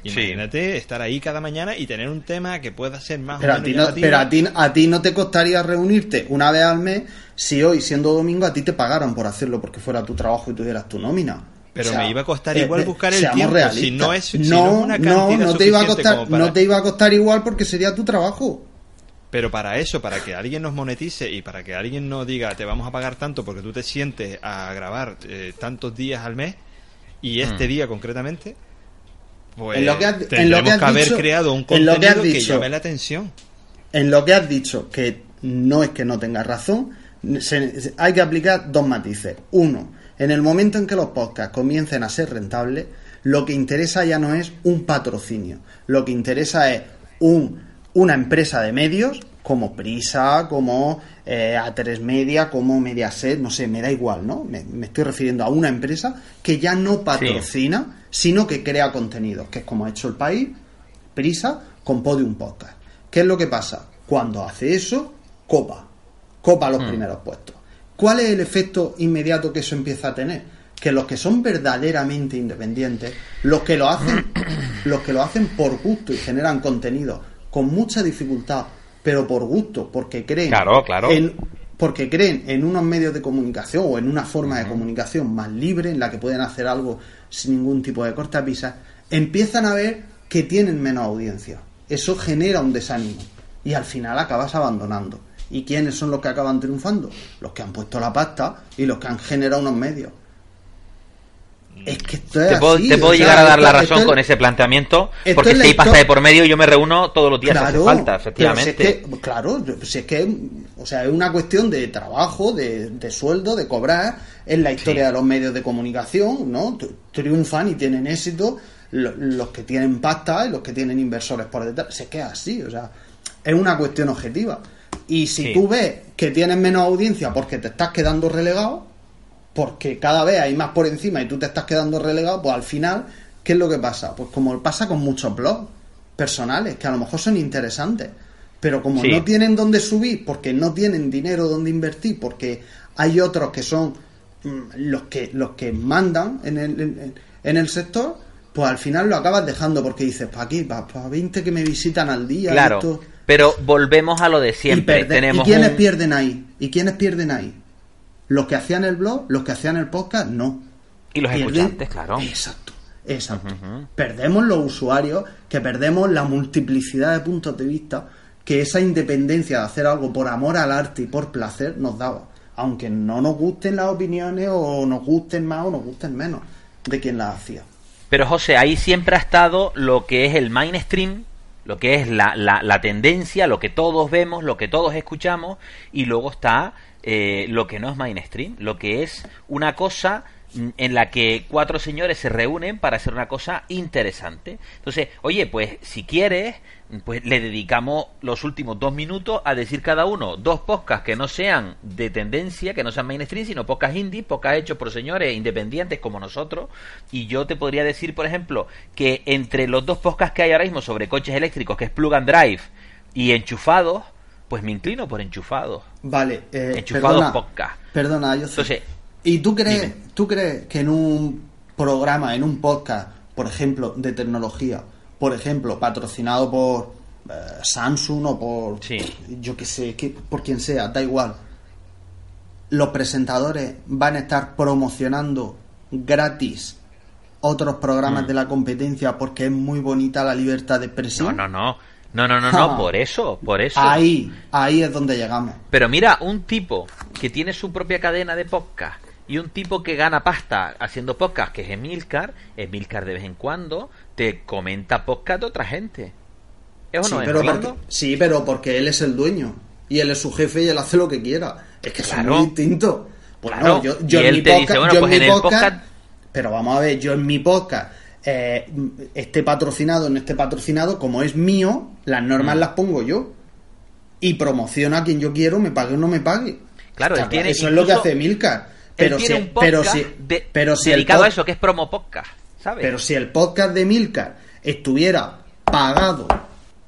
Sí. imagínate estar ahí cada mañana y tener un tema que pueda ser más Pero, o a menos ti, no, llamativo. pero a, ti, a ti no te costaría reunirte una vez al mes si hoy, siendo domingo, a ti te pagaran por hacerlo porque fuera tu trabajo y tuvieras tu nómina. Pero O sea, me iba a costar eh, igual eh, buscar el tiempo, realistas. si no es- si no, no es una no, cantidad no te iba a costar, para- no te iba a costar igual porque sería tu trabajo. Pero para eso, para que alguien nos monetice y para que alguien nos diga te vamos a pagar tanto porque tú te sientes a grabar eh, tantos días al mes y este Hmm. día concretamente, pues En lo que has- en lo tendremos que has que haber dicho- creado un en lo que has contenido que, dicho. llame la atención. En lo que has dicho, que no es que no tengas razón, se- se- hay que aplicar dos matices. Uno, en el momento en que los podcasts comiencen a ser rentables, lo que interesa ya no es un patrocinio, lo que interesa es un, una empresa de medios como Prisa, como eh, A3 Media, como Mediaset, no sé, me da igual, ¿no? Me, me estoy refiriendo a una empresa que ya no patrocina, sino que crea contenidos, que es como ha hecho el país, prisa con Podium Podcast. ¿Qué es lo que pasa? Cuando hace eso, copa. Copa los primeros puestos. ¿Cuál es el efecto inmediato que eso empieza a tener? Que los que son verdaderamente independientes, los que lo hacen, los que lo hacen por gusto y generan contenido con mucha dificultad, pero por gusto, porque creen Claro, claro. en porque creen en unos medios de comunicación o en una forma de comunicación más libre en la que pueden hacer algo sin ningún tipo de cortapisas, empiezan a ver que tienen menos audiencia. Eso genera un desánimo y al final acabas abandonando. ¿Y quiénes son los que acaban triunfando? Los que han puesto la pasta y los que han generado unos medios. Es que esto es Te puedo, así, te puedo o sea, llegar a dar la razón es- con ese planteamiento, porque si hay pasta de por medio, yo me reúno todos los días si hace falta, efectivamente. si es que, claro, si es que o sea, es una cuestión de trabajo, de, de sueldo, de cobrar. Es la historia Sí. de los medios de comunicación, ¿no? Tri- Triunfan y tienen éxito lo- los que tienen pasta y los que tienen inversores por detrás. Si es que es así, o sea, es una cuestión objetiva. Y si Sí. tú ves que tienes menos audiencia porque te estás quedando relegado, porque cada vez hay más por encima y tú te estás quedando relegado, pues al final, ¿qué es lo que pasa? Pues como pasa con muchos blogs personales, que a lo mejor son interesantes, pero como Sí. no tienen dónde subir, porque no tienen dinero donde invertir, porque hay otros que son mm, los que los que mandan en el, en, en el sector, pues al final lo acabas dejando porque dices, ¿para aquí? ¿Para 20 que me visitan al día? Claro, esto?". Pero volvemos a lo de siempre. Y, Tenemos ¿Y quiénes un- pierden ahí? ¿Y quiénes pierden ahí? Los que hacían el blog, los que hacían el podcast, no. Y los Pierden- escuchantes, claro. Exacto, exacto. Perdemos los usuarios, que perdemos la multiplicidad de puntos de vista que esa independencia de hacer algo por amor al arte y por placer nos daba. Aunque no nos gusten las opiniones o nos gusten más o nos gusten menos de quien las hacía. Pero José, ahí siempre ha estado lo que es el mainstream, lo que es la, la, la tendencia, lo que todos vemos, lo que todos escuchamos, y luego está eh, lo que no es mainstream, lo que es una cosa en la que cuatro señores se reúnen para hacer una cosa interesante. Entonces, oye, pues si quieres, pues le dedicamos los últimos dos minutos a decir cada uno dos podcasts que no sean de tendencia, que no sean mainstream, sino podcasts indie, podcasts hechos por señores independientes como nosotros. Y yo te podría decir, por ejemplo, que entre los dos podcasts que hay ahora mismo sobre coches eléctricos, que es Plug and Drive y Enchufados, pues me inclino por Enchufados. Vale, eh, Enchufados perdona, podcast. Perdona, yo Entonces, ¿Y tú crees, dime. tú crees que en un programa, en un podcast, por ejemplo, de tecnología, por ejemplo, patrocinado por eh, Samsung o por, Sí. yo que sé, que, por quien sea, da igual, los presentadores van a estar promocionando gratis otros programas Mm. de la competencia porque es muy bonita la libertad de expresión? no, no, no. No, no, no, no, por eso, por eso. Ahí, ahí es donde llegamos. Pero mira, un tipo que tiene su propia cadena de podcast y un tipo que gana pasta haciendo podcast, que es Emilcar, Emilcar de vez en cuando te comenta podcast de otra gente. ¿Es Sí no es, pero, porque, sí, pero porque él es el dueño. Y él es su jefe y él hace lo que quiera. Es que Claro. es muy distinto. Bueno, Claro. yo, yo Y en él mi te dice, podcast, bueno, yo pues en mi en el podcast- Pero vamos a ver, yo en mi podcast eh, esté patrocinado, no esté patrocinado, como es mío, las normas Mm. las pongo yo. Y promociono a quien yo quiero, me pague o no me pague. Claro, él tiene Eso es lo que incluso- hace Milcar. Él Pero tiene si, un podcast pero si, de- pero si dedicado a eso, que es promo podcast, ¿sabes? pero si el podcast de Milcar estuviera pagado,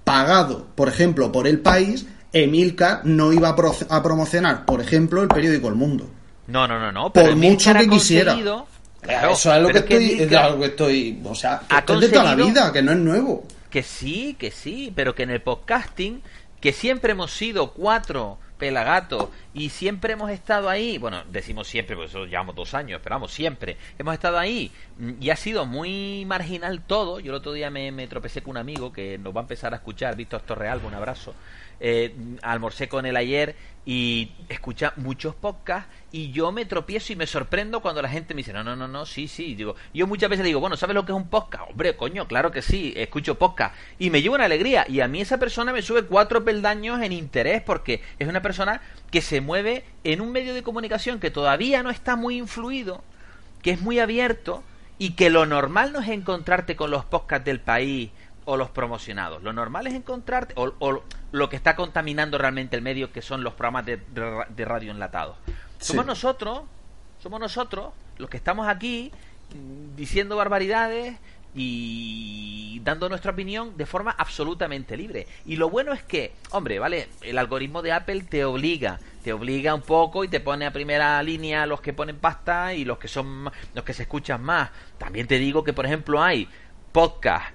pagado, por ejemplo, por el país, Emilcar no iba a, pro- a promocionar, por ejemplo, el periódico El Mundo. No, no, no, no. Por mucho que quisiera. Claro, Eso es lo que estoy, es algo que estoy, o sea, que esto es de toda la vida, que no es nuevo. Que sí, que sí, pero que en el podcasting, que siempre hemos sido cuatro pelagatos y siempre hemos estado ahí, bueno, decimos siempre, porque eso llevamos dos años, pero vamos, siempre, hemos estado ahí. Mm, y ha sido muy marginal todo. Yo el otro día me, me tropecé con un amigo que nos va a empezar a escuchar, Víctor Torrealba, un abrazo. Eh, almorcé con él ayer y escucha muchos podcasts y yo me tropiezo y me sorprendo cuando la gente me dice, no, no, no, no, sí, sí. Digo, yo muchas veces le digo, bueno, ¿sabes lo que es un podcast? Hombre, coño, claro que sí, escucho podcast. Y me lleva una alegría. Y a mí esa persona me sube cuatro peldaños en interés porque es una persona que se mueve en un medio de comunicación que todavía no está muy influido, que es muy abierto y que lo normal no es encontrarte con los podcasts del país o los promocionados. Lo normal es encontrarte, o, o lo que está contaminando realmente el medio, que son los programas de, de- de radio enlatados. Somos nosotros, somos nosotros los que estamos aquí diciendo barbaridades, y dando nuestra opinión de forma absolutamente libre. Y lo bueno es que, hombre, vale, el algoritmo de Apple te obliga, te obliga un poco y te pone a primera línea los que ponen pasta y los que son los que se escuchan más. También te digo que por ejemplo hay podcasts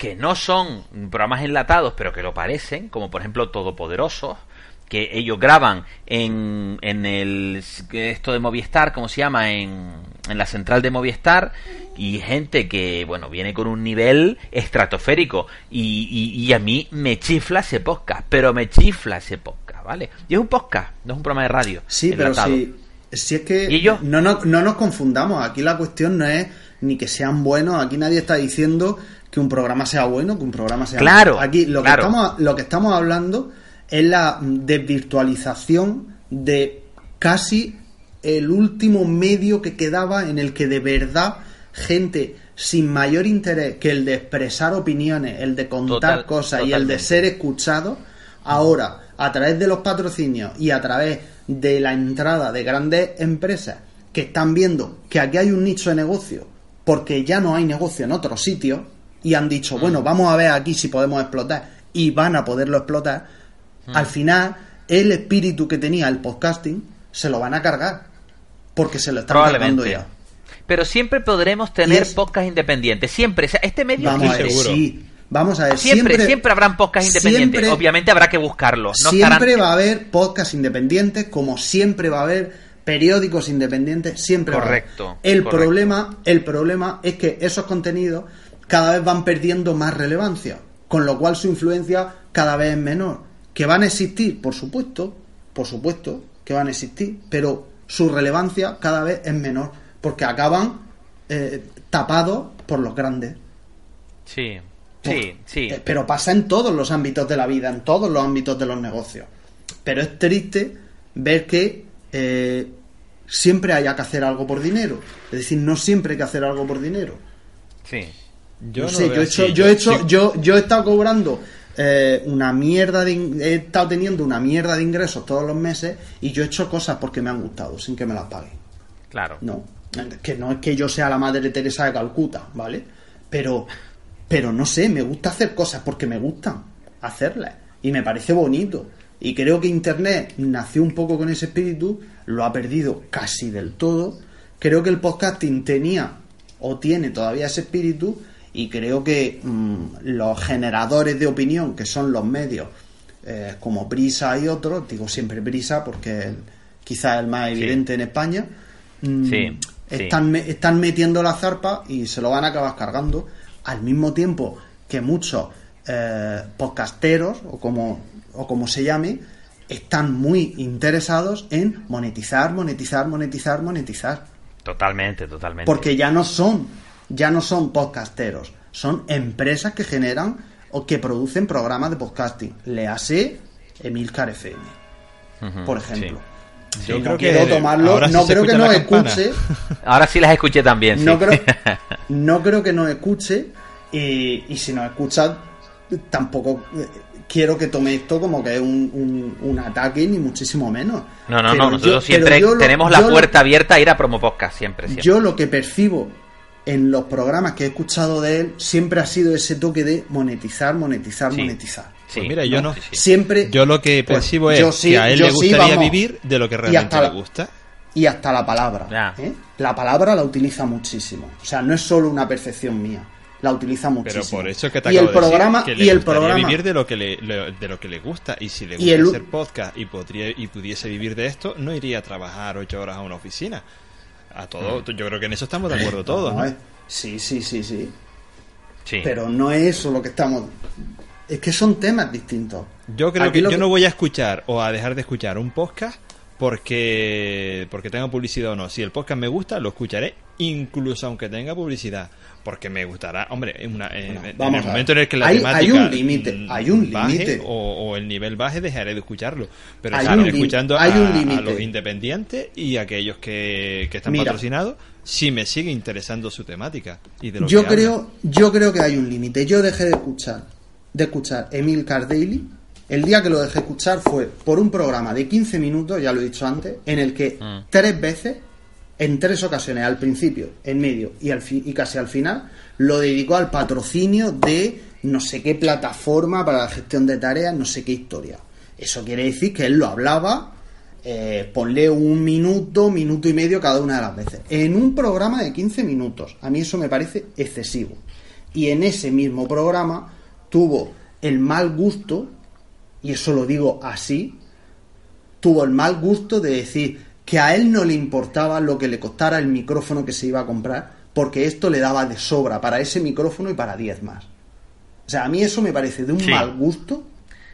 que no son programas enlatados, pero que lo parecen, como por ejemplo Todopoderosos, que ellos graban en, en el esto de Movistar, como se llama, en, en la central de Movistar, y gente que, bueno, viene con un nivel estratosférico, y, y, y a mí me chifla ese podcast, pero me chifla ese podcast, ¿vale? Y es un podcast, no es un programa de radio. Sí, pero si, si es que ¿Y ellos? no, no, no nos confundamos. Aquí la cuestión no es ni que sean buenos. Aquí nadie está diciendo que un programa sea bueno, que un programa sea Claro, malo. Aquí lo, claro. que estamos, lo que estamos hablando es la desvirtualización de casi el último medio que quedaba en el que de verdad gente sin mayor interés que el de expresar opiniones, el de contar Total- cosas y el de ser escuchado, ahora a través de los patrocinios y a través de la entrada de grandes empresas que están viendo que aquí hay un nicho de negocio porque ya no hay negocio en otros sitios y han dicho, Mm. bueno, vamos a ver aquí si podemos explotar y van a poderlo explotar, Mm. al final el espíritu que tenía el podcasting se lo van a cargar porque se lo están cargando ya. Pero siempre podremos tener es- podcast independientes. Siempre. O sea, este medio Vamos a ver, existe. seguro. sí. Vamos a ver, Siempre, siempre, siempre, habrán podcast independientes. siempre- Obviamente habrá que buscarlos. No siempre estarán- va a haber podcasts independientes, como siempre va a haber periódicos independientes, siempre va a haber. Correcto, El correcto. problema, el problema es que esos contenidos cada vez van perdiendo más relevancia, con lo cual su influencia cada vez es menor. Que van a existir, por supuesto, por supuesto que van a existir, pero su relevancia cada vez es menor, porque acaban eh, tapados por los grandes. Sí, sí, sí. eh, Pero pasa en todos los ámbitos de la vida, en todos los ámbitos de los negocios. Pero es triste ver que eh, siempre haya que hacer algo por dinero. Es decir, no siempre hay que hacer algo por dinero. sí. Yo no no sé, lo yo he hecho, yo he hecho, sí- yo, yo he estado cobrando eh, una mierda de, he estado teniendo una mierda de ingresos todos los meses y yo he hecho cosas porque me han gustado, sin que me las paguen. Claro. No, que no es que yo sea la madre Teresa de Calcuta, ¿vale? Pero, pero no sé, me gusta hacer cosas porque me gustan hacerlas y me parece bonito. Y creo que Internet nació un poco con ese espíritu, lo ha perdido casi del todo. Creo que el podcasting tenía o tiene todavía ese espíritu y creo que mm, los generadores de opinión, que son los medios eh, como Brisa y otros, digo siempre Brisa porque es el- quizás más evidente en España, mm, Sí, sí. están, están metiendo la zarpa y se lo van a acabar cargando al mismo tiempo que muchos eh, podcasteros o como, o como se llame están muy interesados en monetizar, monetizar, monetizar, monetizar Totalmente, totalmente. porque ya no son ya no son podcasteros son empresas que generan o que producen programas de podcasting le hace Emilcar FM por ejemplo sí. Yo creo no que quiero tomarlo ahora sí no creo que campana. escuche Ahora sí las escuché también, sí. no creo, no creo que nos escuche y, y si nos escucha tampoco eh, quiero que tome esto como que es un, un- un ataque ni muchísimo menos. No, no, Pero no. Nosotros yo- siempre lo- tenemos la lo- puerta abierta a ir a Promo Podcast. Siempre, siempre. Yo lo que percibo en los programas que he escuchado de él siempre ha sido ese toque de monetizar, monetizar, Sí. monetizar. Sí, Pues mira, yo no. sí, sí. Siempre. Yo lo que pues, percibo yo es sí- que a él le gustaría vamos. vivir de lo que Y realmente hasta le gusta. y hasta la palabra. ¿eh? La palabra la utiliza muchísimo. O sea, no es solo una percepción mía. La utiliza Pero muchísimo. por eso que te y acabo el de decir programa que le y el gustaría programa vivir de lo que le, le- de lo que le gusta y si le Y gusta el- hacer podcast y podría y pudiese vivir de esto no iría a trabajar ocho horas a una oficina a todo yo creo que en eso estamos de acuerdo todos. Sí, sí, sí, sí. Sí. Pero no es eso lo que estamos. Es que son temas distintos. yo creo Aquí que yo que- no voy a escuchar o a dejar de escuchar un podcast porque porque tenga publicidad o no si el podcast me gusta lo escucharé incluso aunque tenga publicidad porque me gustará hombre en, una- en- Bueno, en vamos el momento en el que la Hay- temática hay un límite, mm, hay un límite. o, o el nivel baje dejaré de escucharlo pero Hay lim- escuchando hay un a- los independientes y a aquellos que, que están Mira. patrocinados si me sigue interesando su temática y de lo Yo que hablan. creo, yo creo que hay un límite. Yo dejé de escuchar, de escuchar Emil Daily. El día que lo dejé escuchar fue por un programa de 15 minutos, ya lo he dicho antes, en el que Mm. tres veces en tres ocasiones, al principio, en medio y, al y casi al final, lo dedicó al patrocinio de no sé qué plataforma para la gestión de tareas, no sé qué historia. Eso quiere decir que él lo hablaba, eh, ponle un minuto, minuto y medio cada una de las veces. En un programa de 15 minutos. A mí eso me parece excesivo. Y en ese mismo programa tuvo el mal gusto, y eso lo digo así, tuvo el mal gusto de decir que a él no le importaba lo que le costara el micrófono que se iba a comprar, porque esto le daba de sobra para ese micrófono y para 10 más. O sea, a mí eso me parece de un Sí. mal gusto.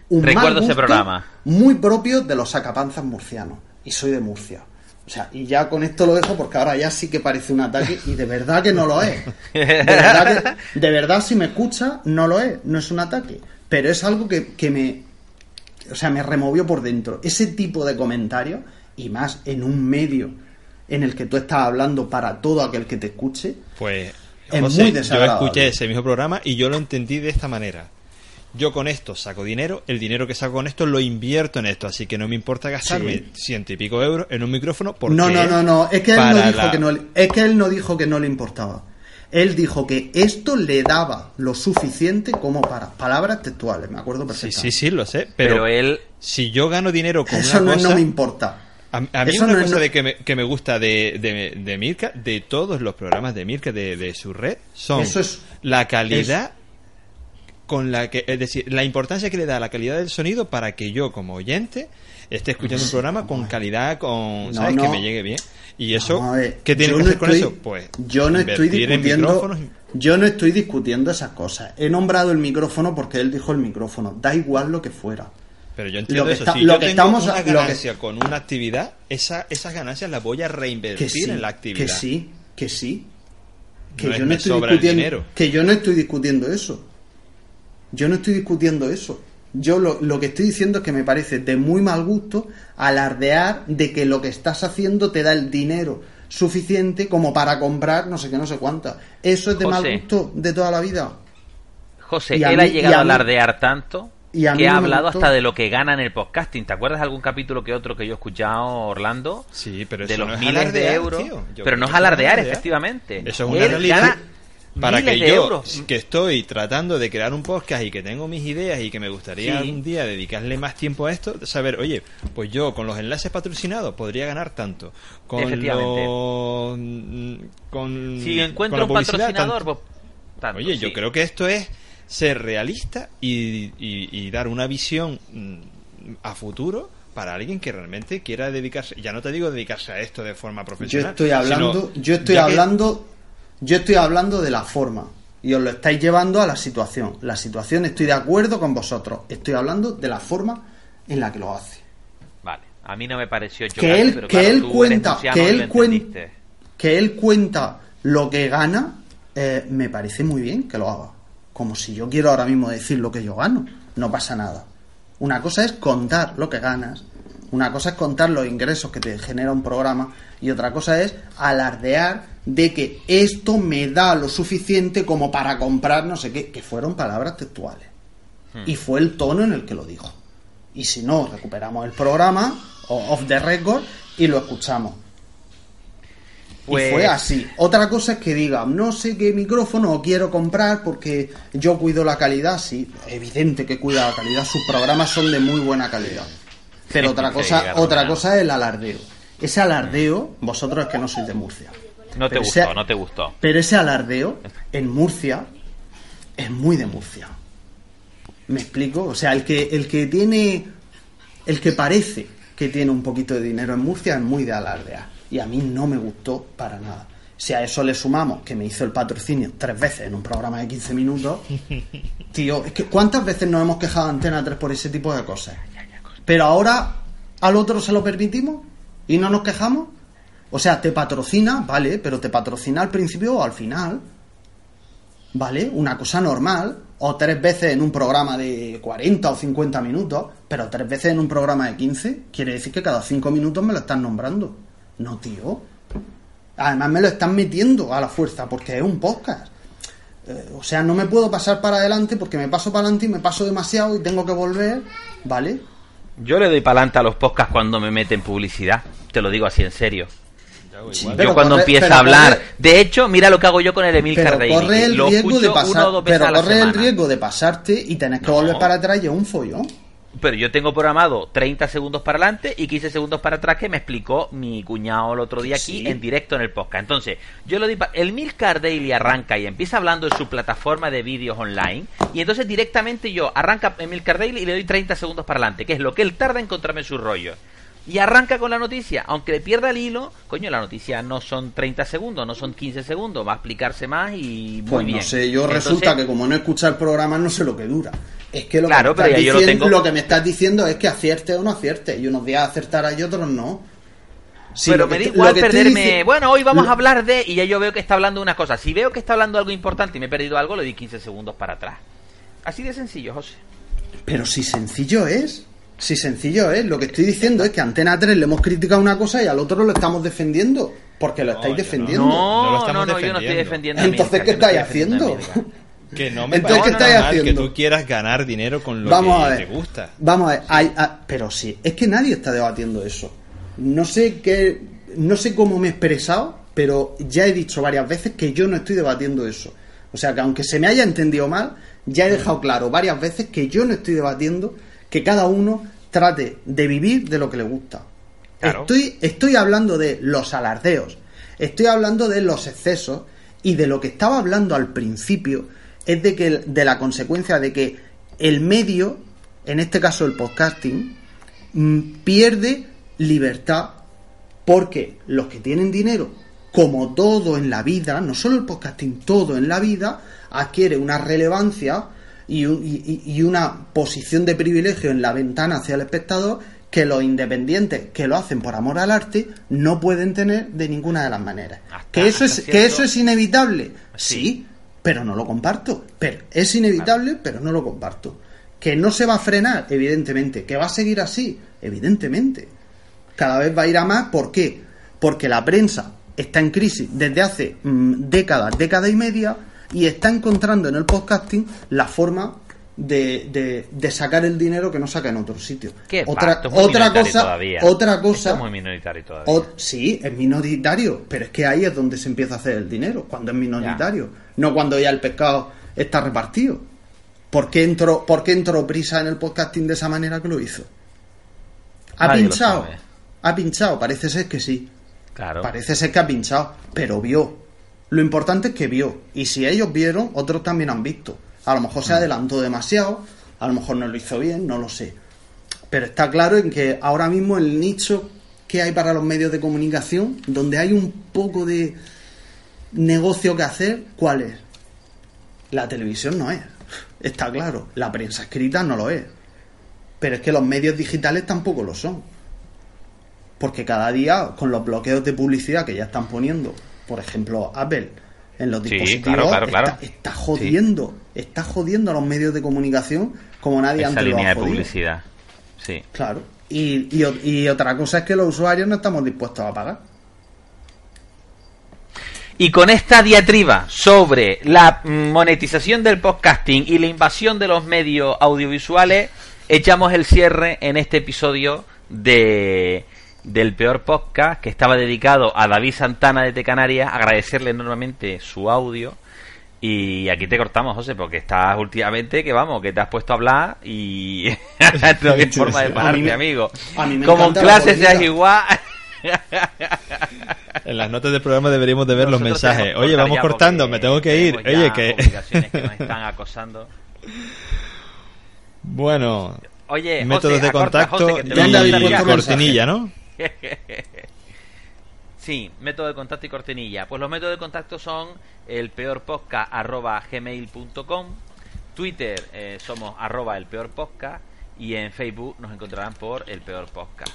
Un Recuerdo mal ese gusto programa. Muy propio de los sacapanzas murcianos. Y soy de Murcia. O sea, y ya con esto lo dejo porque ahora ya sí que parece un ataque y de verdad que no lo es. De verdad, que- de verdad si me escucha, no lo es. No es un ataque. Pero es algo que, que me, o sea, me removió por dentro. Ese tipo de comentarios, y más en un medio en el que tú estás hablando para todo aquel que te escuche, Pues, Es José, muy yo desagradable. escuché ese mismo programa y yo lo entendí de esta manera. Yo con esto saco dinero, el dinero que saco con esto lo invierto en esto, así que no me importa gastarme Sí. ciento y pico euros en un micrófono porque no, no, no, no, es que él no dijo la- que no, le- es que él no dijo que no le importaba. Él dijo que esto le daba lo suficiente como para palabras textuales, me acuerdo Sí, perfectamente. sí, sí, lo sé, pero, Pero él si yo gano dinero con Eso una no, cosa, no me importa. A, a mí Eso una no es- cosa no- de que, me, que me gusta de, de, de Mirka, de todos los programas de Mirka, de, de su red, son Eso es- la calidad con la que, es decir, la importancia que le da a la calidad del sonido para que yo como oyente esté escuchando un programa con calidad, con, ¿sabes? no. Que me llegue bien. Y eso, ver, ¿qué tiene que no hacer con estoy- eso? Pues yo no estoy discutiendo yo no estoy discutiendo esas cosas. He nombrado el micrófono porque él dijo el micrófono. Da igual lo que fuera. Pero yo entiendo Lo que eso. está- si lo yo que tengo estamos- una lo que- ganancia con una actividad, esa, esas ganancias las voy a reinvertir Que sí, en la actividad. que sí, que sí. Que No es yo no estoy discutiendo que yo no estoy discutiendo eso. Yo no estoy discutiendo eso. Yo lo, lo que estoy diciendo es que me parece de muy mal gusto alardear de que lo que estás haciendo te da el dinero suficiente como para comprar no sé qué, no sé cuántas. Eso es de mal gusto de toda la vida. José, él mí- ha llegado a alardear tanto y a mí que ha hablado gustó. hasta de lo que gana en el podcasting. ¿Te acuerdas de algún capítulo que otro que yo he escuchado, Orlando? Sí, pero de eso los no es miles de alardear, euros. Pero no es alardear, alardear. efectivamente. Eso es una Él realidad. gana Para miles que de yo, euros. que estoy tratando de crear un podcast y que tengo mis ideas y que me gustaría Sí. un día dedicarle más tiempo a esto, saber, oye, pues yo con los enlaces patrocinados podría ganar tanto. Con Efectivamente. los... mm, Con, Si con encuentro la un patrocinador, tanto. pues, tanto, Oye, yo creo que esto es ser realista y, y- y dar una visión mm, a futuro para alguien que realmente quiera dedicarse, ya no te digo dedicarse a esto de forma Yo profesional. estoy hablando, sino yo estoy que- hablando, yo estoy hablando de la forma y os lo estáis llevando a la situación. La situación estoy de acuerdo con vosotros. Estoy hablando de la forma en la que lo hace. Vale, a mí no me pareció Que chocante, él, pero que claro, él cuenta, que él lo cuenta, que él cuenta lo que gana, eh, me parece muy bien que lo haga. Como si yo quiero ahora mismo decir lo que yo gano. No pasa nada. Una cosa es contar lo que ganas, una cosa es contar los ingresos que te genera un programa y otra cosa es alardear de que esto me da lo suficiente como para comprar no sé qué, que fueron palabras textuales. Y fue el tono en el que lo dijo. Y si no, recuperamos el programa, o off the record, y lo escuchamos. Pues- Y fue así. Otra cosa es que diga, no sé qué micrófono quiero comprar porque yo cuido la calidad. Sí, evidente que cuida la calidad. Sus programas son de muy buena calidad. Pero otra cosa, otra cosa es el alardeo. Ese alardeo, vosotros es que no sois de Murcia. No te Pero gustó, ese- no te gustó. Pero ese alardeo en Murcia es muy de Murcia. ¿Me explico? O sea, el que, el que tiene. El que parece que tiene un poquito de dinero en Murcia es muy de alardear. Y a mí no me gustó para nada. Si a eso le sumamos que me hizo el patrocinio tres veces en un programa de 15 minutos, tío, es que ¿cuántas veces nos hemos quejado a Antena 3 por ese tipo de cosas? Pero ahora al otro se lo permitimos y no nos quejamos. O sea, te patrocina, vale, pero te patrocina al principio o al final. ¿Vale? Una cosa normal. O tres veces en un programa de 40 o 50 minutos, pero tres veces en un programa de 15, quiere decir que cada cinco minutos me lo están nombrando. No, tío. Además me lo están metiendo a la fuerza porque es un podcast. Eh, o sea, no me puedo pasar para adelante porque me paso para adelante y me paso demasiado y tengo que volver, ¿vale? Yo le doy para adelante a los podcasts cuando me meten publicidad. Te lo digo así en serio. Pero yo cuando corre- empieza a hablar. corre- De hecho, mira lo que hago yo con el Emil Pero Cardelli. corre el riesgo de pasar, pero corre el riesgo de pasarte y tenés que No. volver para atrás y es un follón. Pero yo tengo programado 30 segundos para adelante y 15 segundos para atrás que me explicó mi cuñado el otro día aquí Sí. en directo en el podcast. Entonces, yo lo di el Milcar Daily arranca y empieza hablando de su plataforma de vídeos online y entonces directamente yo arranca en Milcar Daily y le doy 30 segundos para adelante, que es lo que él tarda en encontrarme su rollo. Y arranca con la noticia, aunque le pierda el hilo, coño, la noticia no son 30 segundos, no son 15 segundos, va a explicarse más y muy Pues bien. no sé, yo Entonces, resulta que como no escucha el programa no sé lo que dura. Es que lo, Claro, que, me estás lo diciendo, tengo- lo que me estás diciendo es que acierte o no acierte. Y unos días acertará y otros no. Sí, pero me da igual perderme. Bueno, hoy vamos a hablar de. Y ya yo veo que está hablando de una cosa. Si veo que está hablando algo importante y me he perdido algo, le di 15 segundos para atrás. Así de sencillo, José. Pero si sencillo es. Si sencillo es. Lo que estoy diciendo es que a Antena 3 le hemos criticado una cosa y al otro lo estamos defendiendo. Porque lo estáis no. defendiendo. No No, lo no, estamos no, yo no estoy defendiendo. Entonces, ¿qué estáis haciendo? Que no me Entonces, ¿qué estáis normal que haciendo? tú quieras ganar dinero con lo Vamos que a ver. te gusta. Vamos a ver. hay- ah, pero sí, es que nadie está debatiendo eso. No sé qué, no sé cómo me he expresado, pero ya he dicho varias veces que yo no estoy debatiendo eso. O sea que aunque se me haya entendido mal, ya he dejado claro varias veces que yo no estoy debatiendo que cada uno trate de vivir de lo que le gusta. Claro. Estoy, estoy hablando de los alardeos, estoy hablando de los excesos y de lo que estaba hablando al principio es de que de la consecuencia de que el medio, en este caso el podcasting, mm, pierde libertad porque los que tienen dinero, como todo en la vida, no solo el podcasting, todo en la vida, adquiere una relevancia y, un- y- y- y una posición de privilegio en la ventana hacia el espectador que los independientes que lo hacen por amor al arte no pueden tener de ninguna de las maneras. Hasta- que eso es que eso es inevitable. Sí. Sí, pero no lo comparto. Pero es inevitable, pero no lo comparto. Que no se va a frenar, evidentemente. Que va a seguir así, evidentemente. Cada vez va a ir a más, ¿por qué? Porque la prensa está en crisis desde hace mm, décadas, década y media, y está encontrando en el podcasting la forma de, de- de sacar el dinero que no saca en otro sitio. ¿Qué otra otra cosa, todavía. otra cosa, Esto es muy minoritario todavía. o- sí, es minoritario, pero es que ahí es donde se empieza a hacer el dinero, cuando es minoritario, no cuando ya el pescado está repartido. ¿Por qué entró, por qué entró prisa en el podcasting de esa manera que lo hizo? ¿Ha Nadie pinchado? ¿Ha pinchado? Parece ser que sí. Claro. Parece ser que ha pinchado, pero vio. Lo importante es que vio. Y si ellos vieron, otros también han visto. A lo mejor se Mm. adelantó demasiado, a lo mejor no lo hizo bien, no lo sé. Pero está claro en que ahora mismo el nicho que hay para los medios de comunicación, donde hay un poco de negocio que hacer, ¿cuál es? La televisión no es. Está claro. La prensa escrita no lo es. Pero es que los medios digitales tampoco lo son. Porque cada día, con los bloqueos de publicidad que ya están poniendo, por ejemplo, Apple, en los Sí, dispositivos, claro, claro, claro. Está, está jodiendo, está jodiendo a los medios de comunicación como nadie Esa antes lo línea ha de jodido. publicidad. Sí. Claro. Y, y, y otra cosa es que los usuarios no estamos dispuestos a pagar. Y con esta diatriba sobre la monetización del podcasting y la invasión de los medios audiovisuales, echamos el cierre en este episodio de del peor podcast que estaba dedicado a David Santana de Canarias, agradecerle enormemente su audio. Y aquí te cortamos, José, porque estás últimamente que vamos, que te has puesto a hablar y no hay forma de A pararte, me- amigo. a mí me Como en clase seas igual. En las notas del programa deberíamos de ver los mensajes. Oye, vamos cortando, me tengo que ir. Oye, que... nos están acosando. bueno, Oye, métodos José, de acorta, contacto José, que te ¿Dónde voy a habéis cortar puesto ya. los cortinilla, ¿no? Sí, método de contacto y cortinilla. Pues los métodos de contacto son el peor gmail.com, Twitter eh, somos arroba el peor y en Facebook nos encontrarán por el peor podcast.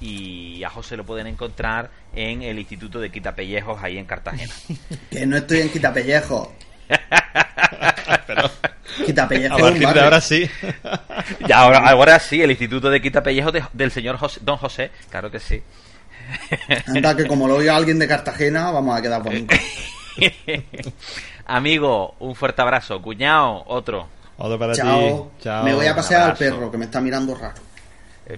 Y a José lo pueden encontrar en el Instituto de Quitapellejos ahí en Cartagena. Que no estoy en Quitapellejo. Pero Quitapellejo a partir de ahora sí. Y ahora, ahora sí, el Instituto de Quitapellejos de- del señor José- Don José, claro que sí. Anda, que como lo oiga alguien de Cartagena, vamos a quedar bonitos. Amigo, un fuerte abrazo. Cuñado, otro. Otro para Chao. ti. Chao. Me voy a pasear al perro, que me está mirando raro.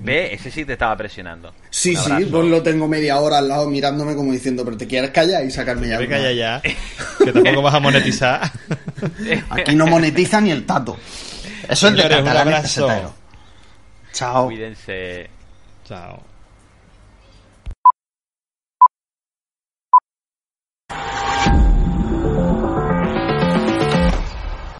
Ve, ese sí te estaba presionando. Sí, Un sí, pues lo tengo media hora al lado mirándome como diciendo, pero te quieres callar y sacarme ya. Me el calla mal. ya. Que tampoco vas a monetizar. Aquí no monetiza ni el tato. Eso es de Señores, un abrazo. Chao. Cuídense. Chao.